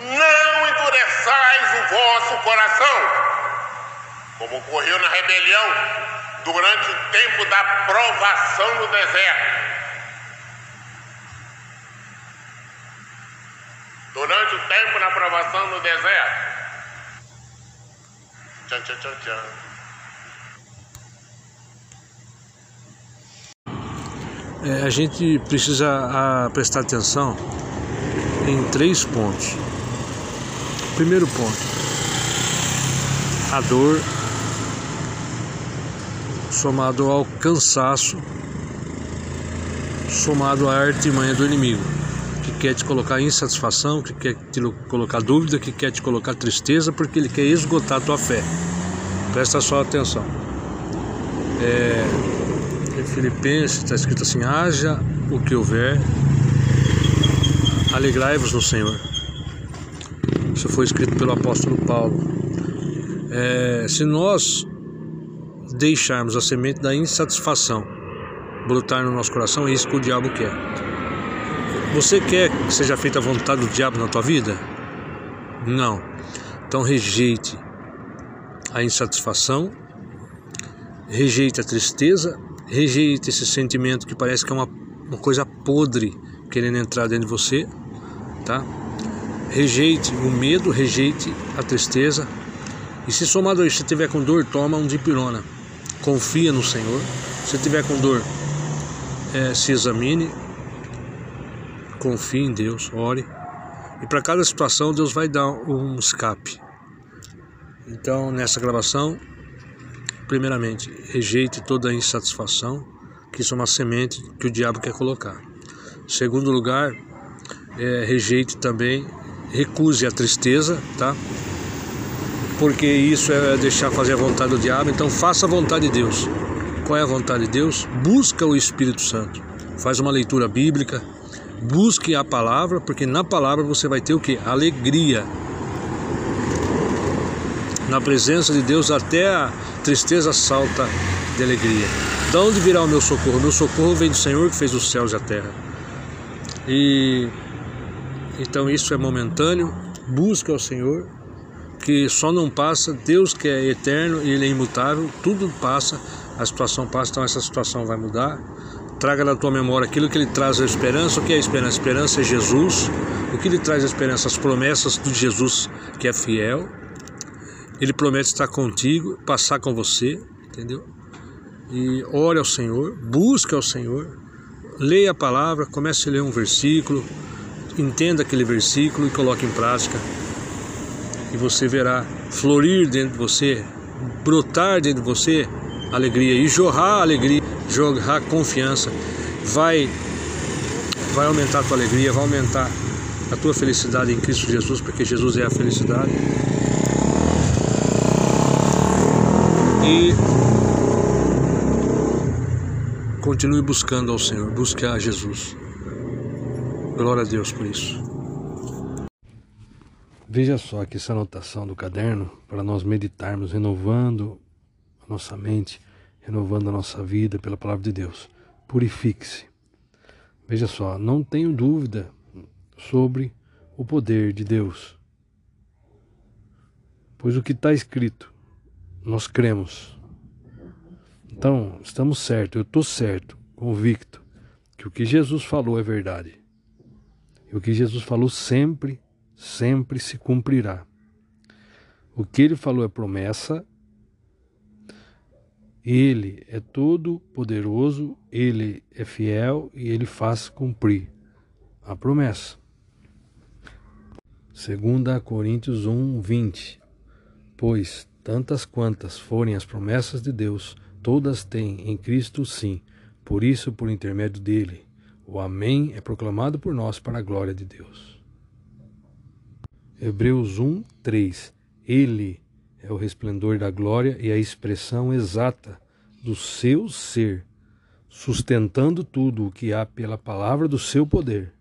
não endureçais o vosso coração, como ocorreu na rebelião durante o tempo da provação no deserto. Durante o tempo da provação no deserto. Tchan, tchan, tchan, tchan. É, a gente precisa a, prestar atenção em três pontos. Primeiro ponto, a dor somado ao cansaço, somado à artimanha do inimigo, que quer te colocar insatisfação, que quer te colocar dúvida, que quer te colocar tristeza, porque ele quer esgotar a tua fé. Presta só atenção. É, Filipenses está escrito assim: haja o que houver, alegrai-vos no Senhor. Isso foi escrito pelo apóstolo Paulo. É, se nós deixarmos a semente da insatisfação brotar no nosso coração, é isso que o diabo quer. Você quer que seja feita a vontade do diabo na tua vida? Não. Então rejeite a insatisfação, rejeite a tristeza Rejeite esse sentimento que parece que é uma, uma coisa podre querendo entrar dentro de você, tá? Rejeite o medo, rejeite a tristeza. E se somado a isso, se tiver com dor, toma um dipirona. Confia no Senhor. Se tiver com dor, é, se examine. Confie em Deus, ore. E para cada situação, Deus vai dar um escape. Então, nessa gravação, Primeiramente, rejeite toda a insatisfação, que isso é uma semente que o diabo quer colocar. Segundo lugar, é, rejeite também, recuse a tristeza, tá? Porque isso é deixar fazer a vontade do diabo, então faça a vontade de Deus. Qual é a vontade de Deus? Busca o Espírito Santo. Faz uma leitura bíblica, busque a palavra, porque na palavra você vai ter o que? Alegria. Na presença de Deus até a tristeza salta de alegria. De onde virá o meu socorro? Meu socorro vem do Senhor que fez os céus e a terra. E então isso é momentâneo. Busca ao Senhor, que só não passa. Deus que é eterno e Ele é imutável. Tudo passa, a situação passa. Então essa situação vai mudar. Traga na tua memória aquilo que Ele traz a esperança. O que é a esperança? A esperança é Jesus. O que Ele traz a esperança? As promessas de Jesus que é fiel ele promete estar contigo, passar com você, entendeu? E ore ao Senhor, busque ao Senhor, leia a palavra, comece a ler um versículo, entenda aquele versículo e coloque em prática. E você verá florir dentro de você, brotar dentro de você alegria e jorrar alegria, jogar confiança, vai, vai aumentar a tua alegria, vai aumentar a tua felicidade em Cristo Jesus, porque Jesus é a felicidade. E continue buscando ao Senhor, busque a Jesus. Glória a Deus por isso. Veja só aqui essa anotação do caderno para nós meditarmos, renovando a nossa mente, renovando a nossa vida pela palavra de Deus. Purifique-se. Veja só, não tenho dúvida sobre o poder de Deus. Pois o que está escrito, nós cremos. Então, estamos certos, eu estou certo, convicto, que o que Jesus falou é verdade. E o que Jesus falou sempre, sempre se cumprirá. O que ele falou é promessa ele é todo poderoso, ele é fiel e ele faz cumprir a promessa. 2 Coríntios 1, 20 Pois tantas quantas forem as promessas de Deus, todas têm em Cristo sim. Por isso, por intermédio dele, o Amém é proclamado por nós para a glória de Deus. Hebreus 1, 3 Ele é o resplendor da glória e a expressão exata do seu ser, sustentando tudo o que há pela palavra do seu poder.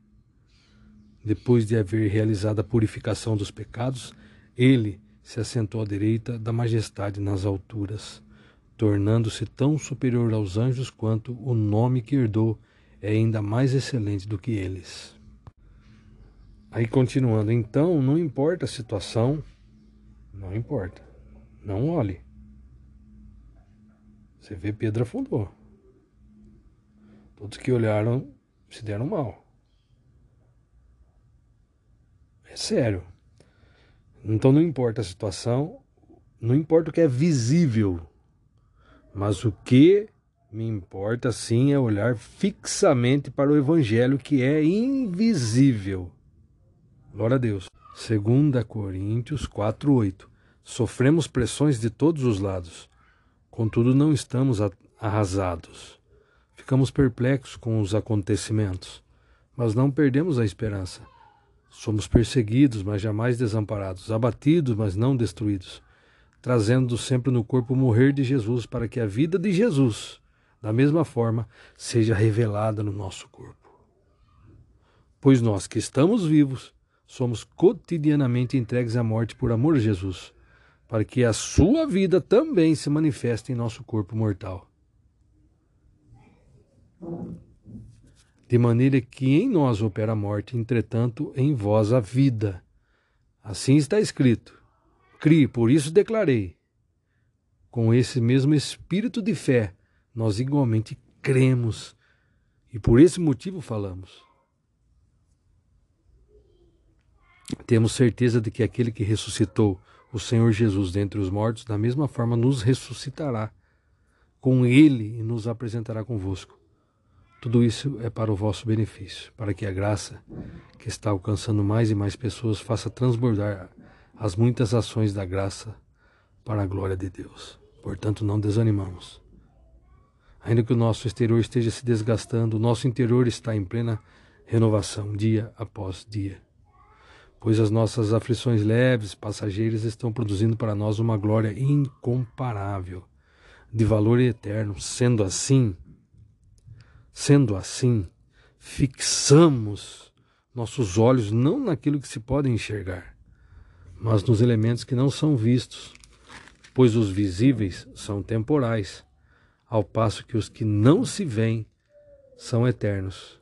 Depois de haver realizado a purificação dos pecados, ele se assentou à direita da majestade nas alturas, tornando-se tão superior aos anjos quanto o nome que herdou é ainda mais excelente do que eles. Aí continuando, então não importa a situação, não importa. Não olhe. Você vê, Pedro afundou. Todos que olharam se deram mal. É sério. Então não importa a situação, não importa o que é visível, mas o que me importa sim é olhar fixamente para o Evangelho que é invisível. Glória a Deus. 2 Coríntios 4,8 Sofremos pressões de todos os lados, contudo não estamos arrasados. Ficamos perplexos com os acontecimentos, mas não perdemos a esperança. Somos perseguidos, mas jamais desamparados, abatidos, mas não destruídos, trazendo sempre no corpo o morrer de Jesus, para que a vida de Jesus, da mesma forma, seja revelada no nosso corpo. Pois nós que estamos vivos, somos cotidianamente entregues à morte por amor a Jesus para que a sua vida também se manifeste em nosso corpo mortal. De maneira que em nós opera a morte, entretanto em vós a vida. Assim está escrito. Crie, por isso declarei. Com esse mesmo espírito de fé, nós igualmente cremos e por esse motivo falamos. Temos certeza de que aquele que ressuscitou o Senhor Jesus dentre os mortos, da mesma forma nos ressuscitará com ele e nos apresentará convosco. Tudo isso é para o vosso benefício, para que a graça que está alcançando mais e mais pessoas faça transbordar as muitas ações da graça para a glória de Deus. Portanto, não desanimamos. Ainda que o nosso exterior esteja se desgastando, o nosso interior está em plena renovação, dia após dia pois as nossas aflições leves, passageiras, estão produzindo para nós uma glória incomparável, de valor eterno. Sendo assim, sendo assim, fixamos nossos olhos não naquilo que se pode enxergar, mas nos elementos que não são vistos, pois os visíveis são temporais, ao passo que os que não se veem são eternos.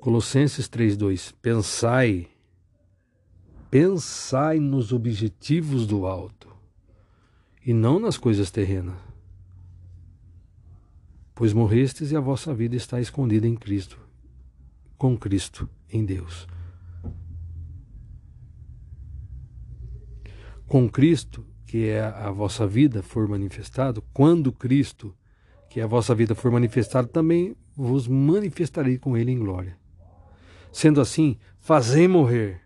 Colossenses 3:2 Pensai pensai nos objetivos do alto e não nas coisas terrenas. Pois morrestes e a vossa vida está escondida em Cristo, com Cristo em Deus. Com Cristo, que é a vossa vida, for manifestado, quando Cristo, que é a vossa vida, for manifestado, também vos manifestarei com Ele em glória. Sendo assim, fazei morrer.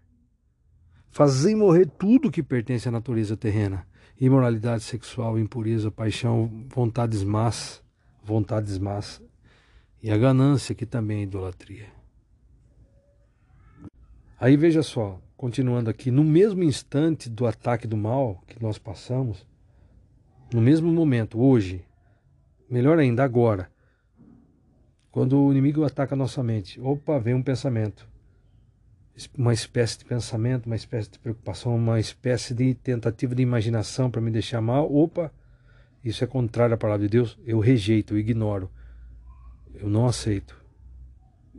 Fazei morrer tudo que pertence à natureza terrena imoralidade sexual, impureza, paixão, vontades más, vontades más e a ganância que também é idolatria. Aí veja só, continuando aqui, no mesmo instante do ataque do mal que nós passamos, no mesmo momento, hoje, melhor ainda, agora, quando o inimigo ataca a nossa mente, opa, vem um pensamento uma espécie de pensamento, uma espécie de preocupação, uma espécie de tentativa de imaginação para me deixar mal. Opa, isso é contrário à palavra de Deus. Eu rejeito, eu ignoro. Eu não aceito.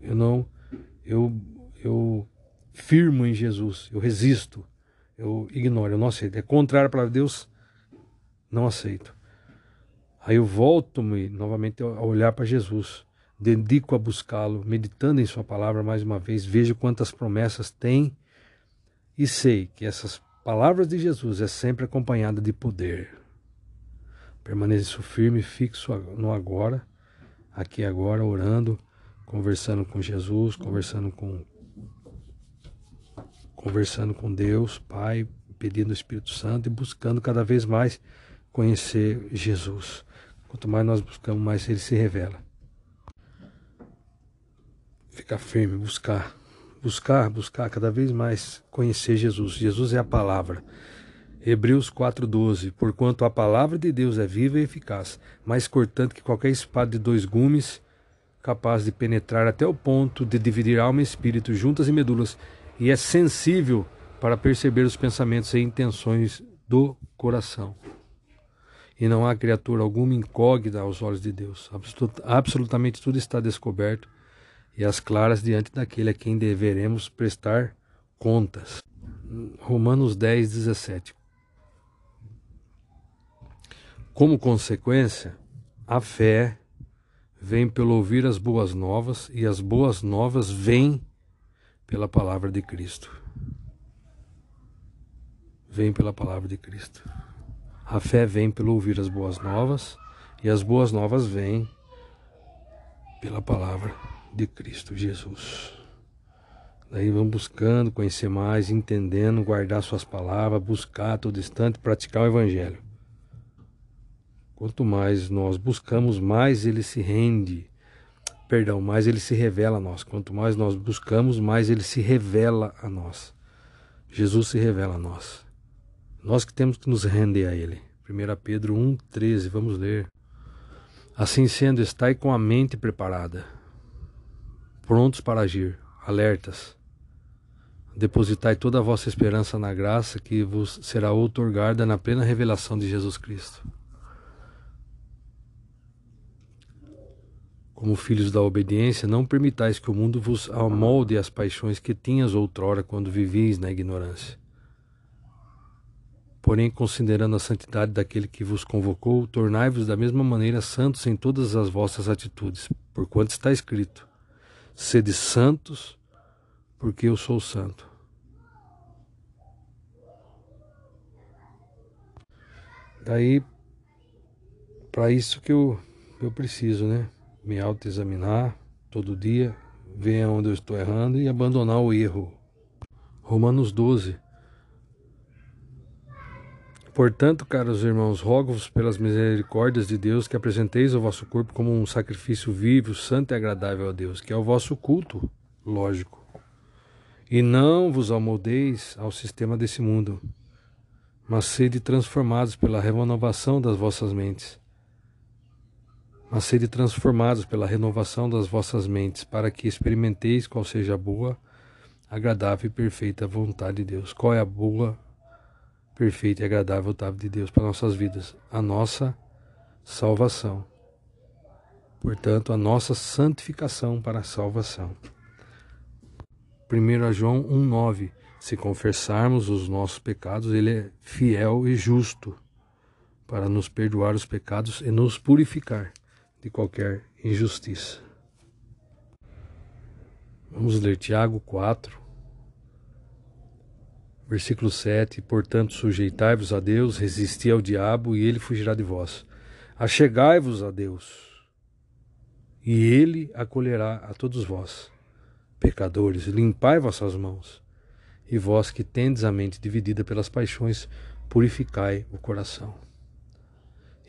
Eu não eu eu firmo em Jesus, eu resisto. Eu ignoro, eu não aceito. É contrário à palavra de Deus. Não aceito. Aí eu volto-me novamente a olhar para Jesus dedico a buscá-lo, meditando em Sua palavra mais uma vez, vejo quantas promessas tem e sei que essas palavras de Jesus é sempre acompanhada de poder. Permaneço firme, fixo no agora, aqui agora, orando, conversando com Jesus, conversando com conversando com Deus, Pai, pedindo o Espírito Santo e buscando cada vez mais conhecer Jesus. Quanto mais nós buscamos, mais ele se revela ficar firme, buscar, buscar, buscar cada vez mais conhecer Jesus. Jesus é a palavra. Hebreus 4:12 Porquanto a palavra de Deus é viva e eficaz, mais cortante que qualquer espada de dois gumes, capaz de penetrar até o ponto de dividir alma e espírito, juntas e medulas, e é sensível para perceber os pensamentos e intenções do coração. E não há criatura alguma incógnita aos olhos de Deus. absolutamente tudo está descoberto e as claras diante daquele a quem deveremos prestar contas. Romanos 10, 17. Como consequência, a fé vem pelo ouvir as boas novas e as boas novas vêm pela palavra de Cristo. Vem pela palavra de Cristo. A fé vem pelo ouvir as boas novas e as boas novas vêm pela palavra de Cristo Jesus. Daí vamos buscando conhecer mais, entendendo, guardar suas palavras, buscar todo instante, praticar o Evangelho. Quanto mais nós buscamos, mais ele se rende, perdão, mais ele se revela a nós. Quanto mais nós buscamos, mais ele se revela a nós. Jesus se revela a nós. Nós que temos que nos render a ele. 1 Pedro 1,13, vamos ler. Assim sendo, estai com a mente preparada prontos para agir, alertas. Depositai toda a vossa esperança na graça que vos será outorgada na plena revelação de Jesus Cristo. Como filhos da obediência, não permitais que o mundo vos amolde as paixões que tinhas outrora quando vivíeis na ignorância. Porém, considerando a santidade daquele que vos convocou, tornai-vos da mesma maneira santos em todas as vossas atitudes, porquanto está escrito: Sede santos, porque eu sou santo. Daí, para isso que eu, eu preciso, né? Me autoexaminar todo dia, ver onde eu estou errando e abandonar o erro. Romanos 12, Portanto, caros irmãos, rogo-vos pelas misericórdias de Deus que apresenteis o vosso corpo como um sacrifício vivo, santo e agradável a Deus, que é o vosso culto, lógico. E não vos amoldeis ao sistema desse mundo, mas sede transformados pela renovação das vossas mentes. Mas sede transformados pela renovação das vossas mentes, para que experimenteis qual seja a boa, agradável e perfeita vontade de Deus. Qual é a boa, perfeita e agradável vontade de Deus para nossas vidas, a nossa salvação. Portanto, a nossa santificação para a salvação. 1 João 1,9 Se confessarmos os nossos pecados, Ele é fiel e justo para nos perdoar os pecados e nos purificar de qualquer injustiça. Vamos ler Tiago 4, Versículo 7: Portanto, sujeitai-vos a Deus, resisti ao diabo, e ele fugirá de vós. Achegai-vos a Deus, e ele acolherá a todos vós. Pecadores, limpai vossas mãos, e vós que tendes a mente dividida pelas paixões, purificai o coração.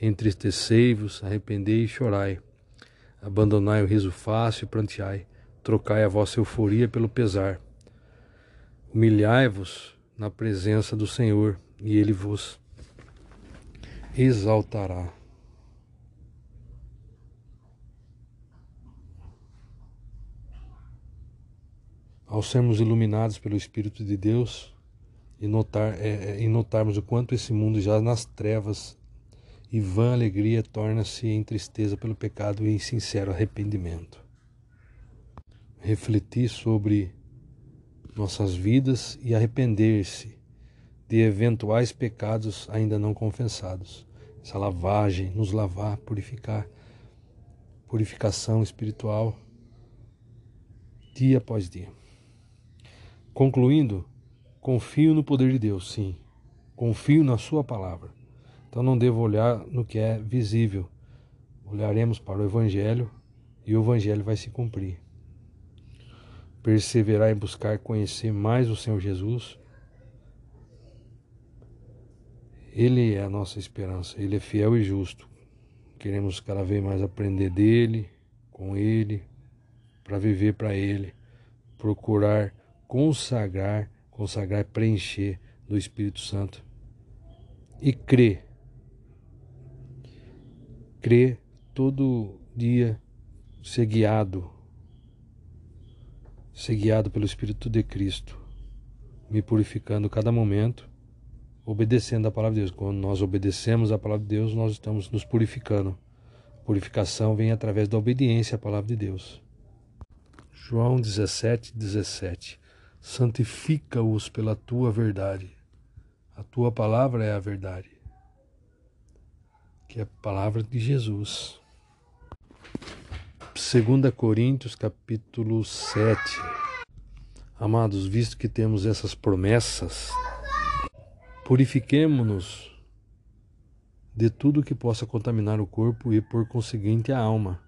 Entristecei-vos, arrependei e chorai. Abandonai o riso fácil e pranteai. Trocai a vossa euforia pelo pesar. Humilhai-vos na presença do Senhor e ele vos exaltará. Ao sermos iluminados pelo Espírito de Deus e, notar, é, é, e notarmos o quanto esse mundo já nas trevas e vã alegria torna-se em tristeza pelo pecado e em sincero arrependimento. Refletir sobre nossas vidas e arrepender-se de eventuais pecados ainda não confessados. Essa lavagem, nos lavar, purificar, purificação espiritual, dia após dia. Concluindo, confio no poder de Deus, sim. Confio na Sua palavra. Então não devo olhar no que é visível. Olharemos para o Evangelho e o Evangelho vai se cumprir. Perseverar em buscar conhecer mais o Senhor Jesus. Ele é a nossa esperança, Ele é fiel e justo. Queremos cada vez mais aprender dele, com Ele, para viver para Ele, procurar consagrar, consagrar, preencher do Espírito Santo e crer crer todo dia ser guiado, ser guiado pelo Espírito de Cristo, me purificando cada momento, obedecendo a palavra de Deus. Quando nós obedecemos a palavra de Deus, nós estamos nos purificando. Purificação vem através da obediência à palavra de Deus. João 17, 17. Santifica-os pela tua verdade. A tua palavra é a verdade que é a palavra de Jesus. 2 Coríntios capítulo 7. Amados, visto que temos essas promessas, purifiquemo-nos de tudo que possa contaminar o corpo e, por conseguinte, a alma,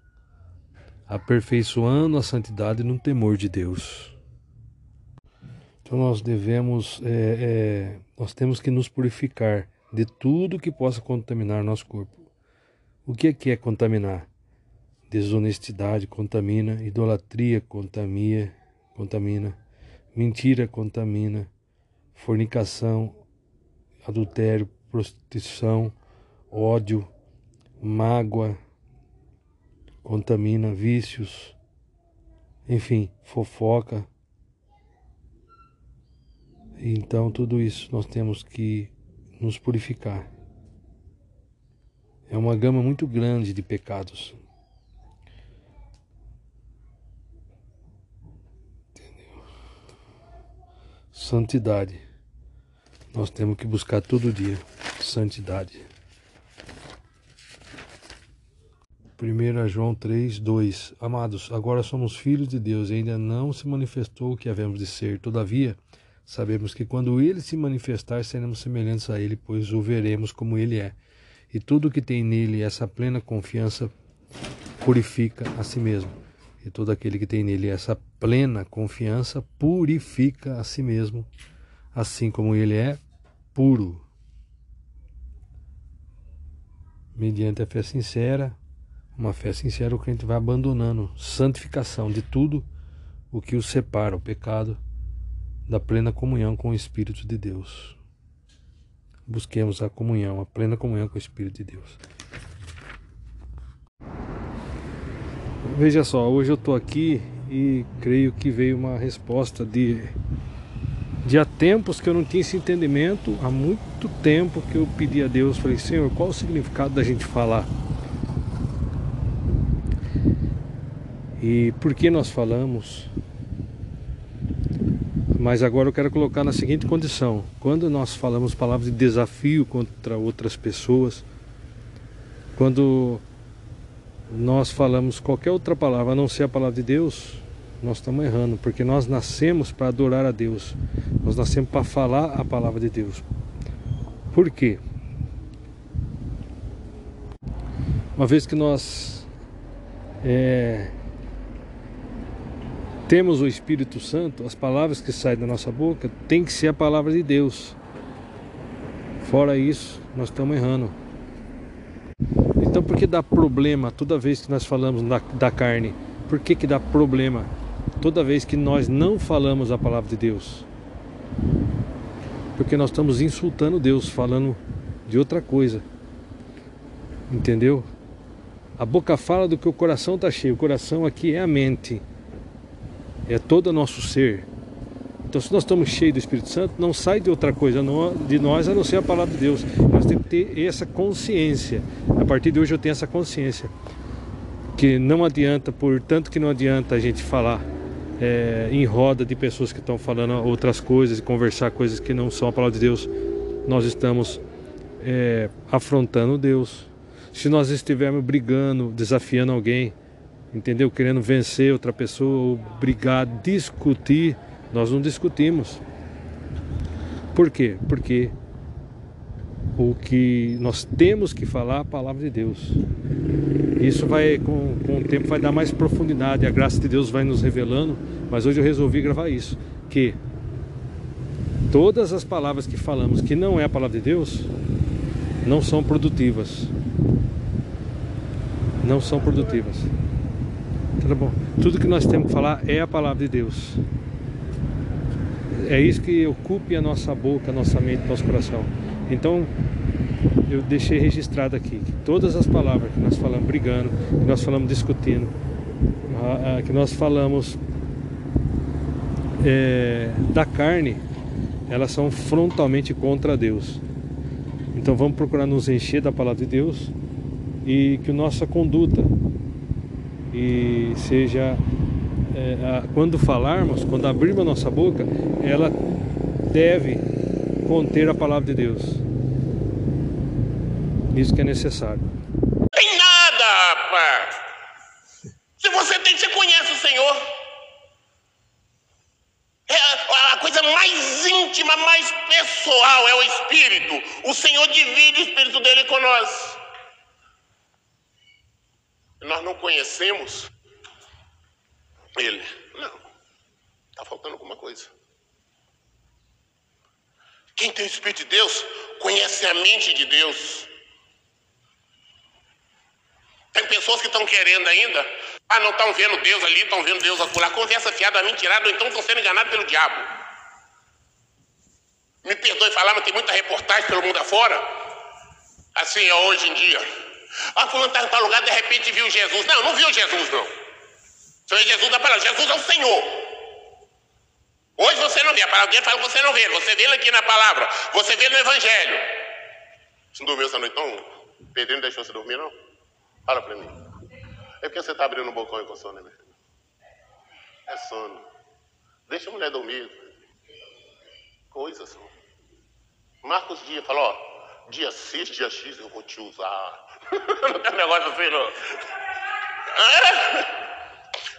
aperfeiçoando a santidade no temor de Deus. Então nós devemos, é, é, nós temos que nos purificar de tudo que possa contaminar nosso corpo. O que é, que é contaminar? Desonestidade contamina, idolatria contamina, contamina, mentira contamina, fornicação, adultério, prostituição, ódio, mágoa, contamina, vícios, enfim, fofoca. Então, tudo isso nós temos que nos purificar. É uma gama muito grande de pecados. Entendeu? Santidade. Nós temos que buscar todo dia santidade. 1 João 3, 2 Amados, agora somos filhos de Deus e ainda não se manifestou o que havemos de ser. Todavia, Sabemos que quando ele se manifestar, seremos semelhantes a ele, pois o veremos como ele é. E tudo que tem nele essa plena confiança purifica a si mesmo. E todo aquele que tem nele essa plena confiança purifica a si mesmo, assim como ele é puro. Mediante a fé sincera, uma fé sincera, o crente vai abandonando santificação de tudo o que o separa, o pecado da plena comunhão com o Espírito de Deus. Busquemos a comunhão, a plena comunhão com o Espírito de Deus. Veja só, hoje eu estou aqui e creio que veio uma resposta de, de há tempos que eu não tinha esse entendimento, há muito tempo que eu pedi a Deus, falei, Senhor, qual o significado da gente falar? E por que nós falamos? Mas agora eu quero colocar na seguinte condição: quando nós falamos palavras de desafio contra outras pessoas, quando nós falamos qualquer outra palavra a não ser a palavra de Deus, nós estamos errando, porque nós nascemos para adorar a Deus, nós nascemos para falar a palavra de Deus. Por quê? Uma vez que nós é, temos o Espírito Santo, as palavras que saem da nossa boca tem que ser a palavra de Deus. Fora isso, nós estamos errando. Então por que dá problema toda vez que nós falamos da, da carne? Por que, que dá problema toda vez que nós não falamos a palavra de Deus? Porque nós estamos insultando Deus, falando de outra coisa. Entendeu? A boca fala do que o coração está cheio. O coração aqui é a mente. É todo o nosso ser. Então, se nós estamos cheios do Espírito Santo, não sai de outra coisa de nós a não ser a palavra de Deus. Nós temos que ter essa consciência. A partir de hoje eu tenho essa consciência. Que não adianta, portanto que não adianta a gente falar é, em roda de pessoas que estão falando outras coisas e conversar coisas que não são a palavra de Deus. Nós estamos é, afrontando Deus. Se nós estivermos brigando, desafiando alguém, entendeu? Querendo vencer outra pessoa, brigar, discutir nós não discutimos. Por quê? Porque o que nós temos que falar é a palavra de Deus. Isso vai, com, com o tempo, vai dar mais profundidade. A graça de Deus vai nos revelando. Mas hoje eu resolvi gravar isso. Que todas as palavras que falamos que não é a palavra de Deus não são produtivas. Não são produtivas. Tá bom? Tudo que nós temos que falar é a palavra de Deus. É isso que ocupe a nossa boca, a nossa mente, nosso coração. Então, eu deixei registrado aqui que todas as palavras que nós falamos brigando, que nós falamos discutindo, que nós falamos é, da carne, elas são frontalmente contra Deus. Então vamos procurar nos encher da palavra de Deus e que nossa conduta e seja é, quando falarmos, quando abrirmos a nossa boca, ela deve conter a palavra de Deus. Isso que é necessário. Tem nada, rapaz. Se você tem, você conhece o Senhor. É a coisa mais íntima, mais pessoal é o Espírito. O Senhor divide o Espírito dele com nós. Nós não conhecemos ele. Não. Está faltando alguma coisa. Quem tem o Espírito de Deus conhece a mente de Deus. Tem pessoas que estão querendo ainda, ah, não estão vendo Deus ali, estão vendo Deus acolá. Conversa fiada, mentirada, ou então estão sendo enganados pelo diabo. Me perdoe falar, mas tem muita reportagem pelo mundo afora. Assim é hoje em dia. Ah, fulano está em tal lugar, de repente viu Jesus. Não, não viu Jesus, não. É Jesus da palavra. Jesus é o Senhor. Hoje você não vê. A palavra dele fala que você não vê. Você vê ele aqui na palavra. Você vê no Evangelho. Você não dormiu essa noite, não? Pedrinho deixou você dormir, não? Fala para mim. É porque você está abrindo o balcão e com sono, né, meu filho? É sono. Deixa a mulher dormir. Coisas são. Marcos Dias falou, ó, dia 6, dia X eu vou te usar. Não [LAUGHS] tem negócio assim, não. É?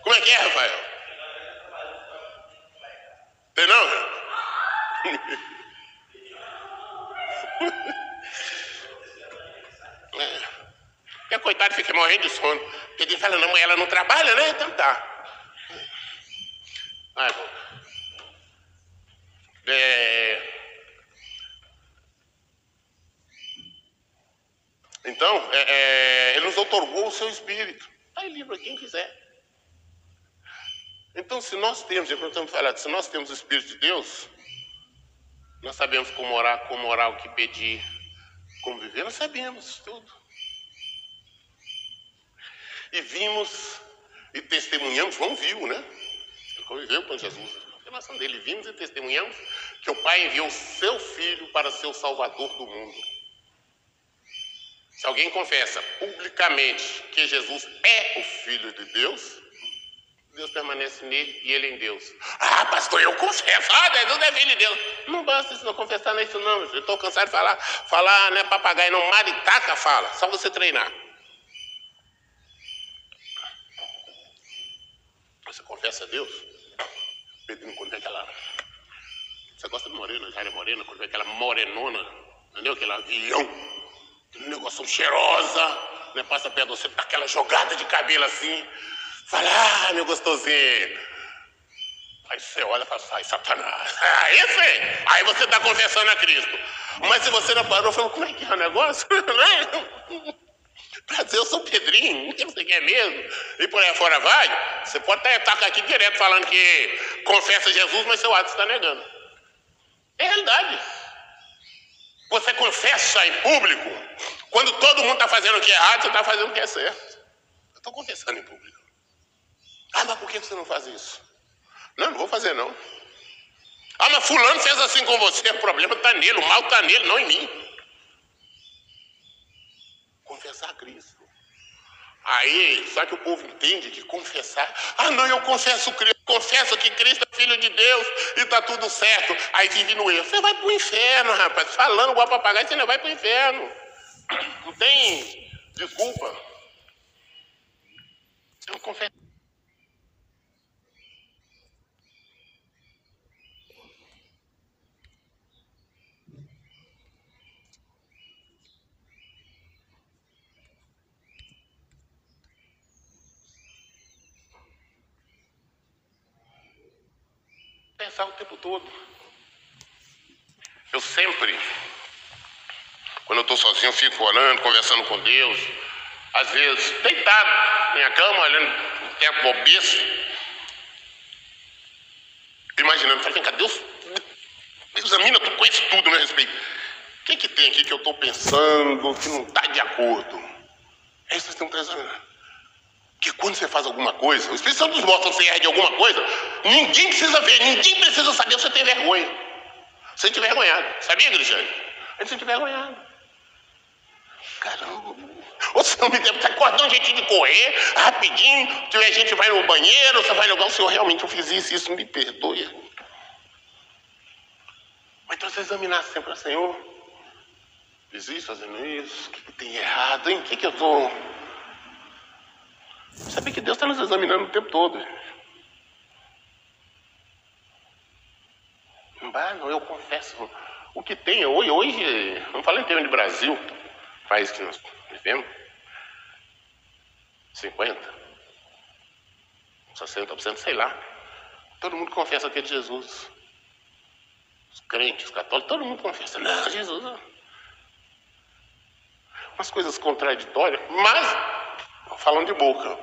Como é que é, Rafael? Tem não? [LAUGHS] É. Porque a coitada fica morrendo de sono. Porque ele fala, não, mas ela não trabalha, né? Então tá. Vai. É... Então, é, é, ele nos otorgou o seu espírito. Está livre quem quiser. Então, se nós temos, já estamos falando, se nós temos o Espírito de Deus, nós sabemos como orar, como orar, o que pedir, como viver, nós sabemos tudo. E vimos e testemunhamos, João viu, né? Ele conviveu com Jesus. A relação dele, vimos e testemunhamos que o Pai enviou o seu Filho para ser o Salvador do mundo. Se alguém confessa publicamente que Jesus é o Filho de Deus, Deus permanece nele e ele em Deus. Ah, pastor, eu confesso. Ah, Jesus é filho de Deus. Não basta isso não confessar nisso não. Eu estou cansado de falar. Falar não é papagaio, não. Maritaca fala. Só você treinar. Você confessa a Deus. Pedindo quando vê aquela... Você gosta de morena, é morena, quando vê aquela morenona, entendeu? Aquele avião, negócio cheirosa, né? Passa perto de você, dá aquela jogada de cabelo assim. Fala, ah, meu gostosinho. Aí você olha e fala, sai, Satanás. [LAUGHS] Aí sim, aí você está confessando a Cristo. Mas se você não parou, falou, como é que é o negócio? [LAUGHS] Né? Pra dizer, eu sou Pedrinho, o que você quer mesmo? E por aí fora vai, você pode estar aqui direto falando que confessa Jesus, mas seu ato está negando. É realidade. Você confessa em público, quando todo mundo está fazendo o que é errado, você está fazendo o que é certo. Eu estou confessando em público. Ah, mas por que você não faz isso? Não, não vou fazer não. Ah, mas fulano fez assim com você, o problema está nele, o mal está nele, não em mim. Confessar Cristo. Aí, só que o povo entende que confessar, ah não, eu confesso Cristo, confesso que Cristo é filho de Deus e está tudo certo. Aí vive no erro. Você vai para o inferno, rapaz. Falando igual papagaio, você não vai para o inferno. Não tem desculpa. Você não confessa. Pensar o tempo todo. Eu sempre, quando eu estou sozinho, eu fico orando, conversando com Deus. Às vezes, deitado na minha cama, olhando o tempo obeso. Imaginando, falei, vem cá, Deus, examina, tu conhece tudo a meu respeito. O que, que tem aqui que eu estou pensando que não está de acordo? É isso que vocês têm que examinar. Que quando você faz alguma coisa, o Espírito Santo nos mostra que você erra de alguma coisa, ninguém precisa ver, ninguém precisa saber você tem vergonha. Você sente vergonhado. Sabia, Cristiane? Gente sente vergonhado. Caramba. [LAUGHS] Se não me deve estar acordando um jeitinho de correr, rapidinho, a gente vai no banheiro, você vai no lugar, o senhor realmente eu fiz isso, isso me perdoe. Mas então você examinar sempre, ah, Senhor, fiz isso, fazendo isso, o que, que tem errado, hein? O que, que eu estou. Sabe que Deus está nos examinando o tempo todo. Não, eu confesso. O que tem hoje, hoje, vamos falar em termos de Brasil, país que nós vivemos, 50, 60%, sei lá. Todo mundo confessa que é de Jesus. Os crentes, os católicos, todo mundo confessa. Não, Jesus. Umas coisas contraditórias, mas falando de boca.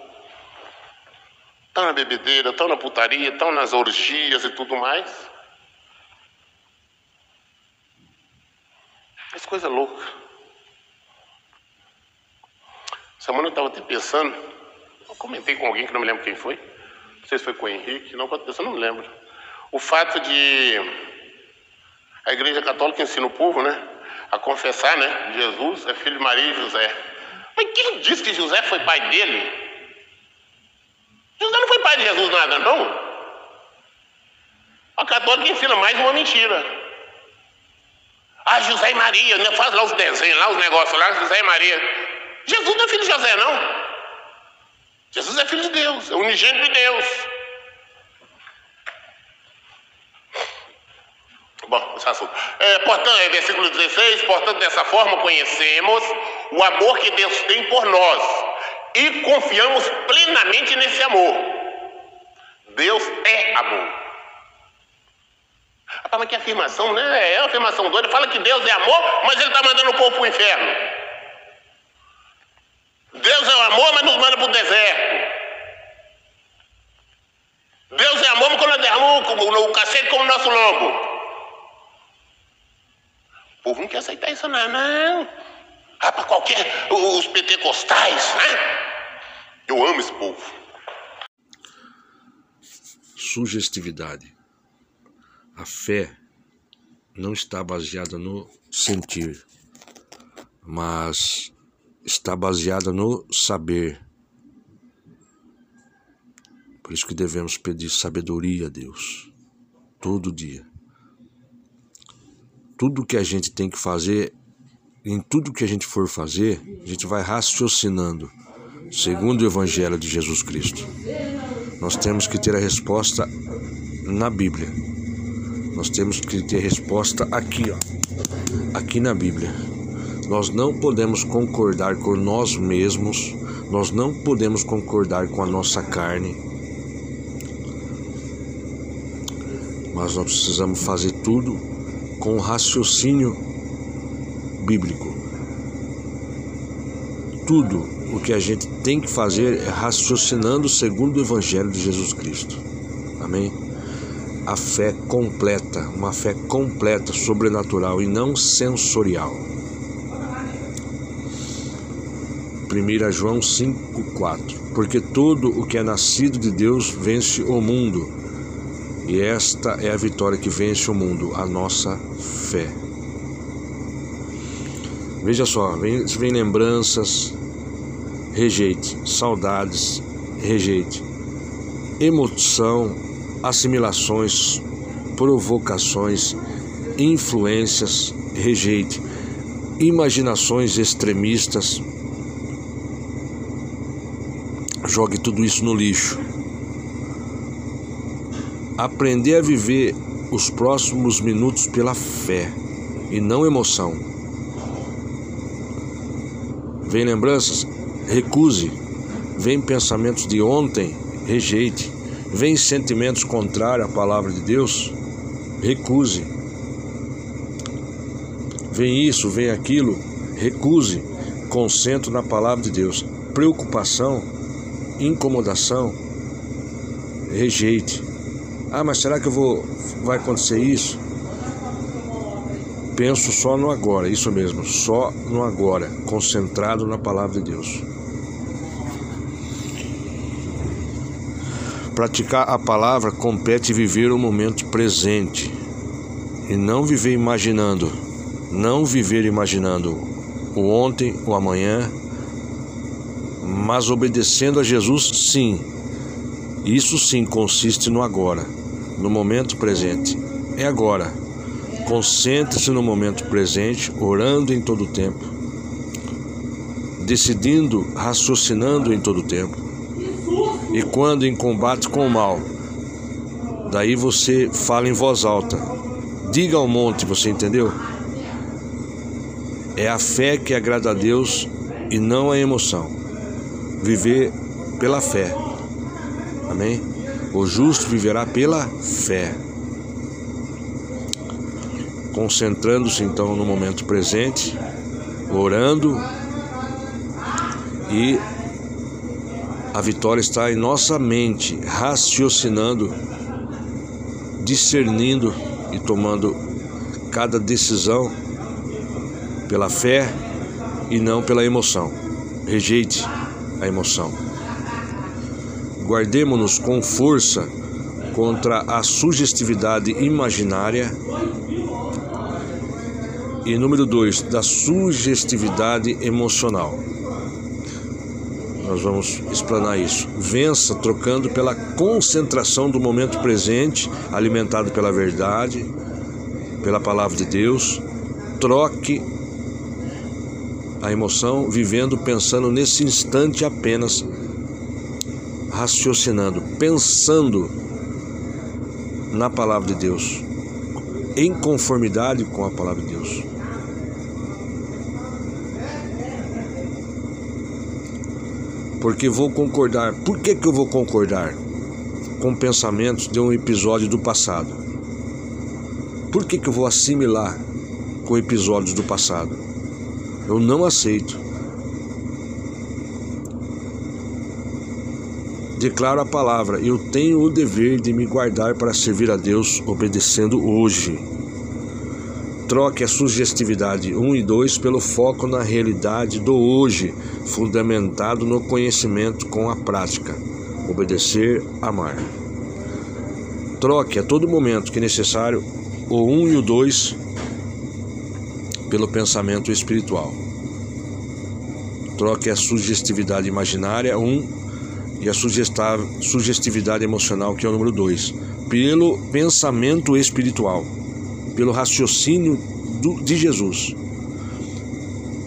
Estão na bebedeira, estão na putaria, estão nas orgias e tudo mais. As coisas loucas. Semana eu estava até pensando, eu comentei com alguém que não me lembro quem foi, não sei se foi com o Henrique, não, eu não me lembro. O fato de a Igreja Católica ensina o povo, né, a confessar, né, Jesus é filho de Maria e José. Mas quem disse que José foi pai dele? José não foi pai de Jesus nada, não. A católica ensina mais uma mentira. Ah, José e Maria, né? faz lá os desenhos, lá os negócios lá, José e Maria. Jesus não é filho de José, não. Jesus é filho de Deus, é unigênito de Deus. Bom, esse assunto. É, portanto, é, versículo 16, portanto, dessa forma conhecemos o amor que Deus tem por nós e confiamos plenamente nesse amor. Deus é amor. Rapaz, mas que afirmação, né? É uma afirmação doida. Fala que Deus é amor, mas ele está mandando o povo para o inferno. Deus é amor, mas nos manda para o deserto. Deus é amor, mas quando derramou o cacete como o nosso lombo. O povo não quer aceitar isso, não. não. Ah, para qualquer. Os pentecostais, né? Eu amo esse povo. Sugestividade. A fé não está baseada no sentir, mas está baseada no saber. Por isso que devemos pedir sabedoria a Deus todo dia. Tudo que a gente tem que fazer, em tudo que a gente for fazer, a gente vai raciocinando, segundo o Evangelho de Jesus Cristo. Nós temos que ter a resposta na Bíblia. Nós temos que ter resposta aqui, ó, aqui na Bíblia. Nós não podemos concordar com nós mesmos, nós não podemos concordar com a nossa carne. mas nós precisamos fazer tudo com raciocínio bíblico. Tudo o que a gente tem que fazer é raciocinando segundo o Evangelho de Jesus Cristo. Amém? A fé completa, uma fé completa, sobrenatural e não sensorial. 1 João 5,4 Porque todo o que é nascido de Deus vence o mundo, e esta é a vitória que vence o mundo, a nossa fé. Veja só, vem, vem lembranças, rejeite, saudades, rejeite, emoção, assimilações, provocações, influências, rejeite, imaginações extremistas, jogue tudo isso no lixo. Aprender a viver os próximos minutos pela fé e não emoção. Vem lembranças? Recuse. Vem pensamentos de ontem? Rejeite. Vem sentimentos contrários à palavra de Deus? Recuse. Vem isso, vem aquilo? Recuse. Concentre na palavra de Deus. Preocupação incomodação, rejeite. Ah, mas será que eu vou vai acontecer isso? Penso só no agora, isso mesmo, só no agora, concentrado na palavra de Deus. Praticar a palavra compete viver o momento presente e não viver imaginando, não viver imaginando o ontem, o amanhã, mas obedecendo a Jesus, sim. Isso sim consiste no agora, no momento presente. É agora. Concentre-se no momento presente, orando em todo o tempo, decidindo, raciocinando em todo o tempo. E quando em combate com o mal, daí você fala em voz alta. Diga ao monte, você entendeu? É a fé que agrada a Deus e não a emoção viver pela fé. Amém? O justo viverá pela fé. Concentrando-se então no momento presente, orando e a vitória está em nossa mente, raciocinando, discernindo e tomando cada decisão pela fé e não pela emoção. Rejeite a emoção. Guardemos-nos com força contra a sugestividade imaginária. E número dois, da sugestividade emocional. Nós vamos explanar isso. Vença trocando pela concentração do momento presente, alimentado pela verdade, pela palavra de Deus. Troque a emoção, vivendo, pensando nesse instante apenas, raciocinando, pensando na palavra de Deus, em conformidade com a palavra de Deus. Porque vou concordar. Por que, que eu vou concordar com pensamentos de um episódio do passado? Por que, que eu vou assimilar com episódios do passado? Eu não aceito. Declaro a palavra: eu tenho o dever de me guardar para servir a Deus obedecendo hoje. Troque a sugestividade 1 e 2 pelo foco na realidade do hoje, fundamentado no conhecimento com a prática. Obedecer, amar. Troque a todo momento que necessário o 1 e o 2 pelo pensamento espiritual. Troque a sugestividade imaginária, um, e a sugestividade emocional, que é o número dois, pelo pensamento espiritual, pelo raciocínio do, de Jesus.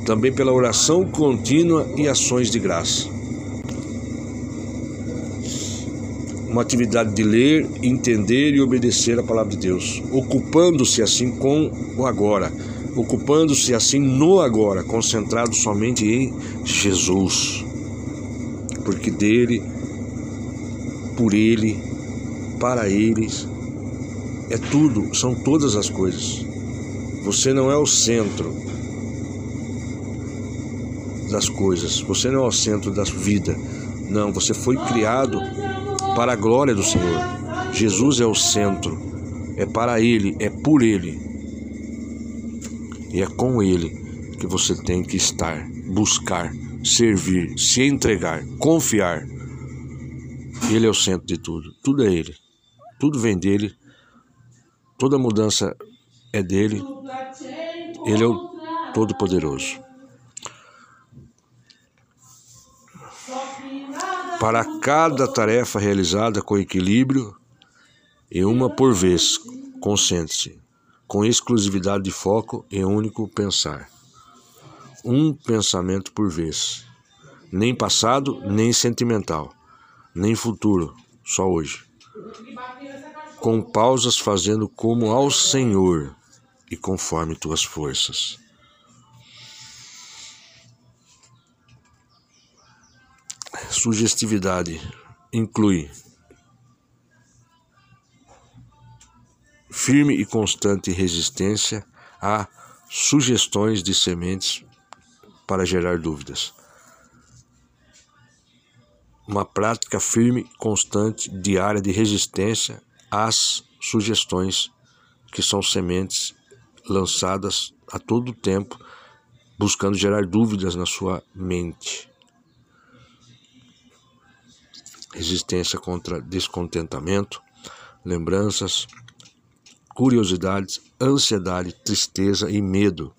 Também pela oração contínua e ações de graça. Uma atividade de ler, entender e obedecer a palavra de Deus, ocupando-se assim com o agora ocupando-se assim no agora, concentrado somente em Jesus. Porque dele, por ele, para eles, é tudo, são todas as coisas. Você não é o centro das coisas, você não é o centro da vida. Não, você foi criado para a glória do Senhor. Jesus é o centro, é para Ele, é por Ele. E é com Ele que você tem que estar, buscar, servir, se entregar, confiar. Ele é o centro de tudo, tudo é Ele, tudo vem dele, toda mudança é dele, Ele é o Todo-Poderoso. Para cada tarefa realizada com equilíbrio e uma por vez, concentre-se, com exclusividade de foco e único pensar. Um pensamento por vez, nem passado, nem sentimental, nem futuro, só hoje. Com pausas fazendo como ao Senhor e conforme tuas forças. Sugestividade inclui firme e constante resistência a sugestões de sementes para gerar dúvidas. Uma prática firme, constante, diária de resistência às sugestões que são sementes lançadas a todo tempo, buscando gerar dúvidas na sua mente resistência contra descontentamento, lembranças, curiosidades, ansiedade, tristeza e medo.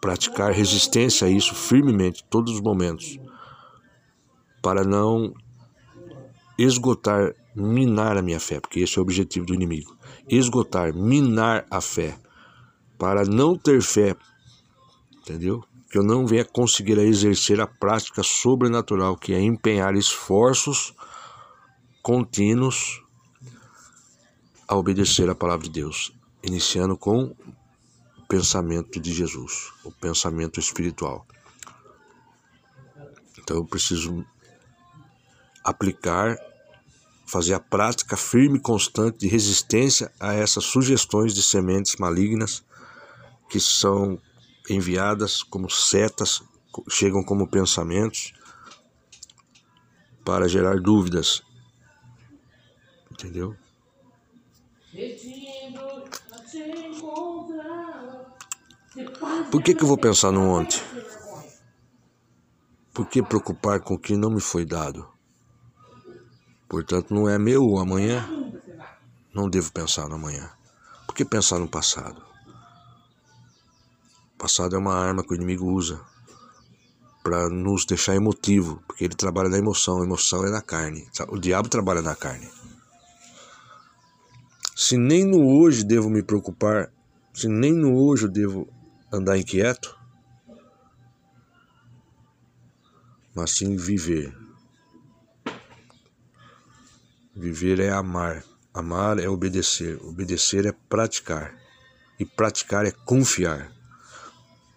Praticar resistência a isso firmemente, todos os momentos, para não esgotar, minar a minha fé, porque esse é o objetivo do inimigo. Esgotar, minar a fé, para não ter fé, entendeu? que eu não venha conseguir exercer a prática sobrenatural, que é empenhar esforços contínuos a obedecer a palavra de Deus, iniciando com o pensamento de Jesus, o pensamento espiritual. Então eu preciso aplicar, fazer a prática firme e constante de resistência a essas sugestões de sementes malignas que são enviadas como setas, chegam como pensamentos para gerar dúvidas. Entendeu? Por que, que eu vou pensar no ontem? Por que preocupar com o que não me foi dado? Portanto, não é meu o amanhã. Não devo pensar no amanhã. Por que pensar no passado? passado é uma arma que o inimigo usa para nos deixar emotivo, porque ele trabalha na emoção, a emoção é na carne. O diabo trabalha na carne. Se nem no hoje devo me preocupar, se nem no hoje eu devo andar inquieto, mas sim viver. Viver é amar, amar é obedecer, obedecer é praticar, e praticar é confiar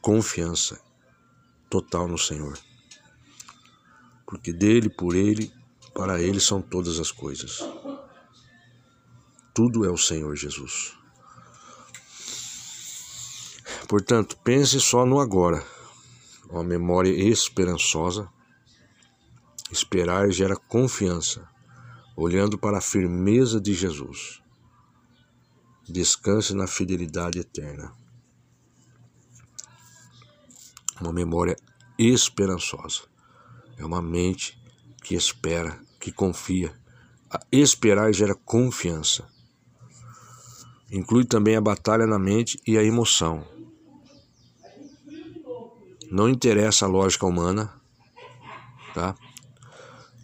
confiança total no Senhor. Porque dele, por ele, para ele são todas as coisas. Tudo é o Senhor Jesus. Portanto, pense só no agora. Uma memória esperançosa. Esperar gera confiança, olhando para a firmeza de Jesus. Descanse na fidelidade eterna uma memória esperançosa. É uma mente que espera, que confia. A esperar gera confiança. Inclui também a batalha na mente e a emoção. Não interessa a lógica humana, tá?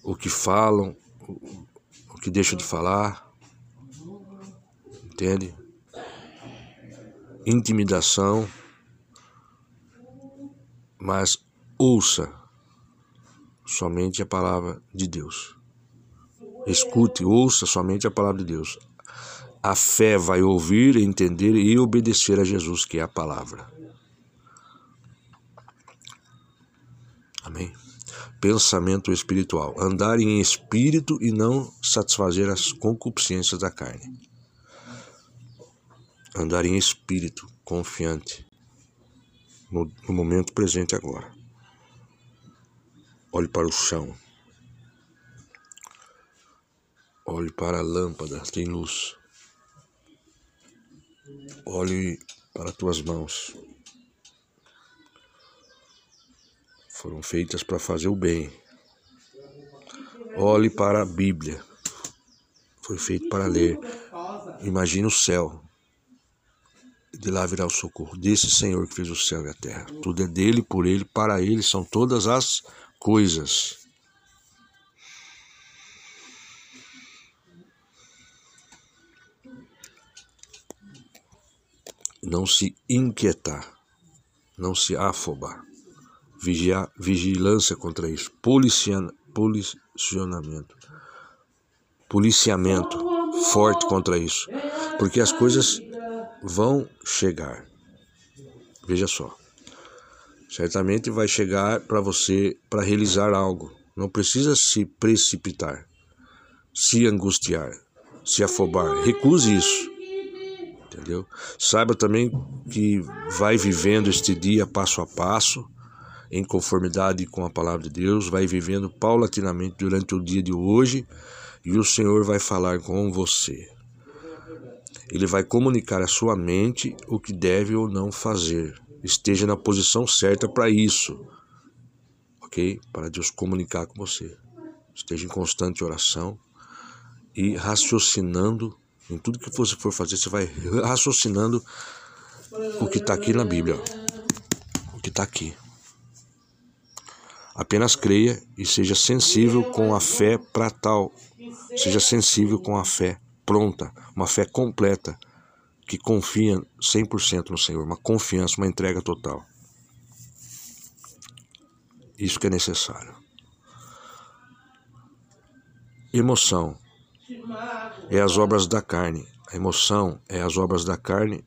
O que falam, que deixam de falar, entende? Intimidação mas ouça somente a palavra de Deus. Escute, ouça somente a palavra de Deus. A fé vai ouvir, entender e obedecer a Jesus, que é a palavra. Amém? Pensamento espiritual. Andar em espírito e não satisfazer as concupiscências da carne. Andar em espírito, confiante, no, no momento presente agora. Olhe para o chão. Olhe para a lâmpada, tem luz. Olhe para tuas mãos. Foram feitas para fazer o bem. Olhe para a Bíblia. Foi feito para ler. Imagine o céu. De lá virá o socorro. Desse Senhor que fez o céu e a terra. Tudo é dele, por ele, para ele são todas as coisas. não se inquietar, não se afobar. Vigilância contra isso, policiamento, policiamento forte contra isso, porque as coisas vão chegar. Veja só, certamente vai chegar para você para realizar algo. Não precisa se precipitar, se angustiar, se afobar. Recuse isso entendeu? Saiba também que vai vivendo este dia passo a passo, em conformidade com a palavra de Deus, vai vivendo paulatinamente durante o dia de hoje e o Senhor vai falar com você. Ele vai comunicar à sua mente o que deve ou não fazer. Esteja na posição certa para isso, ok? Para Deus comunicar com você. Esteja em constante oração e raciocinando em tudo que você for fazer, você vai raciocinando o que está aqui na Bíblia. O que está aqui. Apenas creia e seja sensível com a fé para tal. Seja sensível com a fé pronta, uma fé completa, que confia 100% no Senhor, uma confiança, uma entrega total. Isso que é necessário. Emoção é as obras da carne. A emoção é as obras da carne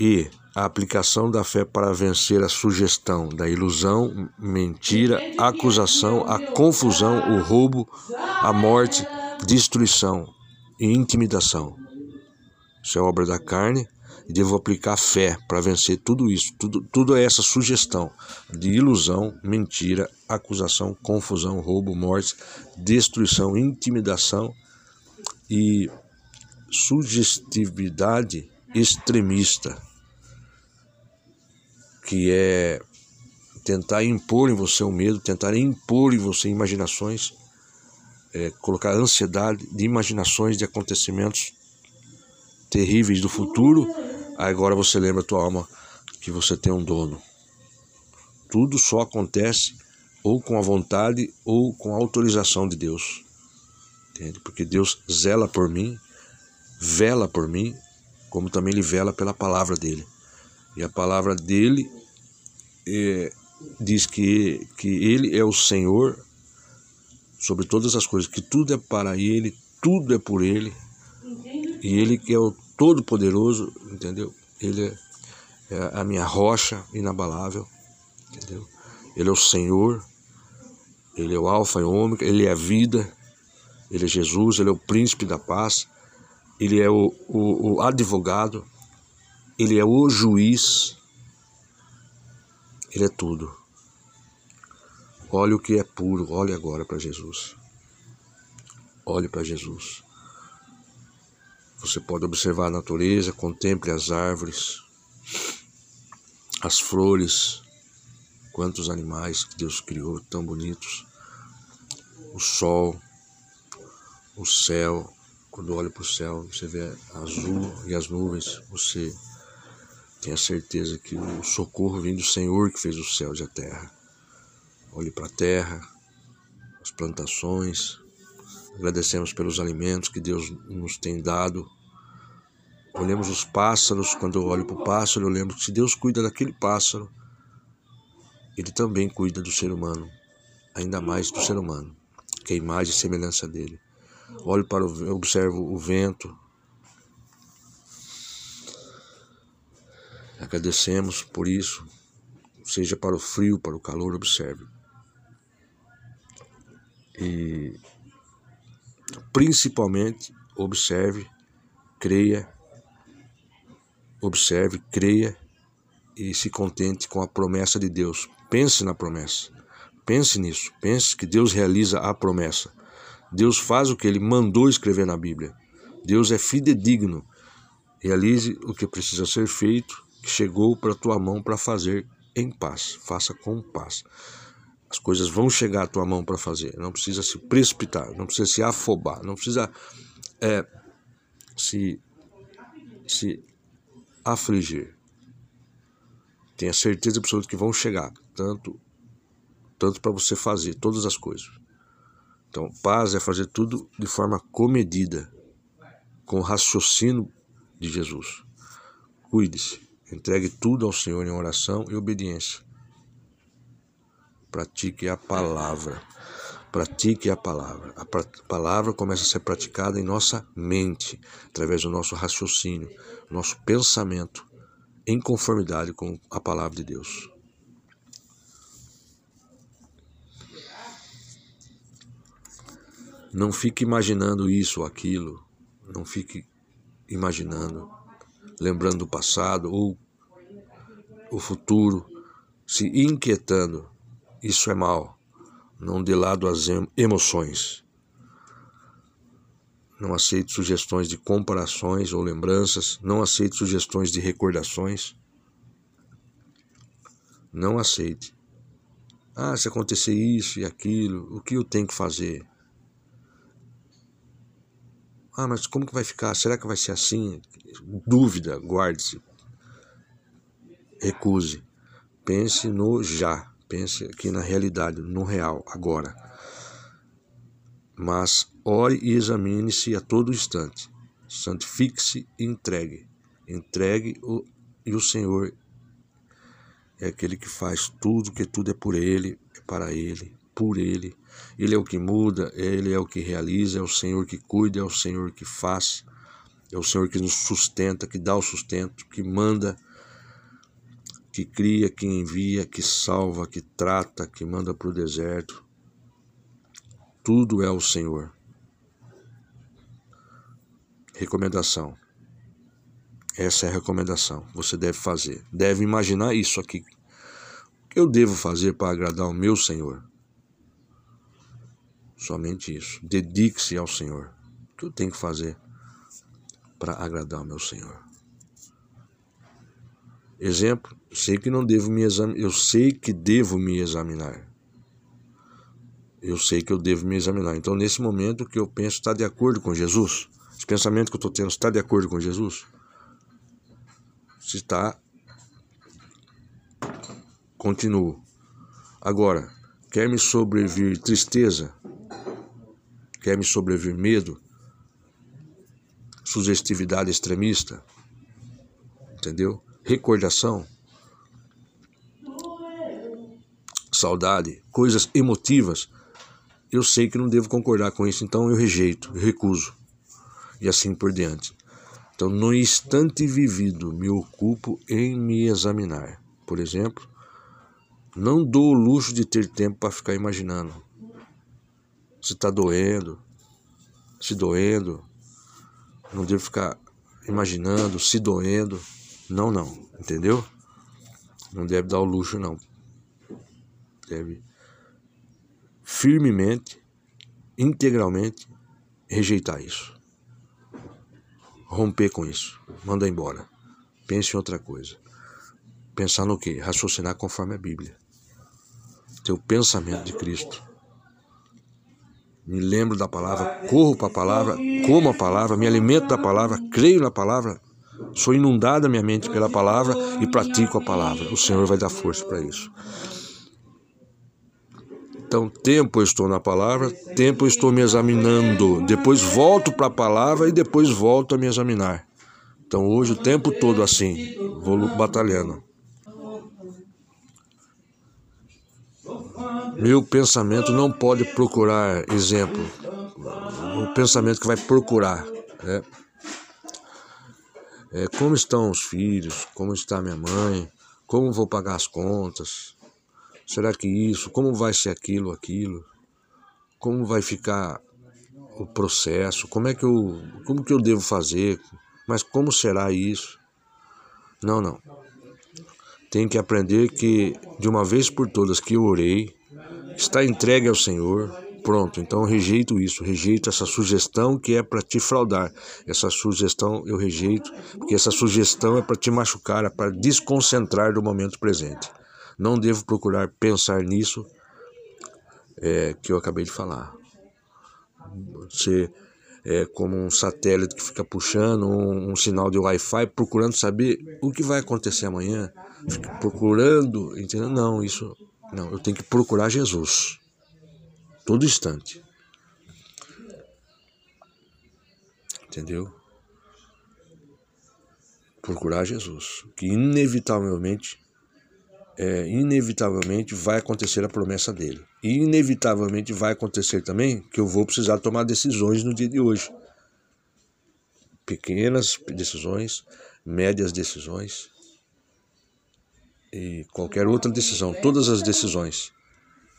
e a aplicação da fé para vencer a sugestão da ilusão, mentira, acusação, a confusão, o roubo, a morte, destruição e intimidação. Isso é obra da carne e devo aplicar fé para vencer tudo isso. Tudo, tudo é essa sugestão de ilusão, mentira, acusação, confusão, roubo, morte, destruição, intimidação e sugestividade extremista, que é tentar impor em você o medo, tentar impor em você imaginações, é, colocar ansiedade de imaginações de acontecimentos terríveis do futuro. Agora você lembra a tua alma que você tem um dono. Tudo só acontece ou com a vontade ou com a autorização de Deus entende? Porque Deus zela por mim, vela por mim, como também Ele vela pela palavra dele. E a palavra dele é, diz que, que Ele é o Senhor sobre todas as coisas, que tudo é para Ele, tudo é por Ele, e Ele que é o Todo-Poderoso, entendeu? Ele é, é a minha rocha inabalável, entendeu? Ele é o Senhor, Ele é o Alfa e o Ômega, Ele é a vida, ele é Jesus, ele é o príncipe da paz, ele é o, o, o advogado, ele é o juiz, ele é tudo. Olhe o que é puro, olhe agora para Jesus. Olhe para Jesus. Você pode observar a natureza, contemple as árvores, as flores, quantos animais que Deus criou tão bonitos, o sol, o céu, quando olha para o céu, você vê azul e as nuvens, você tem a certeza que o socorro vem do Senhor que fez os céus e a terra. Olhe para a terra, as plantações, agradecemos pelos alimentos que Deus nos tem dado. Olhemos os pássaros, quando eu olho para o pássaro, eu lembro que se Deus cuida daquele pássaro, Ele também cuida do ser humano, ainda mais do ser humano, que é a imagem e semelhança dele. Olho para o, observo o vento. Agradecemos por isso. Seja para o frio, para o calor, observe. E principalmente observe, creia, observe, creia e se contente com a promessa de Deus. Pense na promessa. Pense nisso. Pense que Deus realiza a promessa. Deus faz o que ele mandou escrever na Bíblia. Deus é fidedigno. Realize o que precisa ser feito, que chegou para tua mão para fazer em paz. Faça com paz. As coisas vão chegar à tua mão para fazer. Não precisa se precipitar, não precisa se afobar, não precisa é, se, se afligir. Tenha certeza absoluta que vão chegar, tanto, tanto para você fazer todas as coisas. Então, paz é fazer tudo de forma comedida, com o raciocínio de Jesus. Cuide-se, entregue tudo ao Senhor em oração e obediência. Pratique a palavra. Pratique a palavra. A palavra começa a ser praticada em nossa mente, através do nosso raciocínio, nosso pensamento, em conformidade com a palavra de Deus. Não fique imaginando isso ou aquilo, não fique imaginando, lembrando do passado ou o futuro, se inquietando isso é mal. Não dê lado às emoções. Não aceite sugestões de comparações ou lembranças. Não aceite sugestões de recordações. Não aceite. Ah, se acontecer isso e aquilo, o que eu tenho que fazer? Ah, mas como que vai ficar? Será que vai ser assim? Dúvida, guarde-se. Recuse. Pense no já. Pense aqui na realidade, no real, agora. Mas ore e examine-se a todo instante. Santifique-se e entregue. Entregue o, e o Senhor é aquele que faz tudo, que tudo é por Ele, é para Ele, por Ele. Ele é o que muda, Ele é o que realiza, é o Senhor que cuida, é o Senhor que faz, é o Senhor que nos sustenta, que dá o sustento, que manda que cria, que envia, que salva, que trata, que manda para o deserto. Tudo é o Senhor. Recomendação. Essa é a recomendação. Você deve fazer. Deve imaginar isso aqui. O que eu devo fazer para agradar o meu Senhor? Somente isso. Dedique-se ao Senhor. O que eu tenho que fazer para agradar o meu Senhor? Exemplo, sei que não devo me examinar, eu sei que devo me examinar. Eu sei que eu devo me examinar. Então, nesse momento, o que eu penso está de acordo com Jesus? Esse pensamento que eu estou tendo está de acordo com Jesus? Se está, continuo. Agora, quer me sobrevir tristeza? Quer me sobrevir medo? Sugestividade extremista? Entendeu? Recordação, saudade, coisas emotivas, eu sei que não devo concordar com isso, então eu rejeito, eu recuso. E assim por diante. Então, no instante vivido, me ocupo em me examinar. Por exemplo, não dou o luxo de ter tempo para ficar imaginando se está doendo, se doendo. Não devo ficar imaginando, se doendo. Não, não, entendeu? Não deve dar o luxo, não. Deve firmemente, integralmente rejeitar isso. Romper com isso. Manda embora. Pense em outra coisa. Pensar no quê? Raciocinar conforme a Bíblia. Ter o pensamento de Cristo. Me lembro da palavra, corro para a palavra, como a palavra, me alimento da palavra, creio na palavra, Sou inundada minha mente pela palavra e pratico a palavra. O Senhor vai dar força para isso. Então, tempo eu estou na palavra, tempo eu estou me examinando. Depois volto para a palavra e depois volto a me examinar. Então, hoje o tempo todo assim, vou batalhando. Meu pensamento não pode procurar exemplo. O pensamento que vai procurar. Né? É, como estão os filhos? Como está minha mãe? Como vou pagar as contas? Será que isso? Como vai ser aquilo, aquilo? como vai ficar o processo, como é que eu, como que eu devo fazer, mas como será isso? Não, não. Tem que aprender que de uma vez por todas que eu orei, está entregue ao Senhor, pronto. Então eu rejeito isso, rejeito essa sugestão que é para te fraudar. Essa sugestão eu rejeito, porque essa sugestão é para te machucar, é para desconcentrar do momento presente. Não devo procurar pensar nisso é, que eu acabei de falar. Você é como um satélite que fica puxando um, um sinal de Wi-Fi, procurando saber o que vai acontecer amanhã, fica procurando, entendeu? Não, isso não. Eu tenho que procurar Jesus, todo instante, entendeu? Procurar Jesus, que inevitavelmente é, inevitavelmente vai acontecer a promessa dele. E inevitavelmente vai acontecer também que eu vou precisar tomar decisões no dia de hoje. Pequenas decisões, médias decisões e qualquer outra decisão, todas as decisões.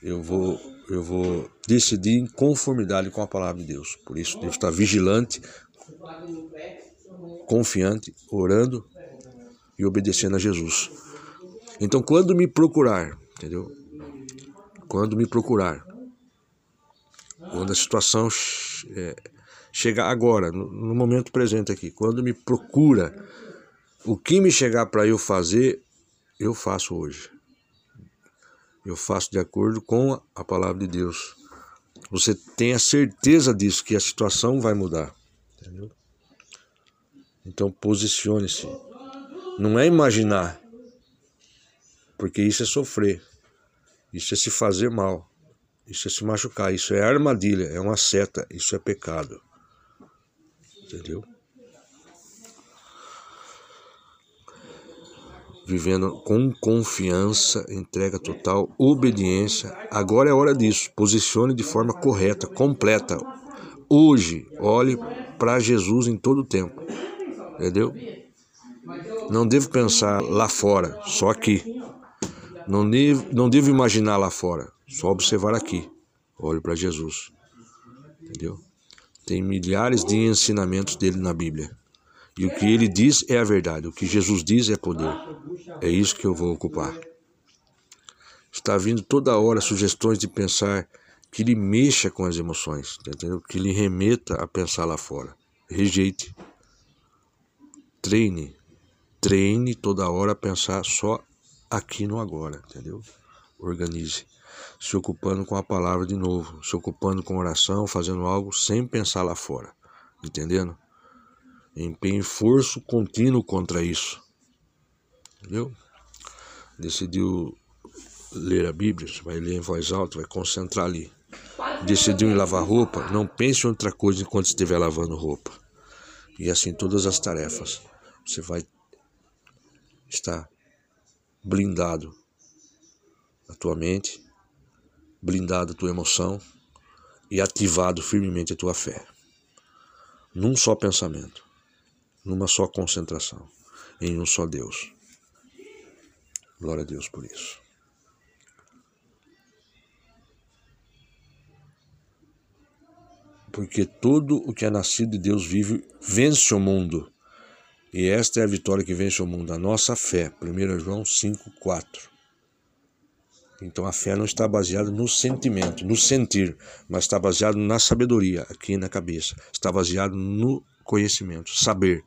Eu vou eu vou decidir em conformidade com a palavra de Deus. Por isso, devo estar vigilante, confiante, orando e obedecendo a Jesus. Então, quando me procurar, entendeu? Quando me procurar, quando a situação é, agora, no, no momento presente aqui, quando me procura, o que me chegar para eu fazer, eu faço hoje. Eu faço de acordo com a palavra de Deus. Você tenha certeza disso, que a situação vai mudar. Entendeu? Então posicione-se. Não é imaginar, porque isso é sofrer, isso é se fazer mal, isso é se machucar, isso é armadilha, é uma seta, isso é pecado. Entendeu? Vivendo com confiança, entrega total, obediência. Agora é hora disso. Posicione de forma correta, completa. Hoje, olhe para Jesus em todo o tempo. Entendeu? Não devo pensar lá fora, só aqui. Não devo, não devo imaginar lá fora, só observar aqui. Olho para Jesus. Entendeu? Tem milhares de ensinamentos dele na Bíblia. E o que ele diz é a verdade. O que Jesus diz é poder. É isso que eu vou ocupar. Está vindo toda hora sugestões de pensar que ele mexa com as emoções, entendeu? Que ele remeta a pensar lá fora. Rejeite. Treine. Treine toda hora a pensar só aqui no agora, entendeu? Organize. Se ocupando com a palavra de novo, se ocupando com oração, fazendo algo sem pensar lá fora, entendendo? Empenho esforço contínuo contra isso, entendeu? Decidiu ler a Bíblia, você vai ler em voz alta, vai concentrar ali. Decidiu em lavar roupa, não pense em outra coisa enquanto estiver lavando roupa. E assim todas as tarefas. Você vai estar blindado a tua mente, blindado a tua emoção e ativado firmemente a tua fé. Num só pensamento, numa só concentração, em um só Deus. Glória a Deus por isso. Porque todo o que é nascido de Deus vive, vence o mundo. E esta é a vitória que vence o mundo, a nossa fé. 1 João 5,4. Então a fé não está baseada no sentimento, no sentir, mas está baseada na sabedoria, aqui na cabeça. Está baseado no conhecimento, saber.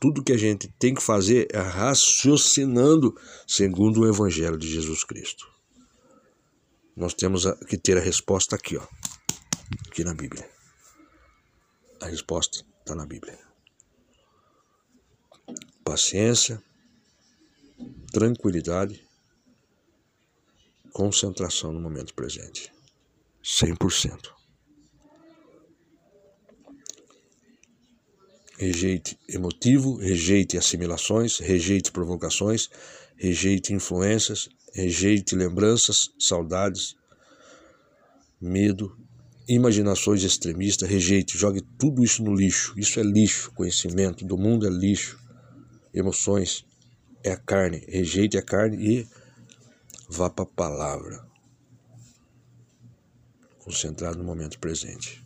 Tudo que a gente tem que fazer é raciocinando segundo o Evangelho de Jesus Cristo. Nós temos que ter a resposta aqui, ó, aqui na Bíblia. A resposta está na Bíblia paciência, tranquilidade, concentração no momento presente. 100%. Rejeite emotivo, rejeite assimilações, rejeite provocações, rejeite influências, rejeite lembranças, saudades, medo, imaginações extremistas, rejeite, jogue tudo isso no lixo. Isso é lixo, conhecimento do mundo é lixo emoções é a carne. Rejeite a carne e vá para a palavra. concentrado no momento presente.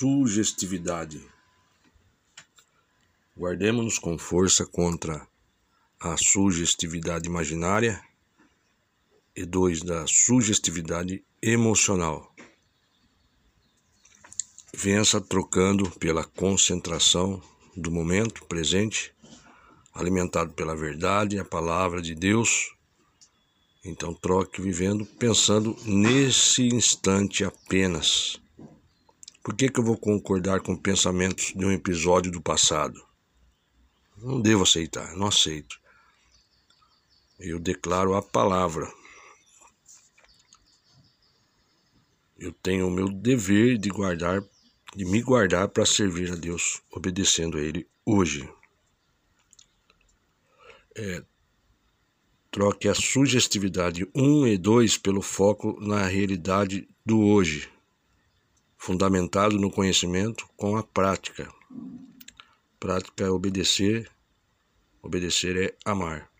Sugestividade. Guardemos-nos com força contra a sugestividade imaginária e dois da sugestividade emocional. Vença trocando pela concentração do momento presente, alimentado pela verdade, a palavra de Deus. Então troque vivendo pensando nesse instante apenas. Por que, que eu vou concordar com pensamentos de um episódio do passado? Não devo aceitar, não aceito. Eu declaro a palavra. Eu tenho o meu dever de guardar, de me guardar para servir a Deus, obedecendo a Ele hoje. É, troque a sugestividade 1 e 2 pelo foco na realidade do hoje, fundamentado no conhecimento com a prática. Prática é obedecer, obedecer é amar.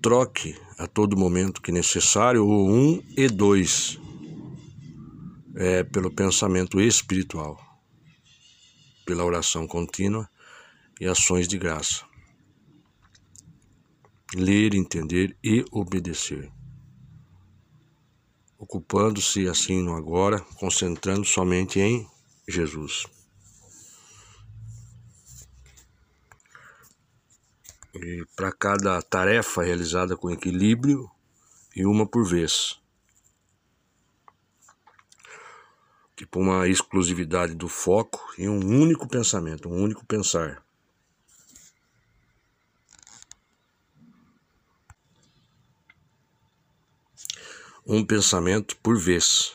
troque a todo momento que necessário o um e dois é, pelo pensamento espiritual, pela oração contínua e ações de graça. Ler, entender e obedecer. Ocupando-se assim no agora, concentrando somente em Jesus. E para cada tarefa realizada com equilíbrio e uma por vez. Tipo uma exclusividade do foco em um único pensamento, um único pensar. Um pensamento por vez.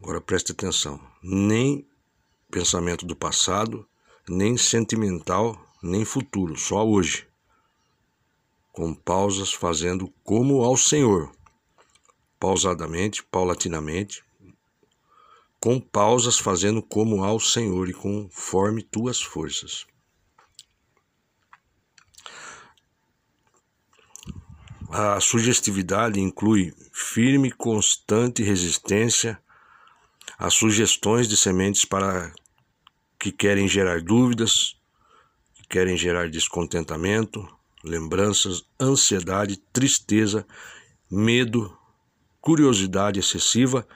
Agora preste atenção: nem pensamento do passado, nem sentimental nem futuro, só hoje. Com pausas fazendo como ao Senhor, pausadamente, paulatinamente, com pausas fazendo como ao Senhor e conforme tuas forças. A sugestividade inclui firme constante resistência às sugestões de sementes para que querem gerar dúvidas, querem gerar descontentamento, lembranças, ansiedade, tristeza, medo, curiosidade excessiva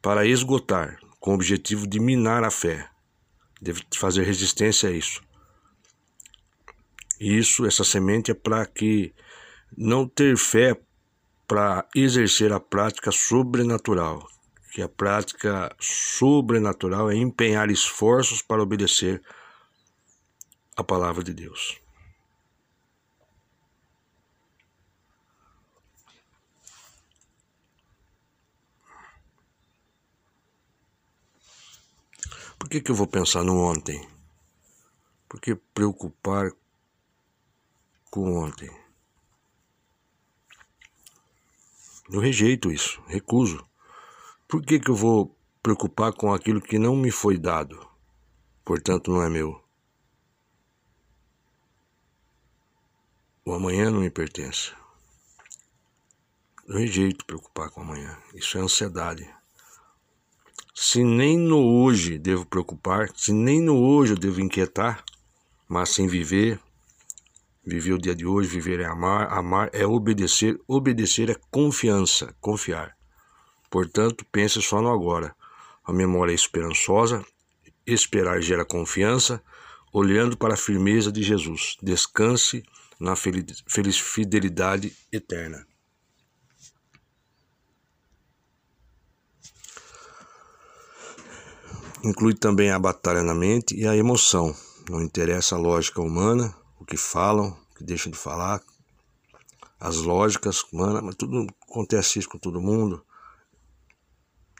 para esgotar, com o objetivo de minar a fé. Deve fazer resistência a isso. E isso, essa semente é para que não ter fé para exercer a prática sobrenatural, que a prática sobrenatural é empenhar esforços para obedecer a palavra de Deus. Por que, que eu vou pensar no ontem? Por que preocupar com ontem? Eu rejeito isso, recuso. Por que, que eu vou preocupar com aquilo que não me foi dado, portanto não é meu? O amanhã não me pertence. Eu rejeito preocupar com amanhã. Isso é ansiedade. Se nem no hoje devo preocupar, se nem no hoje eu devo inquietar, mas sem viver, viver o dia de hoje, viver é amar, amar é obedecer, obedecer é confiança, confiar. Portanto, pense só no agora. A memória é esperançosa, esperar gera confiança, olhando para a firmeza de Jesus. Descanse na fidelidade eterna. Inclui também a batalha na mente e a emoção. Não interessa a lógica humana, o que falam, o que deixam de falar, as lógicas humanas, mas tudo acontece isso com todo mundo.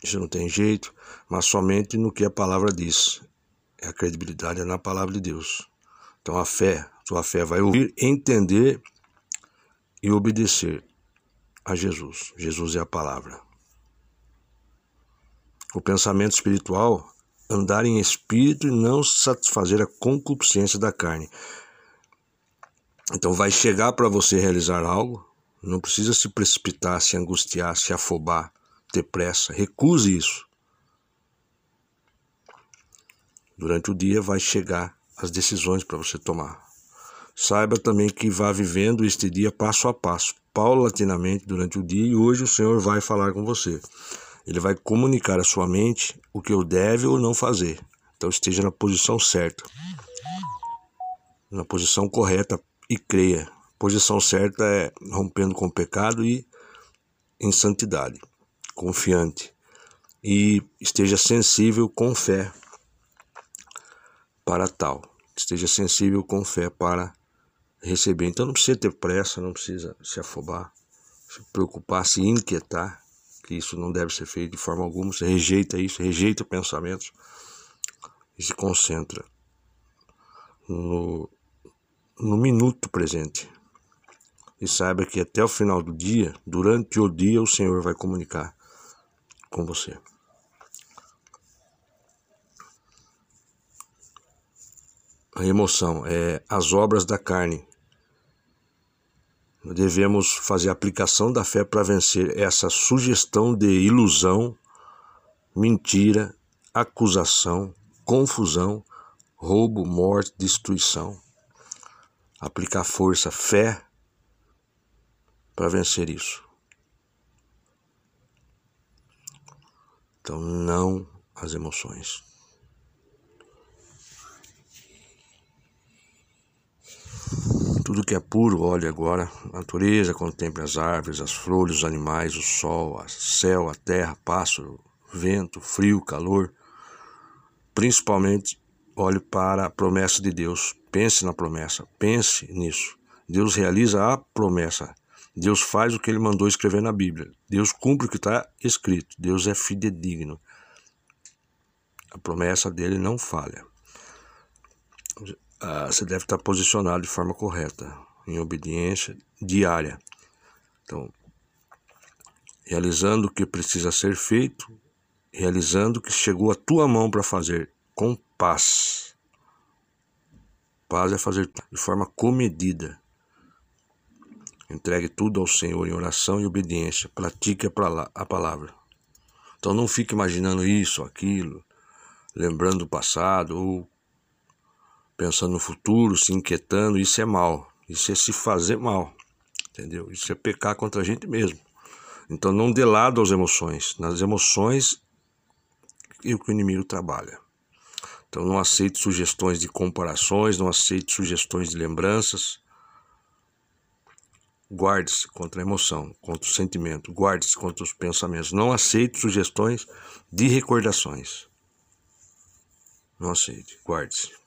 Isso não tem jeito, mas somente no que a palavra diz. É a credibilidade é na palavra de Deus. Então a fé, sua fé vai ouvir, entender e obedecer a Jesus. Jesus é a palavra. O pensamento espiritual, andar em espírito e não satisfazer a concupiscência da carne. Então vai chegar para você realizar algo, não precisa se precipitar, se angustiar, se afobar, ter pressa. Recuse isso. Durante o dia vai chegar as decisões para você tomar. Saiba também que vá vivendo este dia passo a passo, paulatinamente durante o dia, e hoje o Senhor vai falar com você. Ele vai comunicar à sua mente o que eu deve ou não fazer. Então esteja na posição certa, na posição correta e creia. Posição certa é rompendo com o pecado e em santidade, confiante. E esteja sensível com fé para tal. Esteja sensível com fé para receber. Então não precisa ter pressa, não precisa se afobar, se preocupar, se inquietar, que isso não deve ser feito de forma alguma. Você rejeita isso, rejeita pensamentos e se concentra no, no minuto presente. E saiba que até o final do dia, durante o dia, o Senhor vai comunicar com você. A emoção é as obras da carne devemos fazer aplicação da fé para vencer essa sugestão de ilusão, mentira, acusação, confusão, roubo, morte, destruição. Aplicar força, fé para vencer isso. Então, não as emoções. Tudo que é puro, olhe agora. A natureza contemple as árvores, as flores, os animais, o sol, o céu, a terra, pássaro, vento, frio, calor. Principalmente, olhe para a promessa de Deus. Pense na promessa, pense nisso. Deus realiza a promessa. Deus faz o que ele mandou escrever na Bíblia. Deus cumpre o que está escrito. Deus é fidedigno. A promessa dele não falha ah, você deve estar posicionado de forma correta, em obediência diária. Então, realizando o que precisa ser feito, realizando o que chegou à tua mão para fazer, com paz. Paz é fazer de forma comedida. Entregue tudo ao Senhor em oração e obediência. Pratique a palavra. Então não fique imaginando isso, aquilo, lembrando o passado ou pensando no futuro, se inquietando, isso é mal. Isso é se fazer mal, entendeu? Isso é pecar contra a gente mesmo. Então não dê lado às emoções. Nas emoções é o que o inimigo trabalha. Então não aceite sugestões de comparações, não aceite sugestões de lembranças. Guarde-se contra a emoção, contra o sentimento, guarde-se contra os pensamentos. Não aceite sugestões de recordações. Não aceite, guarde-se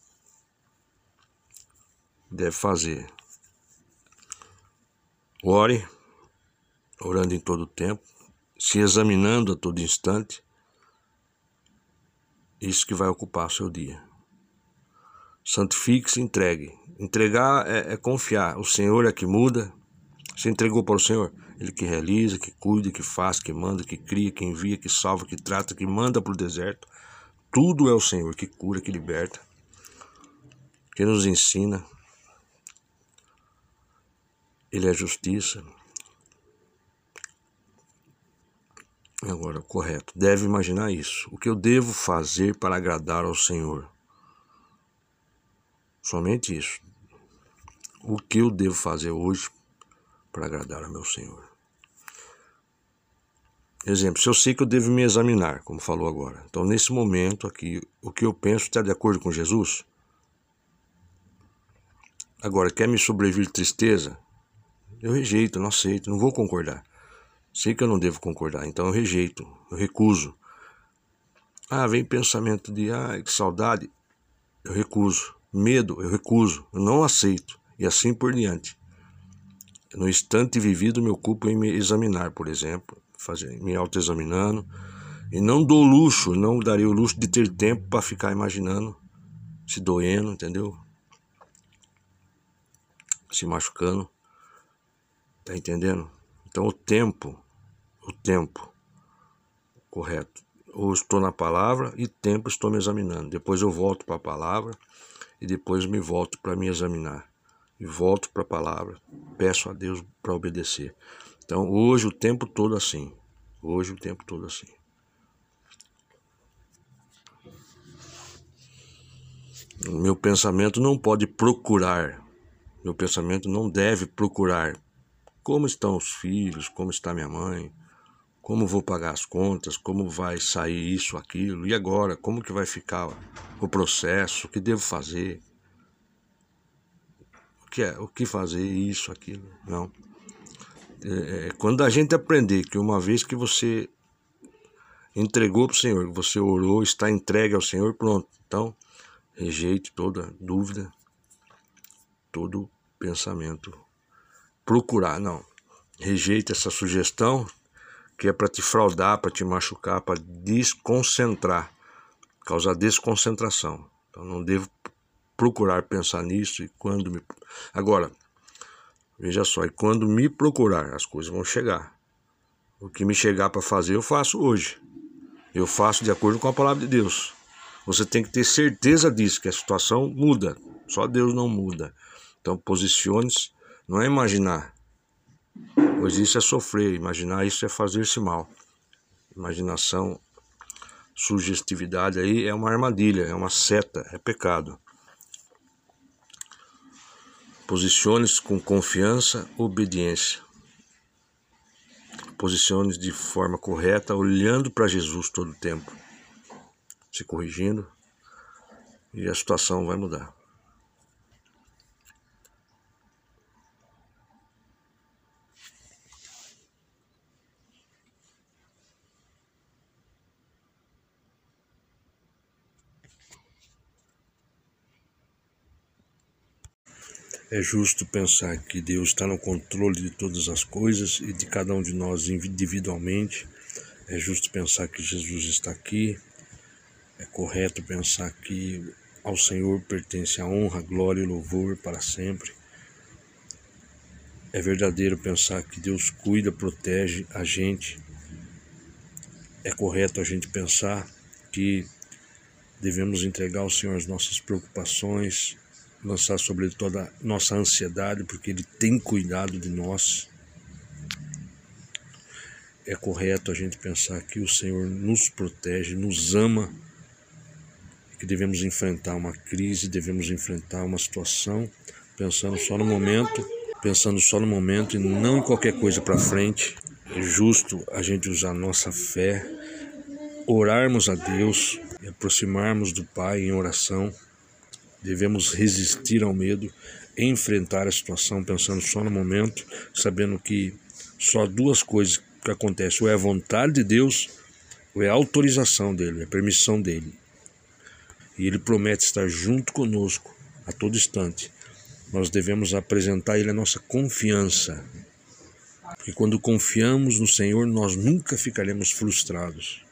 deve fazer. Ore, orando em todo o tempo, se examinando a todo instante. Isso que vai ocupar seu dia. Santifique-se, entregue. Entregar é, é confiar. O Senhor é que muda. Você entregou para o Senhor? Ele que realiza, que cuida, que faz, que manda, que cria, que envia, que salva, que trata, que manda para o deserto. Tudo é o Senhor que cura, que liberta, que nos ensina, ele é justiça. Agora, correto. Deve imaginar isso. O que eu devo fazer para agradar ao Senhor? Somente isso. O que eu devo fazer hoje para agradar ao meu Senhor? Exemplo, se eu sei que eu devo me examinar, como falou agora. Então, nesse momento aqui, o que eu penso está de acordo com Jesus? Agora, quer me sobrevir tristeza? Eu rejeito, não aceito, não vou concordar. Sei que eu não devo concordar, então eu rejeito, eu recuso. Ah, vem pensamento de, ah, que saudade, eu recuso. Medo, eu recuso, eu não aceito. E assim por diante. No instante vivido, me ocupo em me examinar, por exemplo, fazer, me autoexaminando. E não dou luxo, não darei o luxo de ter tempo para ficar imaginando, se doendo, entendeu? Se machucando. Tá entendendo? Então o tempo, o tempo correto. ou estou na palavra e tempo estou me examinando. Depois eu volto para a palavra e depois me volto para me examinar. E volto para a palavra. Peço a Deus para obedecer. Então, hoje o tempo todo assim. Hoje o tempo todo assim. O meu pensamento não pode procurar. Meu pensamento não deve procurar como estão os filhos, como está minha mãe, como vou pagar as contas, como vai sair isso, aquilo, e agora, como que vai ficar o processo, o que devo fazer, o que é, o que fazer, isso, aquilo, não. É, é quando a gente aprender que uma vez que você entregou para o Senhor, você orou, está entregue ao Senhor, pronto. Então, rejeite toda dúvida, todo pensamento. Procurar, não. Rejeite essa sugestão, que é para te fraudar, para te machucar, para desconcentrar, causar desconcentração. Então não devo procurar pensar nisso e quando me. Agora, veja só, e quando me procurar, as coisas vão chegar. O que me chegar para fazer, eu faço hoje. Eu faço de acordo com a palavra de Deus. Você tem que ter certeza disso, que a situação muda. Só Deus não muda. Então, posicione-se, não é imaginar pois isso é sofrer, imaginar isso é fazer-se mal. Imaginação, sugestividade aí é uma armadilha, é uma seta, é pecado. Posicione-se com confiança, obediência. Posicione-se de forma correta, olhando para Jesus todo o tempo, se corrigindo, e a situação vai mudar. É justo pensar que Deus está no controle de todas as coisas e de cada um de nós individualmente. É justo pensar que Jesus está aqui. É correto pensar que ao Senhor pertence a honra, glória e louvor para sempre. É verdadeiro pensar que Deus cuida, protege a gente. É correto a gente pensar que devemos entregar ao Senhor as nossas preocupações, lançar sobre ele toda a nossa ansiedade, porque ele tem cuidado de nós. É correto a gente pensar que o Senhor nos protege, nos ama, que devemos enfrentar uma crise, devemos enfrentar uma situação pensando só no momento, pensando só no momento e não em qualquer coisa para frente. É justo a gente usar nossa fé, orarmos a Deus e aproximarmos do Pai em oração Devemos resistir ao medo, enfrentar a situação pensando só no momento, sabendo que só duas coisas que acontecem: ou é a vontade de Deus, ou é a autorização dele, é a permissão dele. E ele promete estar junto conosco a todo instante. Nós devemos apresentar a ele a nossa confiança. Porque quando confiamos no Senhor, nós nunca ficaremos frustrados.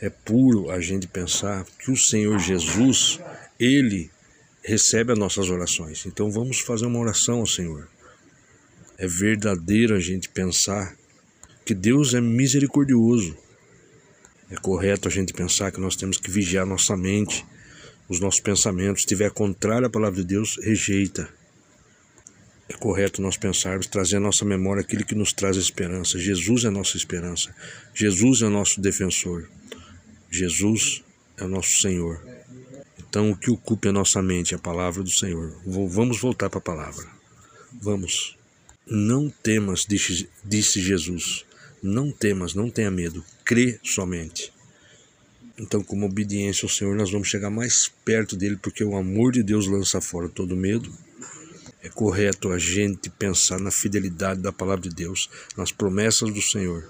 É puro a gente pensar que o Senhor Jesus, ele recebe as nossas orações. Então vamos fazer uma oração ao Senhor. É verdadeiro a gente pensar que Deus é misericordioso. É correto a gente pensar que nós temos que vigiar nossa mente, os nossos pensamentos. Se estiver contrário à palavra de Deus, rejeita. É correto nós pensarmos, trazer à nossa memória aquilo que nos traz esperança. Jesus é a nossa esperança. Jesus é o nosso defensor. Jesus é o nosso Senhor. Então, o que ocupe a nossa mente é a palavra do Senhor. Vamos voltar para a palavra. Vamos. Não temas, disse, disse Jesus. Não temas, não tenha medo. Crê somente. Então, como obediência ao Senhor, nós vamos chegar mais perto dele, porque o amor de Deus lança fora todo medo. É correto a gente pensar na fidelidade da palavra de Deus, nas promessas do Senhor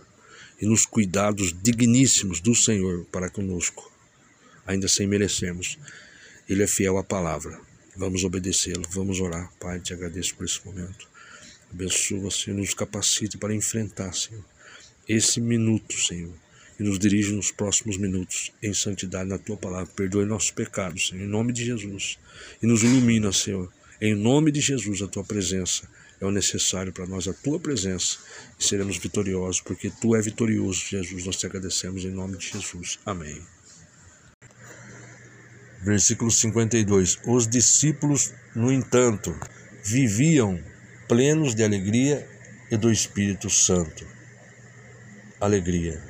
e nos cuidados digníssimos do Senhor para conosco, ainda sem merecermos. Ele é fiel à palavra. Vamos obedecê-lo, vamos orar. Pai, te agradeço por esse momento. Abençoa, Senhor, nos capacite para enfrentar, Senhor, esse minuto, Senhor, e nos dirige nos próximos minutos em santidade na tua palavra. Perdoe nossos pecados, Senhor, em nome de Jesus. E nos ilumina, Senhor, em nome de Jesus, a tua presença é o necessário para nós, a tua presença, e seremos vitoriosos, porque tu é vitorioso, Jesus. Nós te agradecemos em nome de Jesus. Amém. Versículo 52. Os discípulos, no entanto, viviam plenos de alegria e do Espírito Santo. Alegria.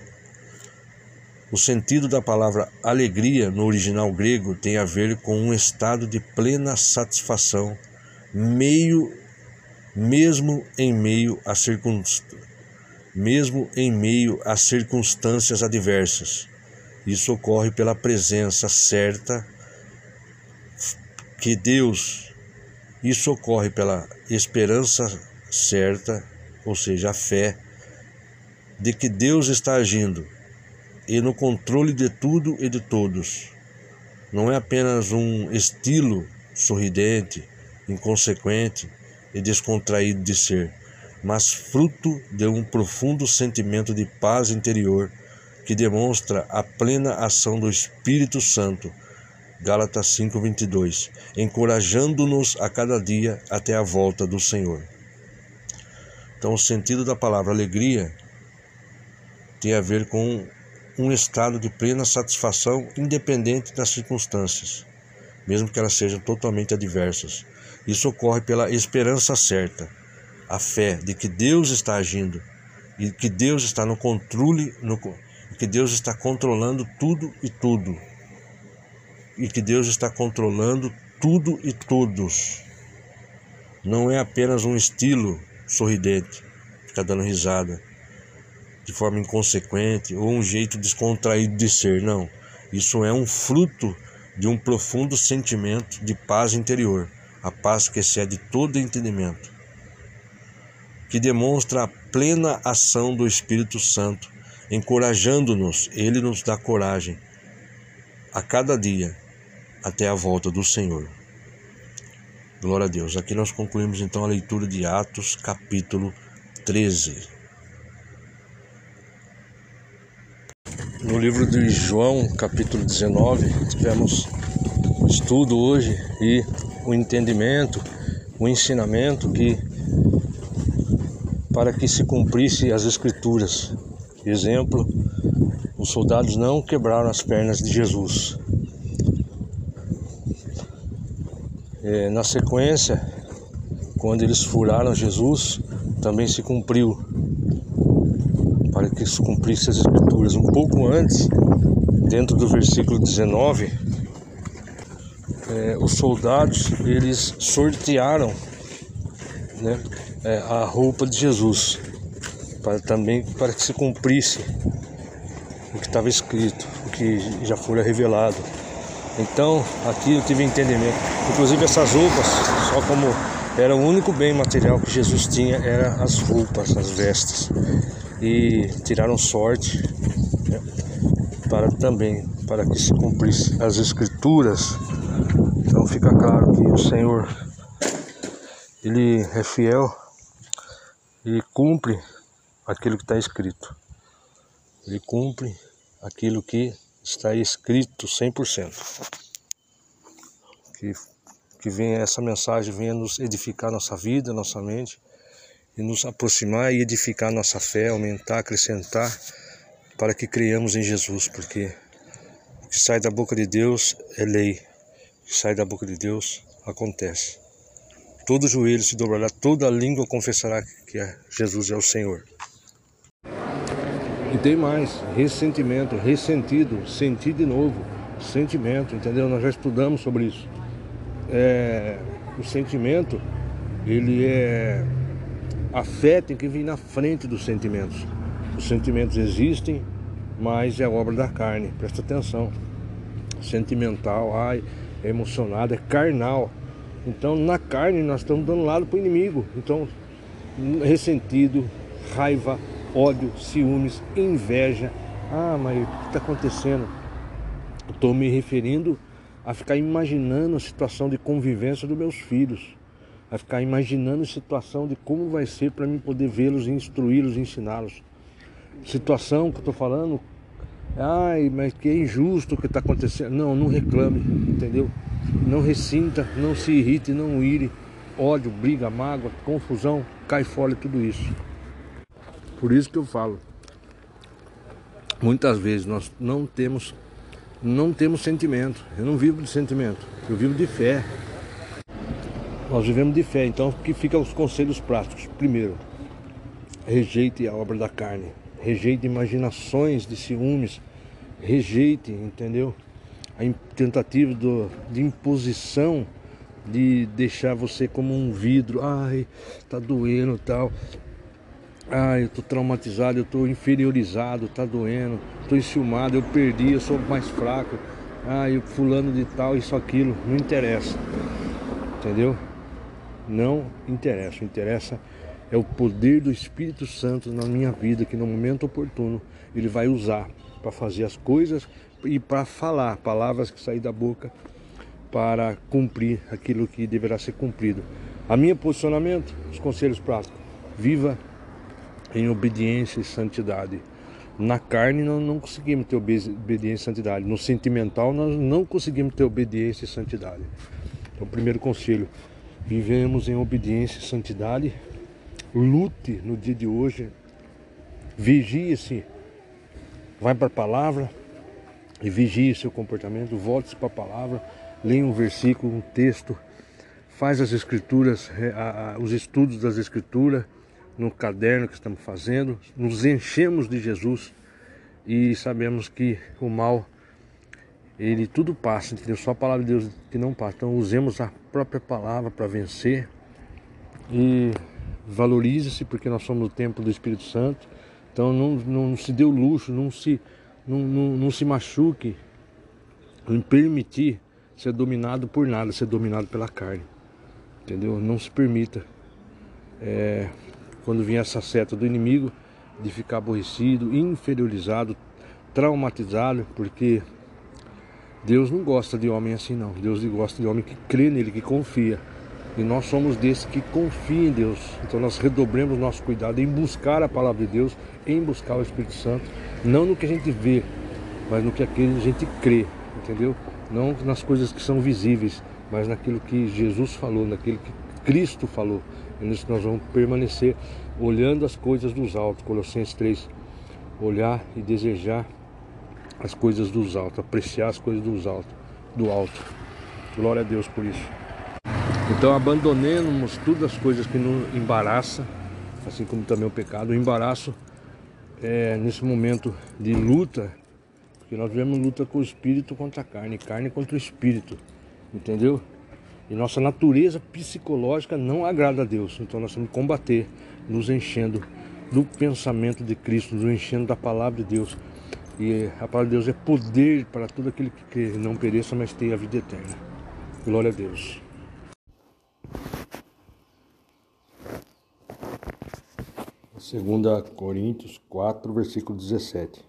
O sentido da palavra alegria no original grego tem a ver com um estado de plena satisfação, meio mesmo em meio a circunstâncias, mesmo em meio a circunstâncias adversas. Isso ocorre pela presença certa que Deus, isso ocorre pela esperança certa, ou seja, a fé de que Deus está agindo e no controle de tudo e de todos. Não é apenas um estilo sorridente, inconsequente, e descontraído de ser, mas fruto de um profundo sentimento de paz interior que demonstra a plena ação do Espírito Santo. Gálatas 5:22, encorajando-nos a cada dia até a volta do Senhor. Então, o sentido da palavra alegria tem a ver com um estado de plena satisfação independente das circunstâncias, mesmo que elas sejam totalmente adversas. Isso ocorre pela esperança certa, a fé de que Deus está agindo e que Deus está no controle, no, que Deus está controlando tudo e tudo. E que Deus está controlando tudo e todos. Não é apenas um estilo sorridente, ficar dando risada de forma inconsequente ou um jeito descontraído de ser, não. Isso é um fruto de um profundo sentimento de paz interior a paz que excede todo entendimento, que demonstra a plena ação do Espírito Santo, encorajando-nos, ele nos dá coragem a cada dia até a volta do Senhor. Glória a Deus. Aqui nós concluímos então a leitura de Atos, capítulo 13. No livro de João, capítulo 19, tivemos estudo hoje e o entendimento, o ensinamento que para que se cumprisse as escrituras. Exemplo, os soldados não quebraram as pernas de Jesus. É, na sequência, quando eles furaram Jesus, também se cumpriu para que se cumprisse as escrituras. Um pouco antes, dentro do versículo 19, é, os soldados eles sortearam né, é, a roupa de Jesus para também para que se cumprisse o que estava escrito, o que já fora revelado. Então aqui eu tive entendimento. Inclusive essas roupas, só como era o único bem material que Jesus tinha era as roupas, as vestes e tiraram sorte né, para também para que se cumprisse as escrituras então fica claro que o Senhor ele é fiel e cumpre aquilo que está escrito. Ele cumpre aquilo que está escrito 100%. Que, que venha essa mensagem venha nos edificar nossa vida, nossa mente e nos aproximar e edificar nossa fé, aumentar, acrescentar para que creiamos em Jesus, porque o que sai da boca de Deus é lei que sai da boca de Deus acontece. Todo joelho se dobrará, toda língua confessará que é Jesus é o Senhor. E tem mais, ressentimento, ressentido, sentir de novo, sentimento, entendeu? Nós já estudamos sobre isso. É, o sentimento, ele é. A fé tem que vir na frente dos sentimentos. Os sentimentos existem, mas é obra da carne, presta atenção. Sentimental, ai, é emocionado, é carnal. Então, na carne, nós estamos dando lado para o inimigo. Então, ressentido, raiva, ódio, ciúmes, inveja. Ah, mas o que está acontecendo? Estou me referindo a ficar imaginando a situação de convivência dos meus filhos, a ficar imaginando a situação de como vai ser para mim poder vê-los, instruí-los, ensiná-los. Situação que eu estou falando, Ai, mas que é injusto o que está acontecendo. Não, não reclame, entendeu? Não ressinta, não se irrite, não ire. ódio, briga, mágoa, confusão, cai fora tudo isso. Por isso que eu falo. Muitas vezes nós não temos não temos sentimento. Eu não vivo de sentimento, eu vivo de fé. Nós vivemos de fé, então que fica os conselhos práticos. Primeiro, rejeite a obra da carne, rejeite imaginações de ciúmes, rejeite, entendeu? A tentativa do, de imposição de deixar você como um vidro, ai, tá doendo tal. Ai, eu tô traumatizado, eu tô inferiorizado, tá doendo, tô enciumado, eu perdi, eu sou mais fraco. Ai, fulano de tal, isso, aquilo, não interessa. Entendeu? não interessa. O interessa é o poder do Espírito Santo na minha vida, que no momento oportuno ele vai usar para fazer as coisas e para falar palavras que saem da boca para cumprir aquilo que deverá ser cumprido. A minha posicionamento, os conselhos práticos. Viva em obediência e santidade. Na carne nós não conseguimos ter obediência e santidade. No sentimental nós não conseguimos ter obediência e santidade. Então, primeiro conselho, Vivemos em obediência e santidade. Lute no dia de hoje. Vigie-se. Vai para a palavra e vigie seu comportamento. Volte-se para a palavra. Leia um versículo, um texto. Faz as escrituras, os estudos das escrituras no caderno que estamos fazendo. Nos enchemos de Jesus e sabemos que o mal ele tudo passa, entendeu? Só a palavra de Deus que não passa. Então usemos a própria palavra para vencer e valorize-se porque nós somos o templo do Espírito Santo. Então não, não, se dê o luxo, não se, não, não, não se machuque em permitir ser dominado por nada, ser dominado pela carne. Entendeu? Não se permita. É, quando vier essa seta do inimigo, de ficar aborrecido, inferiorizado, traumatizado, porque Deus não gosta de homem assim não. Deus gosta de homem que crê nele, que confia. E nós somos desses que confiam em Deus. Então nós redobremos nosso cuidado em buscar a palavra de Deus, em buscar o Espírito Santo, não no que a gente vê, mas no que aquele a gente crê, entendeu? Não nas coisas que são visíveis, mas naquilo que Jesus falou, naquilo que Cristo falou. E nisso nós vamos permanecer olhando as coisas dos altos, Colossenses 3, olhar e desejar as coisas dos altos, apreciar as coisas dos altos, do alto. Glória a Deus por isso. Então abandonemos todas as coisas que nos embaraça, assim como também o pecado. O embaraço é nesse momento de luta, porque nós vivemos luta com o espírito contra a carne, carne contra o espírito, entendeu? E nossa natureza psicológica não agrada a Deus. Então nós temos que combater, nos enchendo do pensamento de Cristo, nos enchendo da palavra de Deus, e a palavra de Deus é poder para todo aquele que crê, não pereça, mas tenha a vida eterna. Glória a Deus. Segunda Coríntios 4, versículo 17.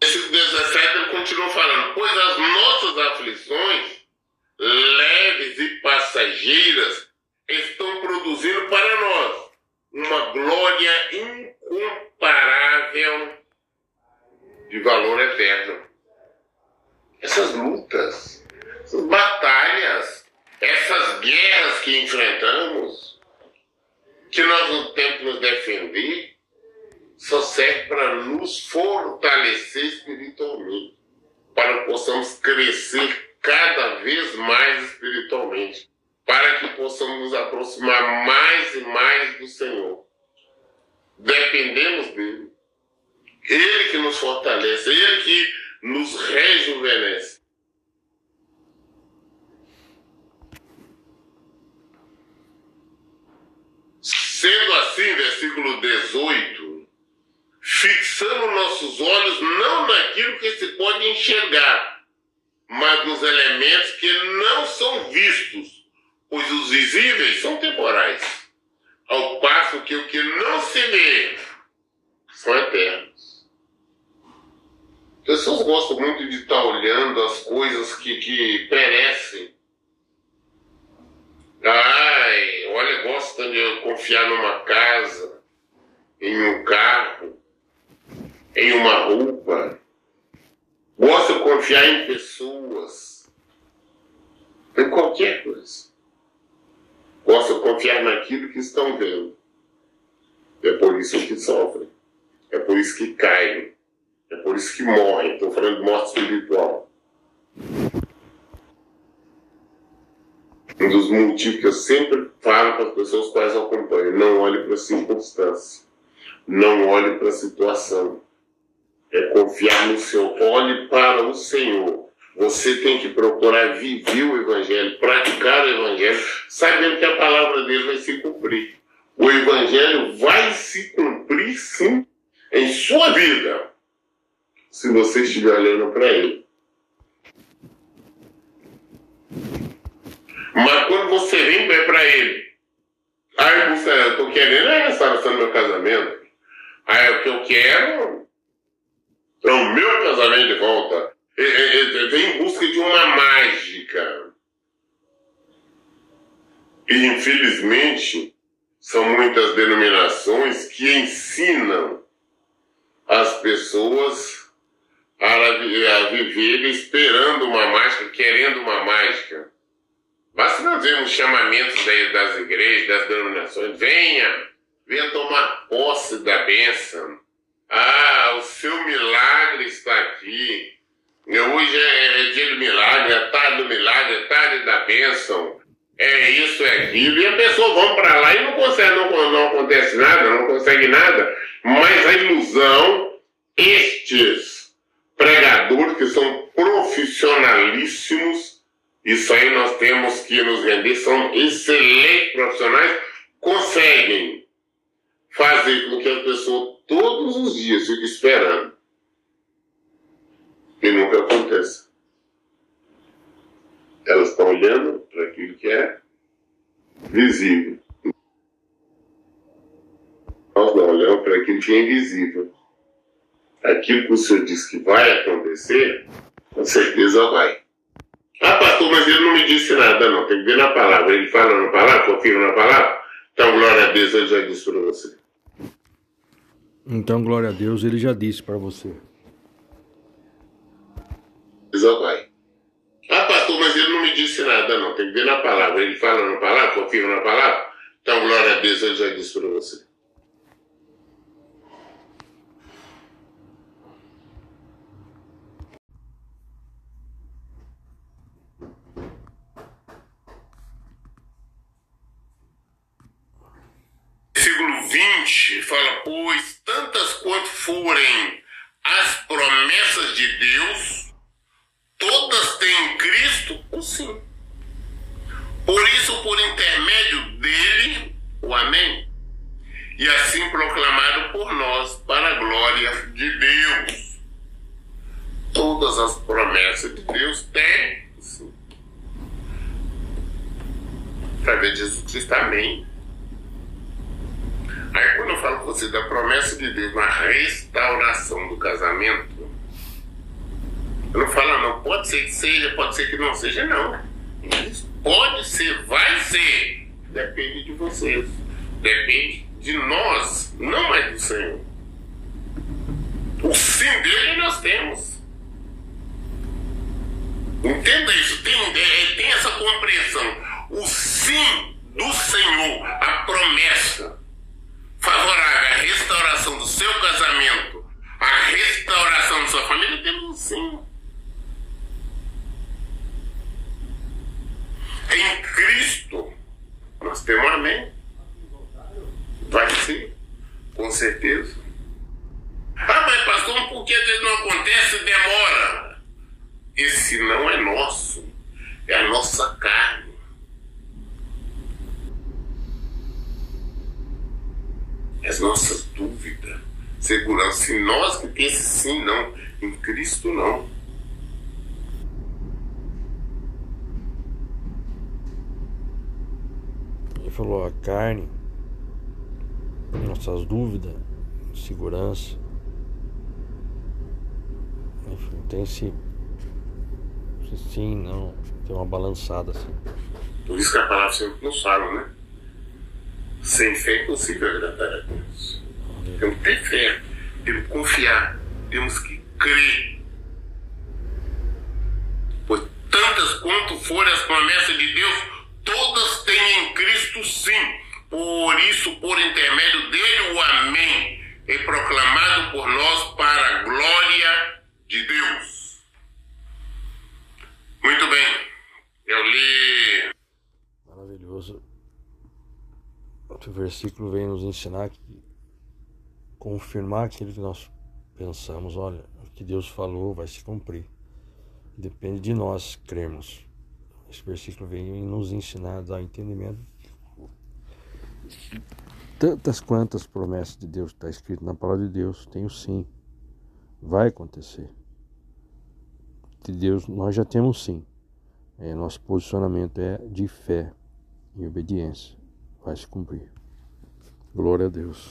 Versículo 17 ele continua falando, pois as nossas aflições, leves e passageiras, estão produzindo para nós uma glória incomparável de valor eterno. Essas lutas, essas batalhas, essas guerras que enfrentamos, que nós não temos que nos defender, só serve para nos fortalecer espiritualmente, para que possamos crescer cada vez mais espiritualmente, para que possamos nos aproximar mais e mais do Senhor. Dependemos dele. Ele que nos fortalece, Ele que nos rejuvenesce. Sendo assim, versículo 18, fixamos nossos olhos não naquilo que se pode enxergar, mas nos elementos que não são vistos, pois os visíveis são temporais, ao passo que o que não se vê são eternos. Pessoas gostam muito de estar olhando as coisas que, que perecem. Ai, olha, gostam de confiar numa casa, em um carro, em uma roupa. Gostam de confiar em pessoas, em qualquer coisa. possam confiar naquilo que estão vendo. É por isso que sofrem. É por isso que caem. É por isso que morrem. Estou falando de morte espiritual. Um dos motivos que eu sempre falo para as pessoas quais eu acompanho: não olhe para a circunstância, não olhe para a situação. É confiar no Senhor. Olhe para o Senhor. Você tem que procurar viver o Evangelho, praticar o Evangelho, sabendo que a palavra dele vai se cumprir. O Evangelho vai se cumprir, sim, em sua vida, se você estiver olhando para ele. Mas quando você vem para ele, aí você, eu estou querendo a restauração do meu casamento. Aí o que eu quero é o meu casamento de volta. Vem em busca de uma mágica. E infelizmente são muitas denominações que ensinam as pessoas a, a viver esperando uma mágica, querendo uma mágica. Basta nós vermos chamamentos das igrejas, das denominações. Venha, venha tomar posse da bênção. Ah, o seu milagre está aqui. Hoje é, é dia do milagre, é tarde do milagre, é tarde da bênção. É isso, é aquilo. E a pessoa vão para lá e não consegue, não, não acontece nada, não consegue nada. Mas a ilusão, estes pregadores que são profissionalíssimos, isso aí nós temos que nos render, são excelentes profissionais, conseguem fazer com que a pessoa todos os dias esperando. E nunca acontece. Elas estão olhando para aquilo que é visível. Nós não olhamos para aquilo que é invisível. Aquilo que o Senhor diz que vai acontecer, com certeza vai. Ah, pastor, mas ele não me disse nada, não. Tem que ver na palavra. Ele fala na palavra, confia na palavra. Então, glória a Deus, ele já disse para você. Então, glória a Deus, ele já disse para você. Vai. Ah, pastor, mas ele não me disse nada, não. Tem que ver na palavra. Ele fala na palavra, confia na palavra. Então, glória a Deus, ele já disse para você. versículo 20 fala: Pois tantas quanto forem as promessas de Deus, todas têm em Cristo o sim. Por isso, por intermédio dele, o Amém. E assim proclamado por nós para a glória de Deus. Todas as promessas de Deus têm sim. Através de Jesus Cristo, Amém. Aí quando eu falo com você da promessa de Deus na restauração do casamento, eu não falo não, pode ser que seja, pode ser que não seja, não. Pode ser, vai ser. Depende de vocês. Depende de nós, não mais do Senhor. O sim dele nós temos. Entenda isso, tem, é, tem essa compreensão. O sim do Senhor, a promessa favorável à restauração do seu casamento, à restauração da sua família, sim. Em Cristo, nós temos amém. Vai ser, com certeza. Ah, mas pastor, por que às vezes não acontece demora? Esse não é nosso, é a nossa carne. As nossas dúvidas, segurança. Se nós que tem esse sim, não. Em Cristo, não. Ele falou a carne, nossas dúvidas, segurança. Enfim, tem esse, esse sim, não. Tem uma balançada assim. Por isso que a palavra sempre nos fala, né? Sem fé é impossível agradar a Deus. Temos que ter fé, temos que confiar, temos que crer. Pois tantas quanto forem as promessas de Deus, todas têm em Cristo sim. Por isso, por intermédio dele, o Amém é proclamado por nós para a glória de Deus. Muito bem, eu li. Maravilhoso. Outro versículo vem nos ensinar que confirmar aquilo que nós pensamos, olha, o que Deus falou vai se cumprir. Depende de nós crermos. Esse versículo vem nos ensinar a dar entendimento. Tantas quantas promessas de Deus está escrito na palavra de Deus, tem o sim. Vai acontecer. De Deus nós já temos sim. É, nosso posicionamento é de fé e obediência. Vai se cumprir. Glória a Deus.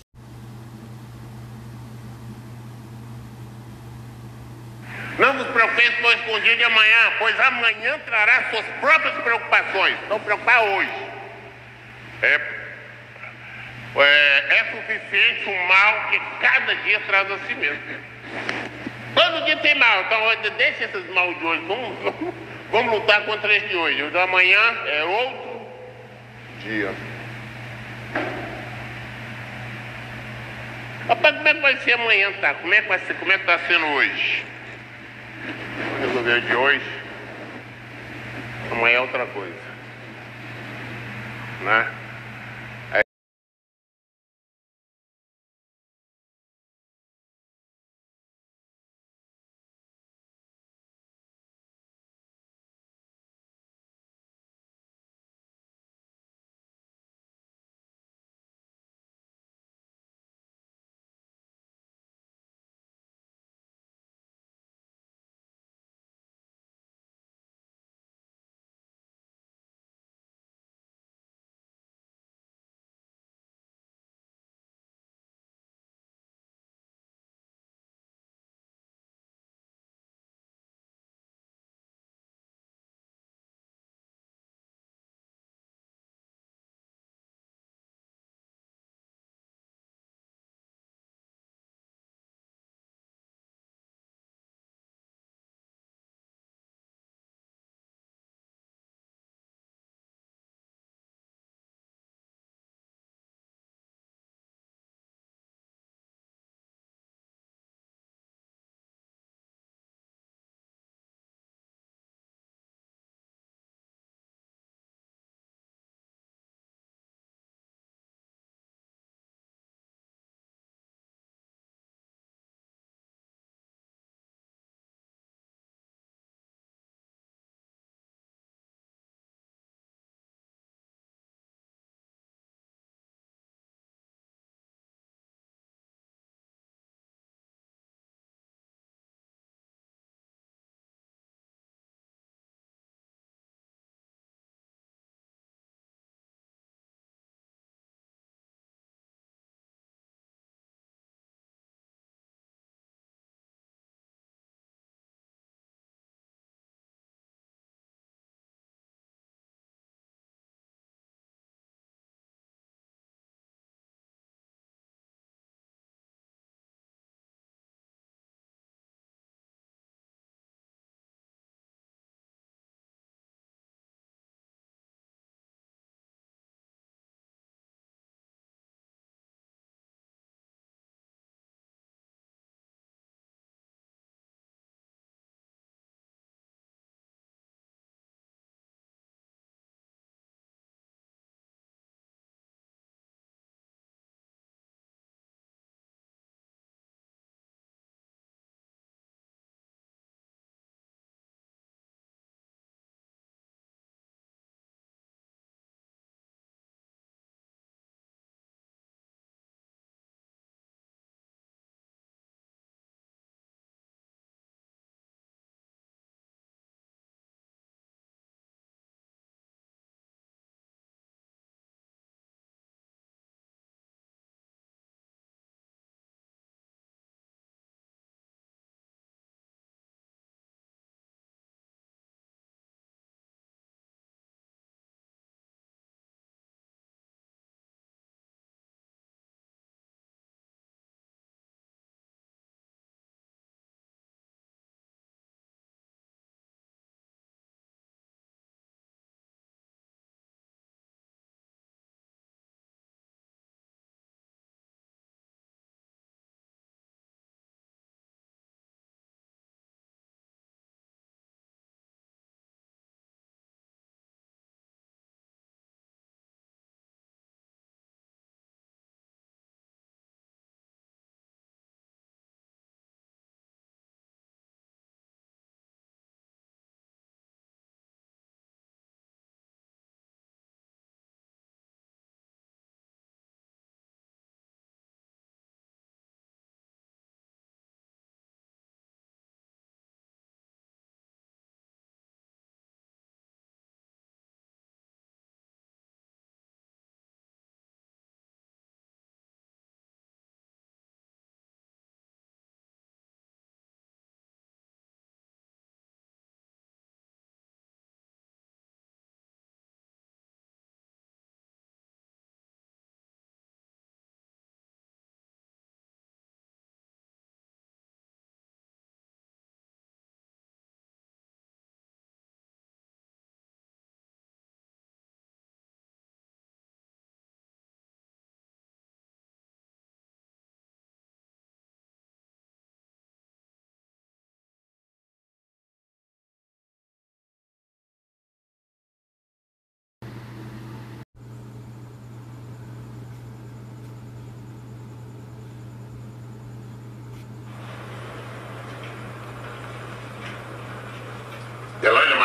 Não vos preocupeis com o dia de amanhã, pois amanhã trará suas próprias preocupações. Não preocupar hoje. É, é, é suficiente o mal que cada dia traz a si mesmo. Todo dia tem mal, então deixa esses mal de hoje. Vamos, vamos, vamos lutar contra esse de hoje. O de amanhã é outro dia. Rapaz, como é que vai ser amanhã, tá? Como é que vai ser? Como é que tá sendo hoje? Resolver de hoje. Amanhã é outra coisa. Né?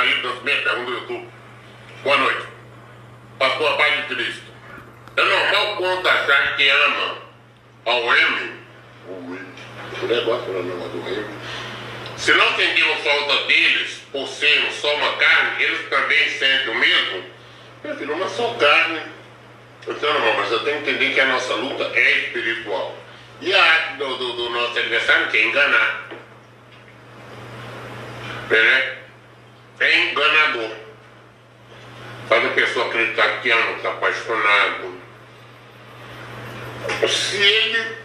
Marido das minhas perguntas do YouTube. Boa noite. Pastor, a paz de Cristo. É normal quanto achar que ama ao M? O negócio era o negócio do M. Se não sentimos falta deles, por sermos só uma carne, eles também sentem o mesmo? Meu filho, uma só carne. Então, irmão, mas eu tenho que entender que a nossa luta é espiritual. E a arte do, do, do nosso adversário que é enganar. É, é enganador. Faz a pessoa acreditar que ama, está apaixonado. Se ele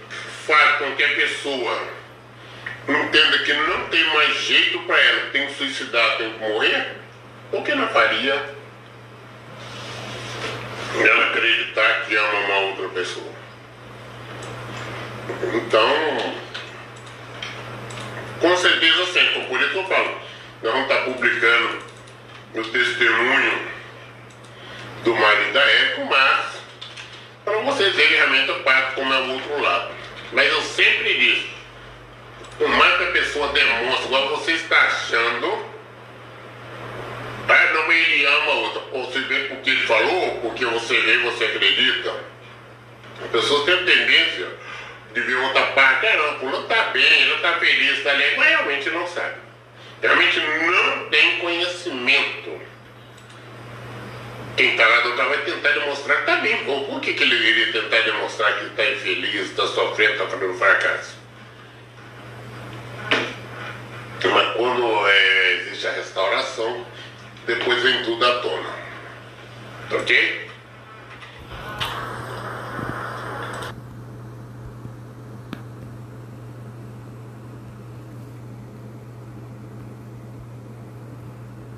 faz com que a pessoa entenda que não tem mais jeito para ela, tem que suicidar, tem que morrer, por que não faria ela acreditar que ama uma outra pessoa? Então, com certeza sim, por isso eu falo, nós vamos estar publicando o testemunho do marido da Érico, mas para vocês verem realmente o pacto como é o outro lado. Mas eu sempre disse, o mais que a pessoa demonstra, igual você está achando, ah, não, ele ama outra. Ou você vê porque ele falou, porque você vê você acredita. A pessoa tem a tendência de ver outra parte, ah não, fulano está bem, ele está feliz, está alegre, mas realmente não sabe. Realmente não tem conhecimento. Quem está lá do outro vai tentar demonstrar que está bem. Ou por que, que ele iria tentar demonstrar que está infeliz, está sofrendo, está fazendo fracasso? Mas quando é, existe a restauração, depois vem tudo à tona. Ok?